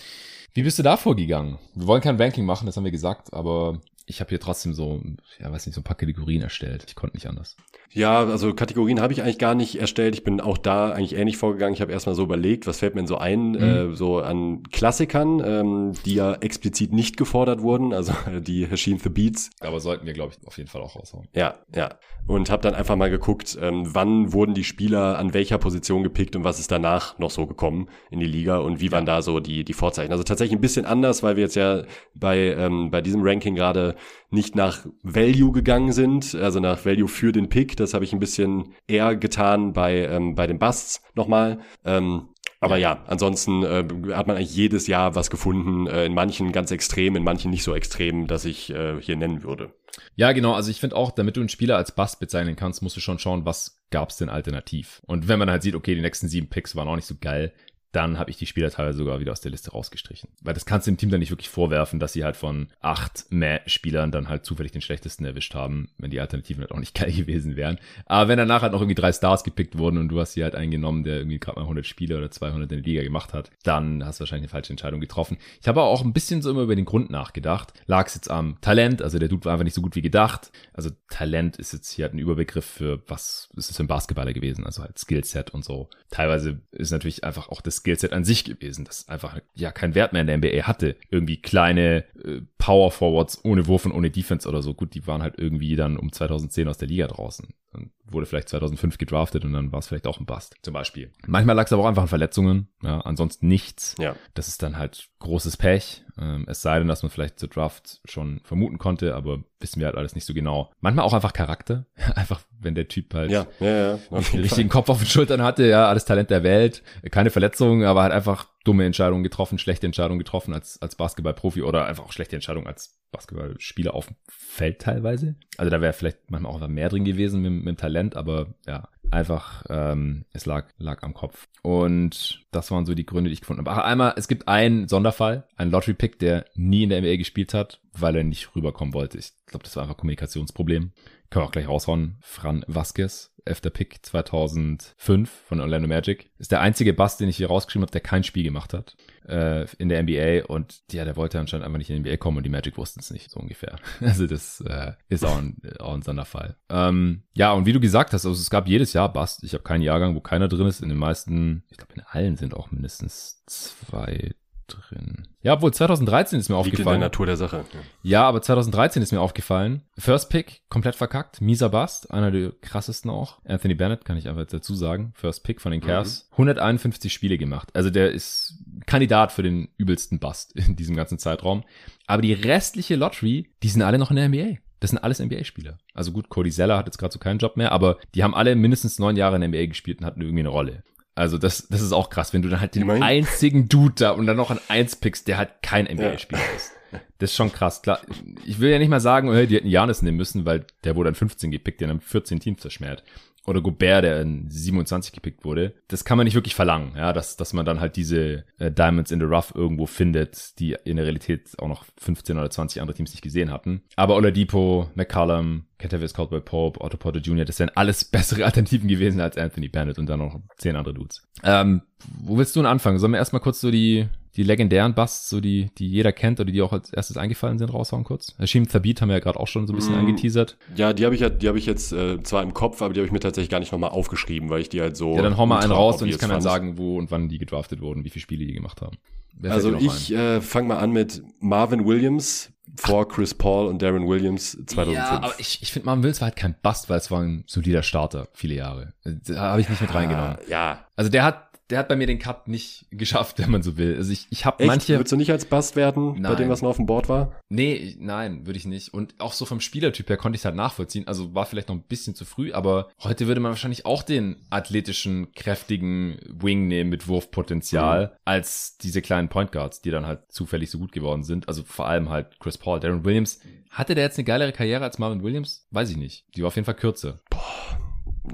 A: Wie bist du da vorgegangen? Wir wollen kein Ranking machen, das haben wir gesagt, aber ich habe hier trotzdem so, ja, weiß nicht, so ein paar Kategorien erstellt. Ich konnte nicht anders.
B: Ja, also Kategorien habe ich eigentlich gar nicht erstellt. Ich bin auch da eigentlich ähnlich vorgegangen. Ich habe erstmal so überlegt, was fällt mir denn so ein, mhm. äh, so an Klassikern, ähm, die ja explizit nicht gefordert wurden, also die Hashim the Beats.
A: Aber sollten wir, glaube ich, auf jeden Fall auch raushauen.
B: Ja, ja. Und habe dann einfach mal geguckt, ähm, wann wurden die Spieler an welcher Position gepickt und was ist danach noch so gekommen in die Liga und wie ja. waren da so die, die Vorzeichen. Also tatsächlich ein bisschen anders, weil wir jetzt ja bei, ähm, bei diesem Ranking gerade nicht nach Value gegangen sind, also nach Value für den Pick. Das habe ich ein bisschen eher getan bei, ähm, bei den Busts nochmal. Ähm, aber ja, ansonsten äh, hat man eigentlich jedes Jahr was gefunden, äh, in manchen ganz extrem, in manchen nicht so extrem, dass ich äh, hier nennen würde.
A: Ja, genau. Also ich finde auch, damit du einen Spieler als Bust bezeichnen kannst, musst du schon schauen, was gab's denn alternativ. Und wenn man halt sieht, okay, die nächsten sieben Picks waren auch nicht so geil, dann habe ich die Spieler teilweise sogar wieder aus der Liste rausgestrichen. Weil das kannst du dem Team dann nicht wirklich vorwerfen, dass sie halt von acht Mäh-Spielern dann halt zufällig den schlechtesten erwischt haben, wenn die Alternativen halt auch nicht geil gewesen wären. Aber wenn danach halt noch irgendwie drei Stars gepickt wurden und du hast hier halt einen genommen, der irgendwie gerade mal 100 Spiele oder 200 in der Liga gemacht hat, dann hast du wahrscheinlich eine falsche Entscheidung getroffen. Ich habe auch ein bisschen so immer über den Grund nachgedacht. Lag es jetzt am Talent, also der Dude war einfach nicht so gut wie gedacht. Also Talent ist jetzt hier halt ein Überbegriff für was ist es für ein Basketballer gewesen, also halt Skillset und so. Teilweise ist natürlich einfach auch das Skillset an sich gewesen, das einfach ja keinen Wert mehr in der NBA hatte. Irgendwie kleine äh, Power Forwards ohne Wurf und ohne Defense oder so. Gut, die waren halt irgendwie dann um 2010 aus der Liga draußen. Dann wurde vielleicht 2005 gedraftet und dann war es vielleicht auch ein Bust, zum Beispiel. Manchmal lag es aber auch einfach an Verletzungen, ja, ansonsten nichts.
B: Ja.
A: Das ist dann halt großes Pech. Ähm, es sei denn, dass man vielleicht zur Draft schon vermuten konnte, aber wissen wir halt alles nicht so genau. Manchmal auch einfach Charakter. einfach, wenn der Typ halt
B: ja, ja, ja,
A: den richtigen Kopf auf den Schultern hatte, ja, alles Talent der Welt, keine Verletzungen, aber halt einfach dumme Entscheidungen getroffen, schlechte Entscheidungen getroffen als, als Basketballprofi oder einfach auch schlechte Entscheidungen als Basketballspieler auf dem Feld teilweise. Also da wäre vielleicht manchmal auch mehr drin gewesen mit, mit dem Talent, aber ja, einfach, ähm, es lag, lag am Kopf. Und das waren so die Gründe, die ich gefunden habe. Ach, einmal, es gibt einen Sonderfall, einen Lottery-Pick, der nie in der NBA gespielt hat, weil er nicht rüberkommen wollte. Ich glaube, das war einfach Kommunikationsproblem. Können wir auch gleich raushauen. Fran Vasquez, elfter Pick 2005 von Orlando Magic. Ist der einzige Bass, den ich hier rausgeschrieben habe, der kein Spiel gemacht hat äh, in der NBA. Und ja, der wollte anscheinend einfach nicht in die NBA kommen und die Magic wussten es nicht, so ungefähr. Also das äh, ist auch ein, auch ein Sonderfall. Ähm, ja, und wie du gesagt hast, also es gab jedes Jahr Bast. Ich habe keinen Jahrgang, wo keiner drin ist. In den meisten, ich glaube in allen sind auch mindestens zwei drin. Ja, obwohl 2013 ist mir Liegt aufgefallen.
B: in der Natur der Sache.
A: Ja. aber 2013 ist mir aufgefallen. First Pick, komplett verkackt. Mieser Bust, einer der krassesten auch. Anthony Bennett, kann ich einfach dazu sagen. First Pick von den Cavs. Mhm. 151 Spiele gemacht. Also der ist Kandidat für den übelsten Bust in diesem ganzen Zeitraum. Aber die restliche Lottery, die sind alle noch in der NBA. Das sind alles NBA-Spieler. Also gut, Cody Zeller hat jetzt gerade so keinen Job mehr, aber die haben alle mindestens neun Jahre in der NBA gespielt und hatten irgendwie eine Rolle. Also das, das ist auch krass, wenn du dann halt den mein? einzigen Dude da und dann noch an eins pickst, der halt kein NBA-Spieler ja. ist. Das ist schon krass. Klar, ich will ja nicht mal sagen, die hätten Janis nehmen müssen, weil der wurde dann 15 gepickt, der dann 14 Teams zerschmert oder Gobert, der in 27 gepickt wurde. Das kann man nicht wirklich verlangen, ja, dass, dass man dann halt diese äh, Diamonds in the Rough irgendwo findet, die in der Realität auch noch 15 oder 20 andere Teams nicht gesehen hatten. Aber Oladipo, McCallum, Kentavious Caldwell Pope, Otto Porter Jr., das wären alles bessere Alternativen gewesen als Anthony Bennett und dann noch 10 andere Dudes. Ähm, wo willst du denn anfangen? Sollen wir erstmal kurz so die, die legendären Busts, so die, die jeder kennt oder die auch als erstes eingefallen sind, raushauen kurz? Hashim Thabit haben wir ja gerade auch schon so ein bisschen mm, angeteasert.
B: Ja, die habe ich ja, die habe ich jetzt äh, zwar im Kopf, aber die habe ich mir tatsächlich gar nicht nochmal aufgeschrieben, weil ich die halt so.
A: Ja, dann hau mal einen raus und ich kann dann sagen, wo und wann die gedraftet wurden, wie viele Spiele die gemacht haben.
B: also ich äh, fange mal an mit Marvin Williams vor Chris Paul und Darren Williams 2005. Ja, aber
A: ich, ich finde Marvin Williams war halt kein Bust, weil es war ein solider Starter viele Jahre. Da habe ich nicht mit reingenommen.
B: Ja.
A: Also der hat der hat bei mir den Cut nicht geschafft, wenn man so will. Also ich, ich habe manche.
B: Würdest du nicht als Bust werden, nein. bei dem, was noch auf dem Board war?
A: Nee, nein, würde ich nicht. Und auch so vom Spielertyp her konnte ich es halt nachvollziehen. Also war vielleicht noch ein bisschen zu früh, aber heute würde man wahrscheinlich auch den athletischen, kräftigen Wing nehmen mit Wurfpotenzial, mhm. als diese kleinen Point Guards, die dann halt zufällig so gut geworden sind. Also vor allem halt Chris Paul, Darren Williams. Hatte der jetzt eine geilere Karriere als Marvin Williams? Weiß ich nicht. Die war auf jeden Fall kürzer.
B: Boah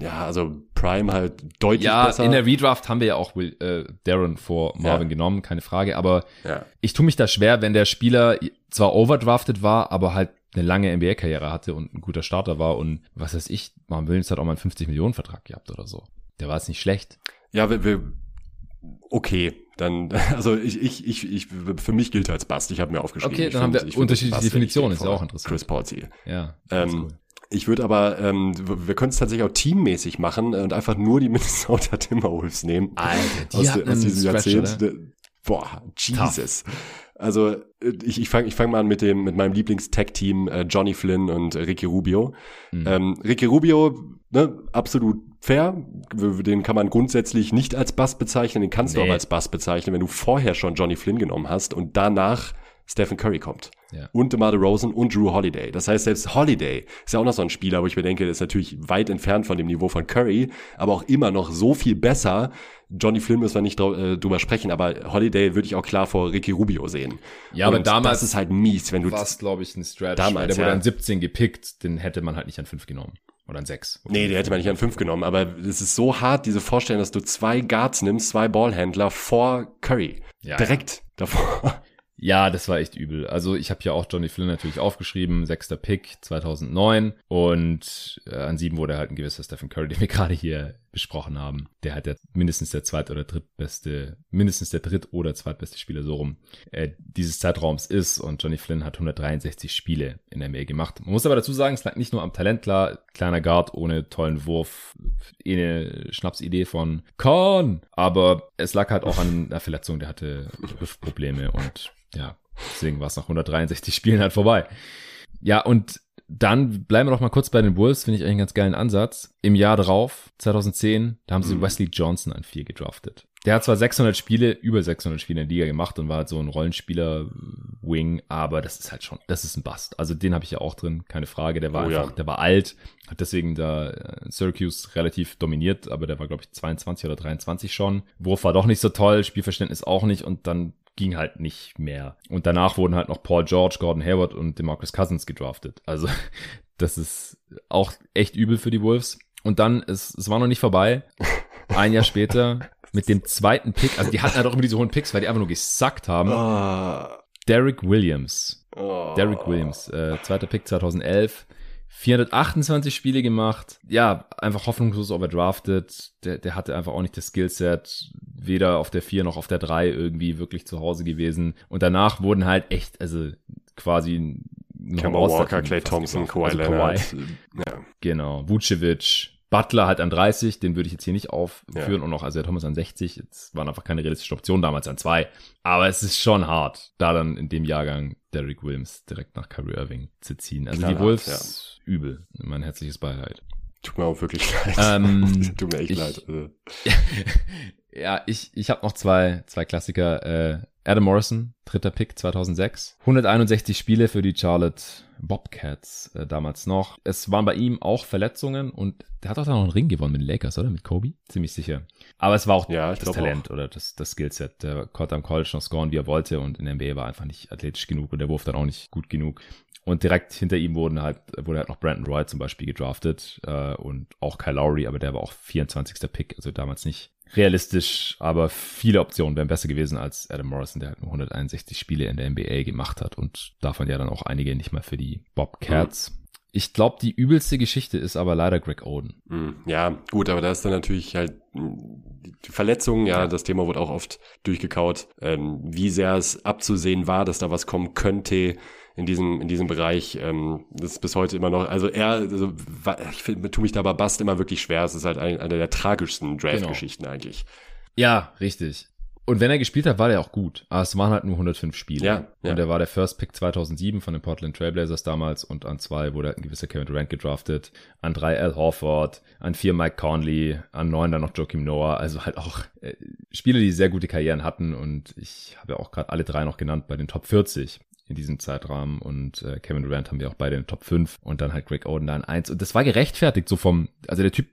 B: ja, also Prime halt deutlich
A: ja,
B: besser.
A: Ja, in der Redraft haben wir ja auch Will, äh, Darren vor Marvin ja. genommen, keine Frage. Aber ja. ich tue mich da schwer, wenn der Spieler zwar overdrafted war, aber halt eine lange NBA-Karriere hatte und ein guter Starter war und was weiß ich, Marvin Williams hat auch mal einen 50-Millionen-Vertrag gehabt oder so. Der war jetzt nicht schlecht.
B: Ja, wir, wir okay, dann, also ich, ich, ich, ich, für mich gilt als Bast. Ich habe mir aufgeschrieben.
A: Okay, dann haben wir unterschiedliche Definitionen, ist ja auch interessant.
B: Chris Paul Ziel.
A: Ja.
B: Ähm, cool. Ich würde aber, ähm, wir können es tatsächlich auch teammäßig machen und einfach nur die Minnesota Timberwolves nehmen.
A: Alter, die aus, de, aus diesem Jahrzehnt. Oder?
B: Boah, Jesus. Tough. Also äh, ich, ich fange ich fang mal an mit dem mit meinem Lieblings-Tag-Team äh, Johnny Flynn und äh, Ricky Rubio. Mhm. Ähm, Ricky Rubio, ne, absolut fair. Den kann man grundsätzlich nicht als Bass bezeichnen, den kannst nee. du auch als Bass bezeichnen, wenn du vorher schon Johnny Flynn genommen hast und danach Stephen Curry kommt. Ja. Und DeMar DeRozan und Drew Holiday. Das heißt, selbst Holiday ist ja auch noch so ein Spieler, wo ich mir denke, der ist natürlich weit entfernt von dem Niveau von Curry, aber auch immer noch so viel besser. Johnny Flynn müssen wir nicht äh, drüber sprechen, aber Holiday würde ich auch klar vor Ricky Rubio sehen.
A: Ja, und aber damals.
B: Das ist halt mies, wenn du.
A: War glaube ich, ein Stretch. Damals, der wurde ja. an 17 gepickt, den hätte man halt nicht an 5 genommen. Oder an 6.
B: Nee, der hätte man nicht an 5 genommen, aber es ist so hart, diese Vorstellung, dass du zwei Guards nimmst, zwei Ballhändler vor Curry. Ja, Direkt ja. davor.
A: Ja, das war echt übel. Also ich habe ja auch Johnny Flynn natürlich aufgeschrieben, sechster Pick 2009 und äh, an sieben wurde halt ein gewisser Stephen Curry, den wir gerade hier besprochen haben. Der halt der mindestens der zweit- oder drittbeste, mindestens der dritt- oder zweitbeste Spieler so rum äh, dieses Zeitraums ist und Johnny Flynn hat 163 Spiele in der Mail gemacht. Man muss aber dazu sagen, es lag nicht nur am Talent, klar, kleiner Guard ohne tollen Wurf, eh eine Schnapsidee von Korn, aber es lag halt auch an der Verletzung, der hatte Hüftprobleme und ja, deswegen war es nach 163 Spielen halt vorbei. Ja, und dann bleiben wir noch mal kurz bei den Wolves, finde ich eigentlich einen ganz geilen Ansatz. Im Jahr drauf, 2010, da haben sie mhm. Wesley Johnson an vier gedraftet. Der hat zwar 600 Spiele, über 600 Spiele in der Liga gemacht und war halt so ein Rollenspieler-Wing, aber das ist halt schon, das ist ein Bust. Also den habe ich ja auch drin, keine Frage. Der war oh, einfach, ja. der war alt, hat deswegen da äh, Syracuse relativ dominiert, aber der war glaube ich 22 oder 23 schon. Wurf war doch nicht so toll, Spielverständnis auch nicht und dann ging halt nicht mehr. Und danach wurden halt noch Paul George, Gordon Hayward und DeMarcus Cousins gedraftet. Also das ist auch echt übel für die Wolves. Und dann, es, es war noch nicht vorbei. Ein Jahr später mit dem zweiten Pick, also die hatten halt auch immer diese hohen Picks, weil die einfach nur gesackt haben. Oh. Derek Williams. Oh. Derek Williams, äh, zweiter Pick 2011. 428 Spiele gemacht. Ja, einfach hoffnungslos overdrafted. Der, der hatte einfach auch nicht das Skillset, weder auf der 4 noch auf der 3 irgendwie wirklich zu Hause gewesen. Und danach wurden halt echt, also quasi
B: Kemba Walker, Clay Thompson, Kawhi also Leonard. Kawhi.
A: Ja. Genau. Vucevic, Butler halt an 30, den würde ich jetzt hier nicht aufführen ja. und noch Isaiah Thomas an 60. Jetzt waren einfach keine realistische Option, damals an 2. Aber es ist schon hart, da dann in dem Jahrgang Derrick Williams direkt nach Kyrie Irving zu ziehen. Also Klar die Wolves, ja. übel. Mein herzliches Beileid.
B: Tut mir auch wirklich leid. Ähm, Tut mir echt
A: ich,
B: leid. Also.
A: ja, ich, ich habe noch zwei, zwei Klassiker. Äh, Adam Morrison, dritter Pick 2006. 161 Spiele für die Charlotte Bobcats äh, damals noch. Es waren bei ihm auch Verletzungen und der hat auch dann noch einen Ring gewonnen mit den Lakers, oder? Mit Kobe? Ziemlich sicher. Aber es war auch ja, das Talent auch. oder das, das Skillset. Der konnte am College noch scoren, wie er wollte und in der NBA war einfach nicht athletisch genug und der Wurf dann auch nicht gut genug. Und direkt hinter ihm wurden halt, wurde halt noch Brandon Roy zum Beispiel gedraftet äh, und auch Kyle Lowry, aber der war auch 24. Pick, also damals nicht realistisch, aber viele Optionen wären besser gewesen als Adam Morrison, der halt nur 161 Spiele in der NBA gemacht hat und davon ja dann auch einige nicht mal für die Bobcats. Mhm. Ich glaube, die übelste Geschichte ist aber leider Greg Oden.
B: Mhm. Ja, gut, aber da ist dann natürlich halt die Verletzungen, ja, ja, das Thema wurde auch oft durchgekaut, ähm, wie sehr es abzusehen war, dass da was kommen könnte in diesem, in diesem Bereich. Ähm, das ist bis heute immer noch, also er, also, ich finde, tue mich da bei Bast immer wirklich schwer. Es ist halt eine, eine der tragischsten Draft-Geschichten genau. eigentlich.
A: Ja, richtig. Und wenn er gespielt hat, war er auch gut. Aber es waren halt nur 105 Spiele.
B: Ja, ja.
A: Und er war der First Pick 2007 von den Portland Trailblazers damals. Und an zwei wurde halt ein gewisser Kevin Durant gedraftet. An drei Al Horford. An vier Mike Conley. An neun dann noch Joakim Noah. Also halt auch äh, Spiele, die sehr gute Karrieren hatten. Und ich habe ja auch gerade alle drei noch genannt bei den Top 40 in diesem Zeitrahmen und äh, Kevin Durant haben wir auch beide in den Top 5 und dann halt Greg Oden da in 1 und das war gerechtfertigt so vom, also der Typ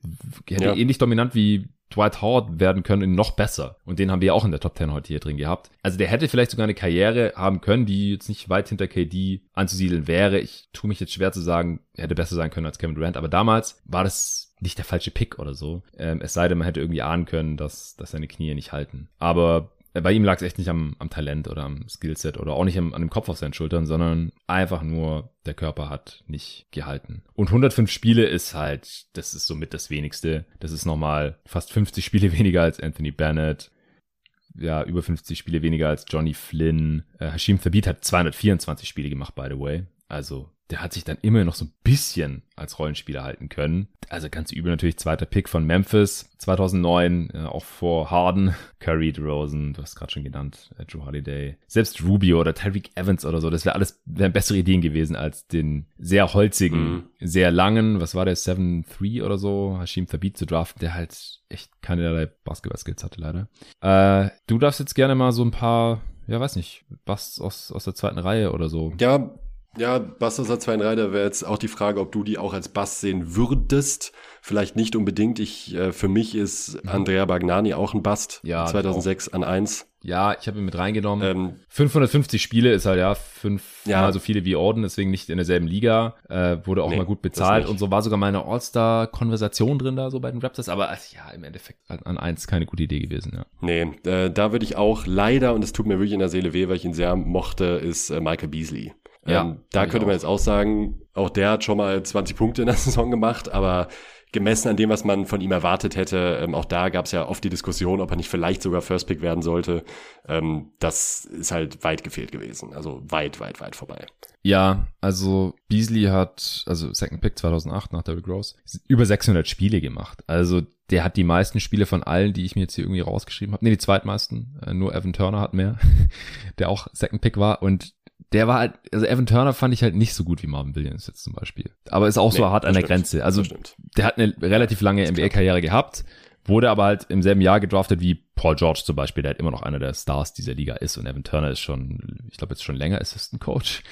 A: hätte ja. ähnlich dominant wie Dwight Howard werden können noch besser und den haben wir ja auch in der Top 10 heute hier drin gehabt. Also der hätte vielleicht sogar eine Karriere haben können, die jetzt nicht weit hinter KD anzusiedeln wäre. Ich tue mich jetzt schwer zu sagen, er hätte besser sein können als Kevin Durant, aber damals war das nicht der falsche Pick oder so. Ähm, es sei denn, man hätte irgendwie ahnen können, dass, dass seine Knie nicht halten. Aber bei ihm lag es echt nicht am, am Talent oder am Skillset oder auch nicht am, an dem Kopf auf seinen Schultern, sondern einfach nur der Körper hat nicht gehalten. Und 105 Spiele ist halt, das ist somit das wenigste. Das ist nochmal fast 50 Spiele weniger als Anthony Bennett. Ja, über 50 Spiele weniger als Johnny Flynn. Äh, Hashim Thabit hat 224 Spiele gemacht, by the way. Also der hat sich dann immer noch so ein bisschen als Rollenspieler halten können. Also ganz übel natürlich zweiter Pick von Memphis 2009, äh, auch vor Harden, Curry, DeRozan, du hast gerade schon genannt, äh, Drew Holiday, selbst Rubio oder Tyreek Evans oder so, das wäre alles wären bessere Ideen gewesen als den sehr holzigen, mhm. sehr langen, was war der, 7-3 oder so, Hashim Thabit zu draften, der halt echt keinerlei Basketball-Skills hatte leider. Äh, du darfst jetzt gerne mal so ein paar ja, weiß nicht, was aus, aus der zweiten Reihe oder so.
B: Ja, ja, Bass Reihe, da wäre jetzt auch die Frage, ob du die auch als Bass sehen würdest. Vielleicht nicht unbedingt. Ich, äh, für mich ist mhm. Andrea Bagnani auch ein Bast. Ja, 2006 auch. an 1.
A: Ja, ich habe ihn mit reingenommen. Ähm, 550 Spiele ist halt ja fünfmal ja. so viele wie Orden, deswegen nicht in derselben Liga. Äh, wurde auch nee, mal gut bezahlt und so war sogar meine All-Star-Konversation drin da so bei den Raptors. Aber also, ja, im Endeffekt an eins keine gute Idee gewesen. Ja.
B: Nee, äh, da würde ich auch leider, und es tut mir wirklich in der Seele weh, weil ich ihn sehr mochte, ist äh, Michael Beasley. Ja, ähm, da könnte man jetzt auch sagen, auch der hat schon mal 20 Punkte in der Saison gemacht, aber gemessen an dem, was man von ihm erwartet hätte, ähm, auch da gab es ja oft die Diskussion, ob er nicht vielleicht sogar First Pick werden sollte. Ähm, das ist halt weit gefehlt gewesen. Also weit, weit, weit vorbei.
A: Ja, also Beasley hat, also Second Pick 2008 nach Derrick Rose, über 600 Spiele gemacht. Also der hat die meisten Spiele von allen, die ich mir jetzt hier irgendwie rausgeschrieben habe. Nee, die zweitmeisten. Äh, nur Evan Turner hat mehr, der auch Second Pick war. Und der war halt, also Evan Turner fand ich halt nicht so gut wie Marvin Williams jetzt zum Beispiel. Aber ist auch nee, so hart an der stimmt, Grenze. Also der hat eine relativ lange NBA-Karriere gehabt, wurde aber halt im selben Jahr gedraftet wie Paul George zum Beispiel, der halt immer noch einer der Stars dieser Liga ist. Und Evan Turner ist schon, ich glaube jetzt schon länger Assistant Coach.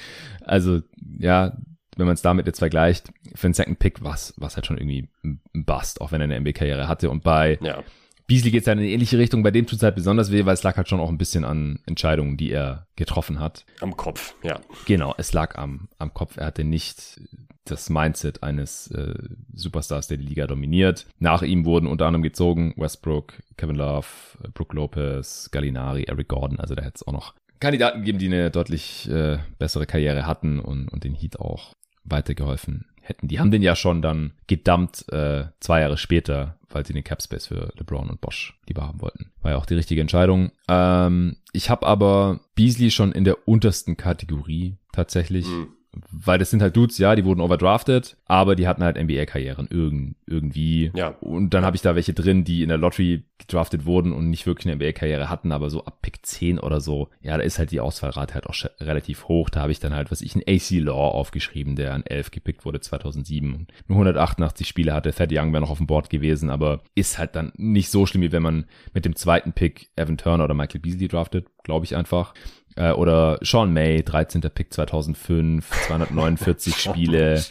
A: Also ja, wenn man es damit jetzt vergleicht, für einen Second Pick was was halt schon irgendwie ein Bust, auch wenn er eine NBA-Karriere hatte. Und bei ja. Beasley geht es ja in eine ähnliche Richtung. Bei dem tut es halt besonders weh, weil es lag halt schon auch ein bisschen an Entscheidungen, die er getroffen hat.
B: Am Kopf, ja.
A: Genau, es lag am, am Kopf. Er hatte nicht das Mindset eines äh, Superstars, der die Liga dominiert. Nach ihm wurden unter anderem gezogen Westbrook, Kevin Love, Brook Lopez, Gallinari, Eric Gordon. Also da hätte es auch noch Kandidaten gegeben, die eine deutlich äh, bessere Karriere hatten und, und den Heat auch weitergeholfen hätten. Die haben den ja schon dann gedumpt äh, zwei Jahre später, weil sie den Cap Space für LeBron und Bosch lieber haben wollten. War ja auch die richtige Entscheidung. Ähm, ich habe aber Beasley schon in der untersten Kategorie tatsächlich. Mhm weil das sind halt Dudes, ja, die wurden overdrafted, aber die hatten halt NBA-Karrieren irgend, irgendwie.
B: Ja.
A: Und dann habe ich da welche drin, die in der Lottery gedraftet wurden und nicht wirklich eine NBA-Karriere hatten, aber so ab Pick 10 oder so, ja, da ist halt die Ausfallrate halt auch relativ hoch. Da habe ich dann halt, was ich, ein AC Law aufgeschrieben, der an 11 gepickt wurde 2007 und nur 188 Spiele hatte. Thad Young wäre noch auf dem Board gewesen, aber ist halt dann nicht so schlimm, wie wenn man mit dem zweiten Pick Evan Turner oder Michael Beasley draftet, glaube ich einfach. Äh, oder Sean May, 13. Pick 2005, 249 Spiele.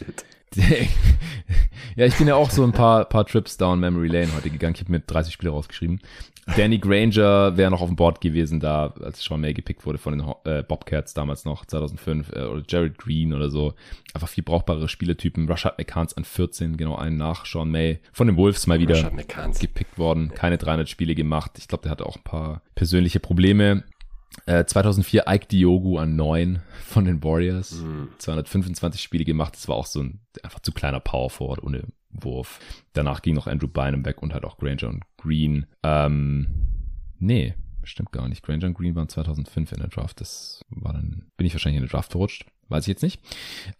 A: ja, ich bin ja auch so ein paar, paar Trips down Memory Lane heute gegangen. Ich habe mir 30 Spiele rausgeschrieben. Danny Granger wäre noch auf dem Board gewesen, da als Sean May gepickt wurde von den äh, Bobcats damals noch 2005 äh, oder Jared Green oder so. Einfach viel brauchbare Spieletypen. Rashad McCants an 14, genau einen nach Sean May. Von den Wolves mal wieder gepickt worden. Keine 300 Spiele gemacht. Ich glaube, der hatte auch ein paar persönliche Probleme. 2004 äh, Ike Diogu an 9 von den Warriors. Mhm. 225 Spiele gemacht. Das war auch so ein einfach zu kleiner Power Forward ohne Wurf. Danach ging noch Andrew Bynum weg und halt auch Granger und Green. Ähm, nee, stimmt gar nicht. Granger und Green waren 2005 in der Draft. Das war dann, bin ich wahrscheinlich in der Draft verrutscht. Weiß ich jetzt nicht.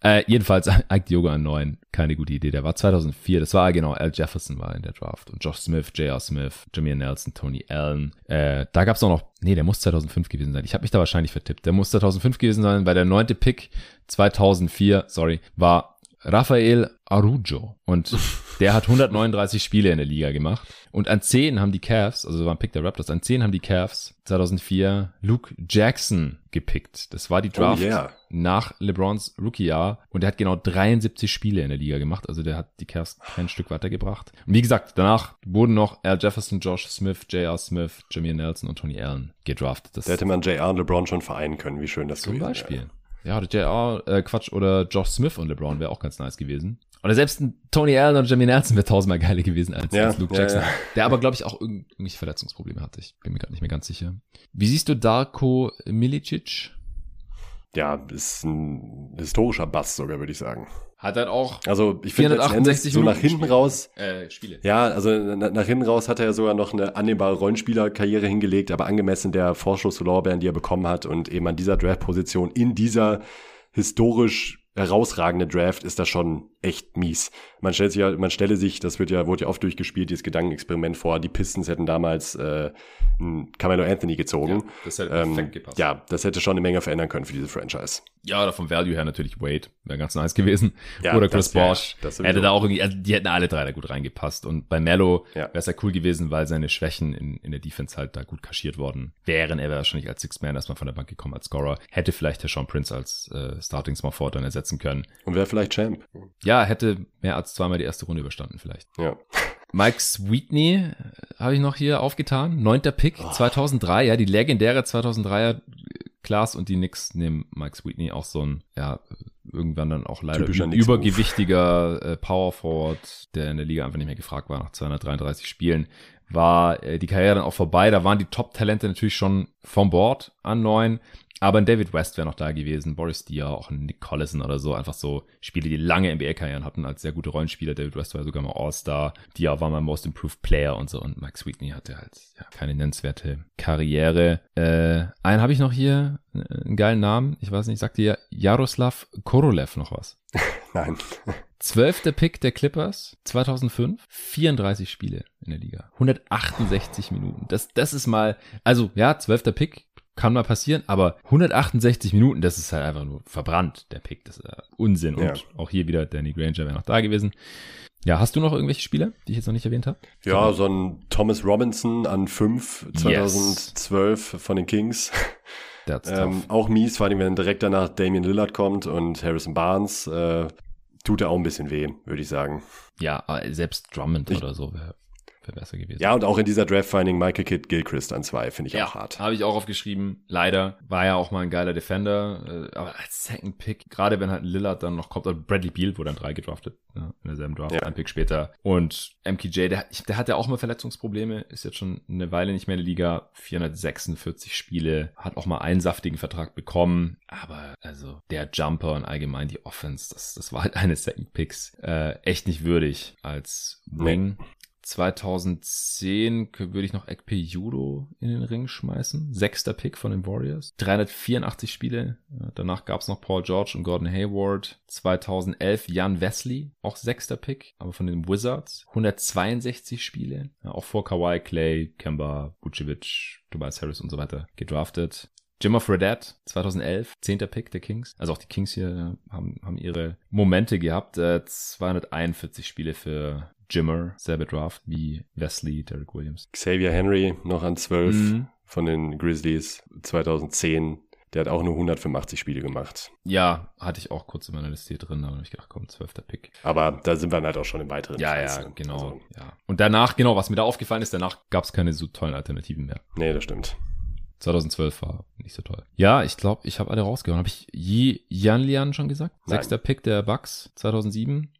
A: Äh, jedenfalls, Ike Diogo an 9, keine gute Idee. Der war 2004, das war genau, Al Jefferson war in der Draft. Und Josh Smith, J.R. Smith, Jameer Nelson, Tony Allen. Äh, da gab's auch noch, nee, der muss 2005 gewesen sein. Ich habe mich da wahrscheinlich vertippt. Der muss 2005 gewesen sein, weil der neunte Pick 2004, sorry, war Rafael Arujo. Und der hat 139 Spiele in der Liga gemacht. Und an 10 haben die Cavs, also war ein Pick der Raptors, an 10 haben die Cavs 2004 Luke Jackson gepickt. Das war die oh Draft oh yeah. nach LeBrons Rookie-Jahr. Und der hat genau 73 Spiele in der Liga gemacht. Also der hat die Cavs kein Stück weitergebracht. Und wie gesagt, danach wurden noch Al Jefferson, Josh Smith, J.R. Smith, Jameer Nelson und Tony Allen gedraftet.
B: Das da hätte man J.R. und LeBron schon vereinen können. Wie schön das
A: Zum Beispiel. Wäre. Ja, oder JR, äh, Quatsch, oder Josh Smith und LeBron wäre auch ganz nice gewesen. Oder selbst ein Tony Allen und Jimmy Nelson wäre tausendmal geiler gewesen als, ja, als Luke Jackson. Ja, ja. Der aber, glaube ich, auch irgendwelche Verletzungsprobleme hatte. Ich bin mir gerade nicht mehr ganz sicher. Wie siehst du Darko Milicic?
B: Ja, ist ein historischer Bass sogar, würde ich sagen.
A: Hat halt auch
B: also ich finde so nach hinten
A: Spiele.
B: raus
A: äh, Spiele.
B: Ja, also nach, hinten raus hat er ja sogar noch eine annehmbare Rollenspielerkarriere hingelegt, aber angemessen der Vorschusslorbeeren, die er bekommen hat und eben an dieser Draft-Position in dieser historisch herausragende Draft ist das schon echt mies. Man stellt sich ja, man stelle sich, das wird ja, wurde ja oft durchgespielt, dieses Gedankenexperiment vor, die Pistons hätten damals äh, Carmelo Anthony gezogen. Ja,
A: das hätte ähm, perfekt gepasst.
B: Ja, das hätte schon eine Menge verändern können für diese Franchise.
A: Ja, oder vom Value her natürlich Wade, wäre ganz nice gewesen. Ja, oder Chris Bosch. hätte da auch irgendwie, also die hätten alle drei da gut reingepasst. Und bei Mello ja. wäre es ja cool gewesen, weil seine Schwächen in, in der Defense halt da gut kaschiert worden wären. Er wäre wahrscheinlich als Six Man erstmal von der Bank gekommen als Scorer. Hätte vielleicht der Sean Prince als äh, Starting Small Forward dann ersetzen können.
B: Und wäre vielleicht Champ.
A: Ja, hätte mehr als zweimal die erste Runde überstanden vielleicht.
B: Ja.
A: Mike Sweetney äh, habe ich noch hier aufgetan. Neunter Pick oh. 2003, ja, die legendäre 2003er Class und die Knicks nehmen Mike Sweetney auch so ein, ja, irgendwann dann auch leider übergewichtiger äh, Power Forward, der in der Liga einfach nicht mehr gefragt war nach 233 Spielen, war äh, die Karriere dann auch vorbei. Da waren die Top-Talente natürlich schon vom Board an neun. Aber ein David West wäre noch da gewesen, Boris Dier, auch ein Nick Collison oder so. Einfach so Spiele, die lange NBA-Karrieren hatten als sehr gute Rollenspieler. David West war sogar mal All-Star. Dier war mal Most Improved Player und so. Und Mike Sweetney hatte halt ja, keine nennenswerte Karriere. Äh, einen habe ich noch hier, einen geilen Namen. Ich weiß nicht, sagt dir Jaroslav Korolev noch was?
B: Nein.
A: Zwölfter Pick der Clippers 2005, 34 Spiele in der Liga, 168 Minuten. Das, das ist mal, also ja, zwölfter Pick, kann mal passieren, aber 168 Minuten, das ist halt einfach nur verbrannt, der Pick. Das ist ja Unsinn. Ja. Und auch hier wieder Danny Granger wäre noch da gewesen. Ja, hast du noch irgendwelche Spieler, die ich jetzt noch nicht erwähnt habe?
B: Ja, so ein Thomas Robinson an 5 2012 yes. von den Kings. Ähm, auch mies, vor allem wenn direkt danach Damian Lillard kommt und Harrison Barnes, äh, tut er auch ein bisschen weh, würde ich sagen.
A: Ja, selbst Drummond ich, oder so wäre besser gewesen.
B: Ja, und auch in dieser Draft-Finding Michael Kidd Gilchrist an zwei, finde ich ja, auch hart.
A: habe ich auch aufgeschrieben. Leider war ja auch mal ein geiler Defender, äh, aber als Second Pick, gerade wenn halt Lillard dann noch kommt, oder Bradley Beal wurde dann drei gedraftet, ja, in derselben Draft, ja. ein Pick später. Und MKJ, der, der hat ja auch mal Verletzungsprobleme, ist jetzt schon eine Weile nicht mehr in der Liga, 446 Spiele, hat auch mal einen saftigen Vertrag bekommen, aber also der Jumper und allgemein die Offense, das, das war halt eine Second Picks äh, echt nicht würdig als Wing. Nee. 2010 würde ich noch Ekpe Judo in den Ring schmeißen. Sechster Pick von den Warriors. 384 Spiele. Danach gab es noch Paul George und Gordon Hayward. 2011 Jan Wesley, auch sechster Pick, aber von den Wizards. 162 Spiele. Auch vor Kawhi, Clay, Kemba, Vucevic, Tobias Harris und so weiter gedraftet. Jimmer Fredette, 2011, zehnter Pick der Kings. Also auch die Kings hier haben, haben ihre Momente gehabt. 241 Spiele für Jimmer, selbe Draft wie Wesley, Derek Williams.
B: Xavier Henry noch an 12 mhm. von den Grizzlies 2010. Der hat auch nur 185 Spiele gemacht.
A: Ja, hatte ich auch kurz in meiner Liste hier drin, aber ich gedacht, komm, zwölfter Pick.
B: Aber da sind wir halt auch schon im weiteren
A: Ja, Kreis, ja, genau. Also. Ja. Und danach, genau, was mir da aufgefallen ist, danach gab es keine so tollen Alternativen mehr.
B: Nee, das stimmt.
A: 2012 war nicht so toll. Ja, ich glaube, ich habe alle rausgehauen. Habe ich Yi Lian schon gesagt? Nein. Sechster Pick der Bucks 2007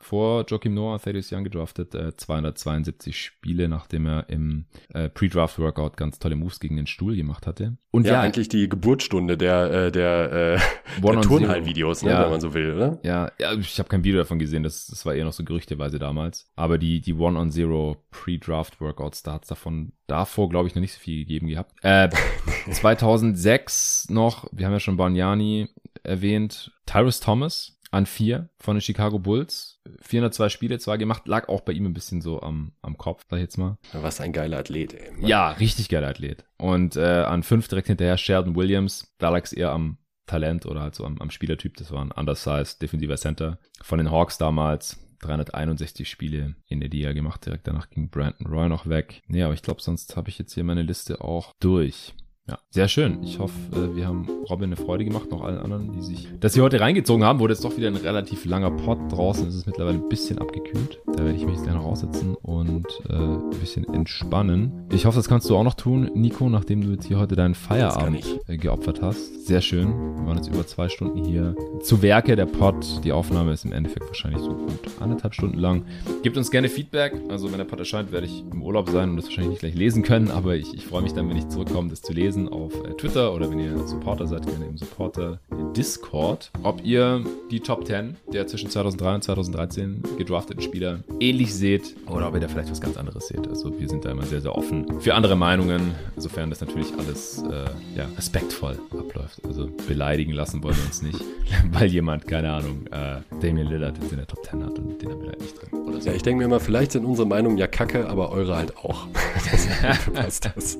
A: vor Joachim Noah, Thaddeus Young gedraftet, äh, 272 Spiele, nachdem er im äh, Pre-Draft-Workout ganz tolle Moves gegen den Stuhl gemacht hatte.
B: Und ja, ja eigentlich die Geburtsstunde der, äh, der, äh, der Turnhall-Videos, ne, ja, wenn man so will, oder?
A: Ja, ja ich habe kein Video davon gesehen, das, das war eher noch so gerüchteweise damals. Aber die, die One-on-Zero Pre-Draft-Workouts, da hat's davon davor, glaube ich, noch nicht so viel gegeben gehabt. Äh, 2006 noch, wir haben ja schon Bargnani erwähnt, Tyrus Thomas, an vier von den Chicago Bulls. 402 Spiele zwar gemacht, lag auch bei ihm ein bisschen so am, am Kopf, sag ich jetzt mal.
B: Was ein geiler Athlet, ey.
A: Mann. Ja, richtig geiler Athlet. Und äh, an fünf direkt hinterher Sheldon Williams, da lag es eher am Talent oder halt so am, am Spielertyp. Das war ein undersized defensiver Center von den Hawks damals. 361 Spiele in der Liga gemacht. Direkt danach ging Brandon Roy noch weg. Nee, aber ich glaube, sonst habe ich jetzt hier meine Liste auch durch. Ja, sehr schön. Ich hoffe, äh, wir haben Robin eine Freude gemacht, noch allen anderen, die sich, dass sie heute reingezogen haben. Wurde jetzt doch wieder ein relativ langer Pod draußen. Es ist mittlerweile ein bisschen abgekühlt. Da werde ich mich jetzt gleich noch raussetzen und äh, ein bisschen entspannen. Ich hoffe, das kannst du auch noch tun, Nico, nachdem du jetzt hier heute deinen Feierabend äh, geopfert hast. Sehr schön. Wir waren jetzt über zwei Stunden hier zu Werke. Der Pod, die Aufnahme ist im Endeffekt wahrscheinlich so gut anderthalb Stunden lang. Gebt uns gerne Feedback. Also wenn der Pod erscheint, werde ich im Urlaub sein und das wahrscheinlich nicht gleich lesen können, aber ich, ich freue mich dann, wenn ich zurückkomme, das zu lesen lesen auf äh, Twitter oder wenn ihr Supporter seid, gerne im Supporter Discord, ob ihr die Top 10 der zwischen 2003 und 2013 gedrafteten Spieler ähnlich seht oder ob ihr da vielleicht was ganz anderes seht. Also wir sind da immer sehr, sehr offen für andere Meinungen, sofern das natürlich alles äh, ja, respektvoll abläuft. Also beleidigen lassen wollen wir uns nicht, weil jemand, keine Ahnung, äh, Damian Lillard in der Top 10 hat und den haben wir halt nicht drin.
B: So. Ja, ich denke mir immer, vielleicht sind unsere Meinungen ja kacke, aber eure halt auch. das
A: passt das.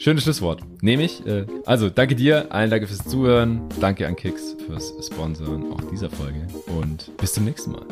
A: Schönes Schlusswort. Nehme ich. Äh, also, danke dir, allen danke fürs Zuhören. Danke an Kicks fürs Sponsoren auch dieser Folge. Und bis zum nächsten Mal.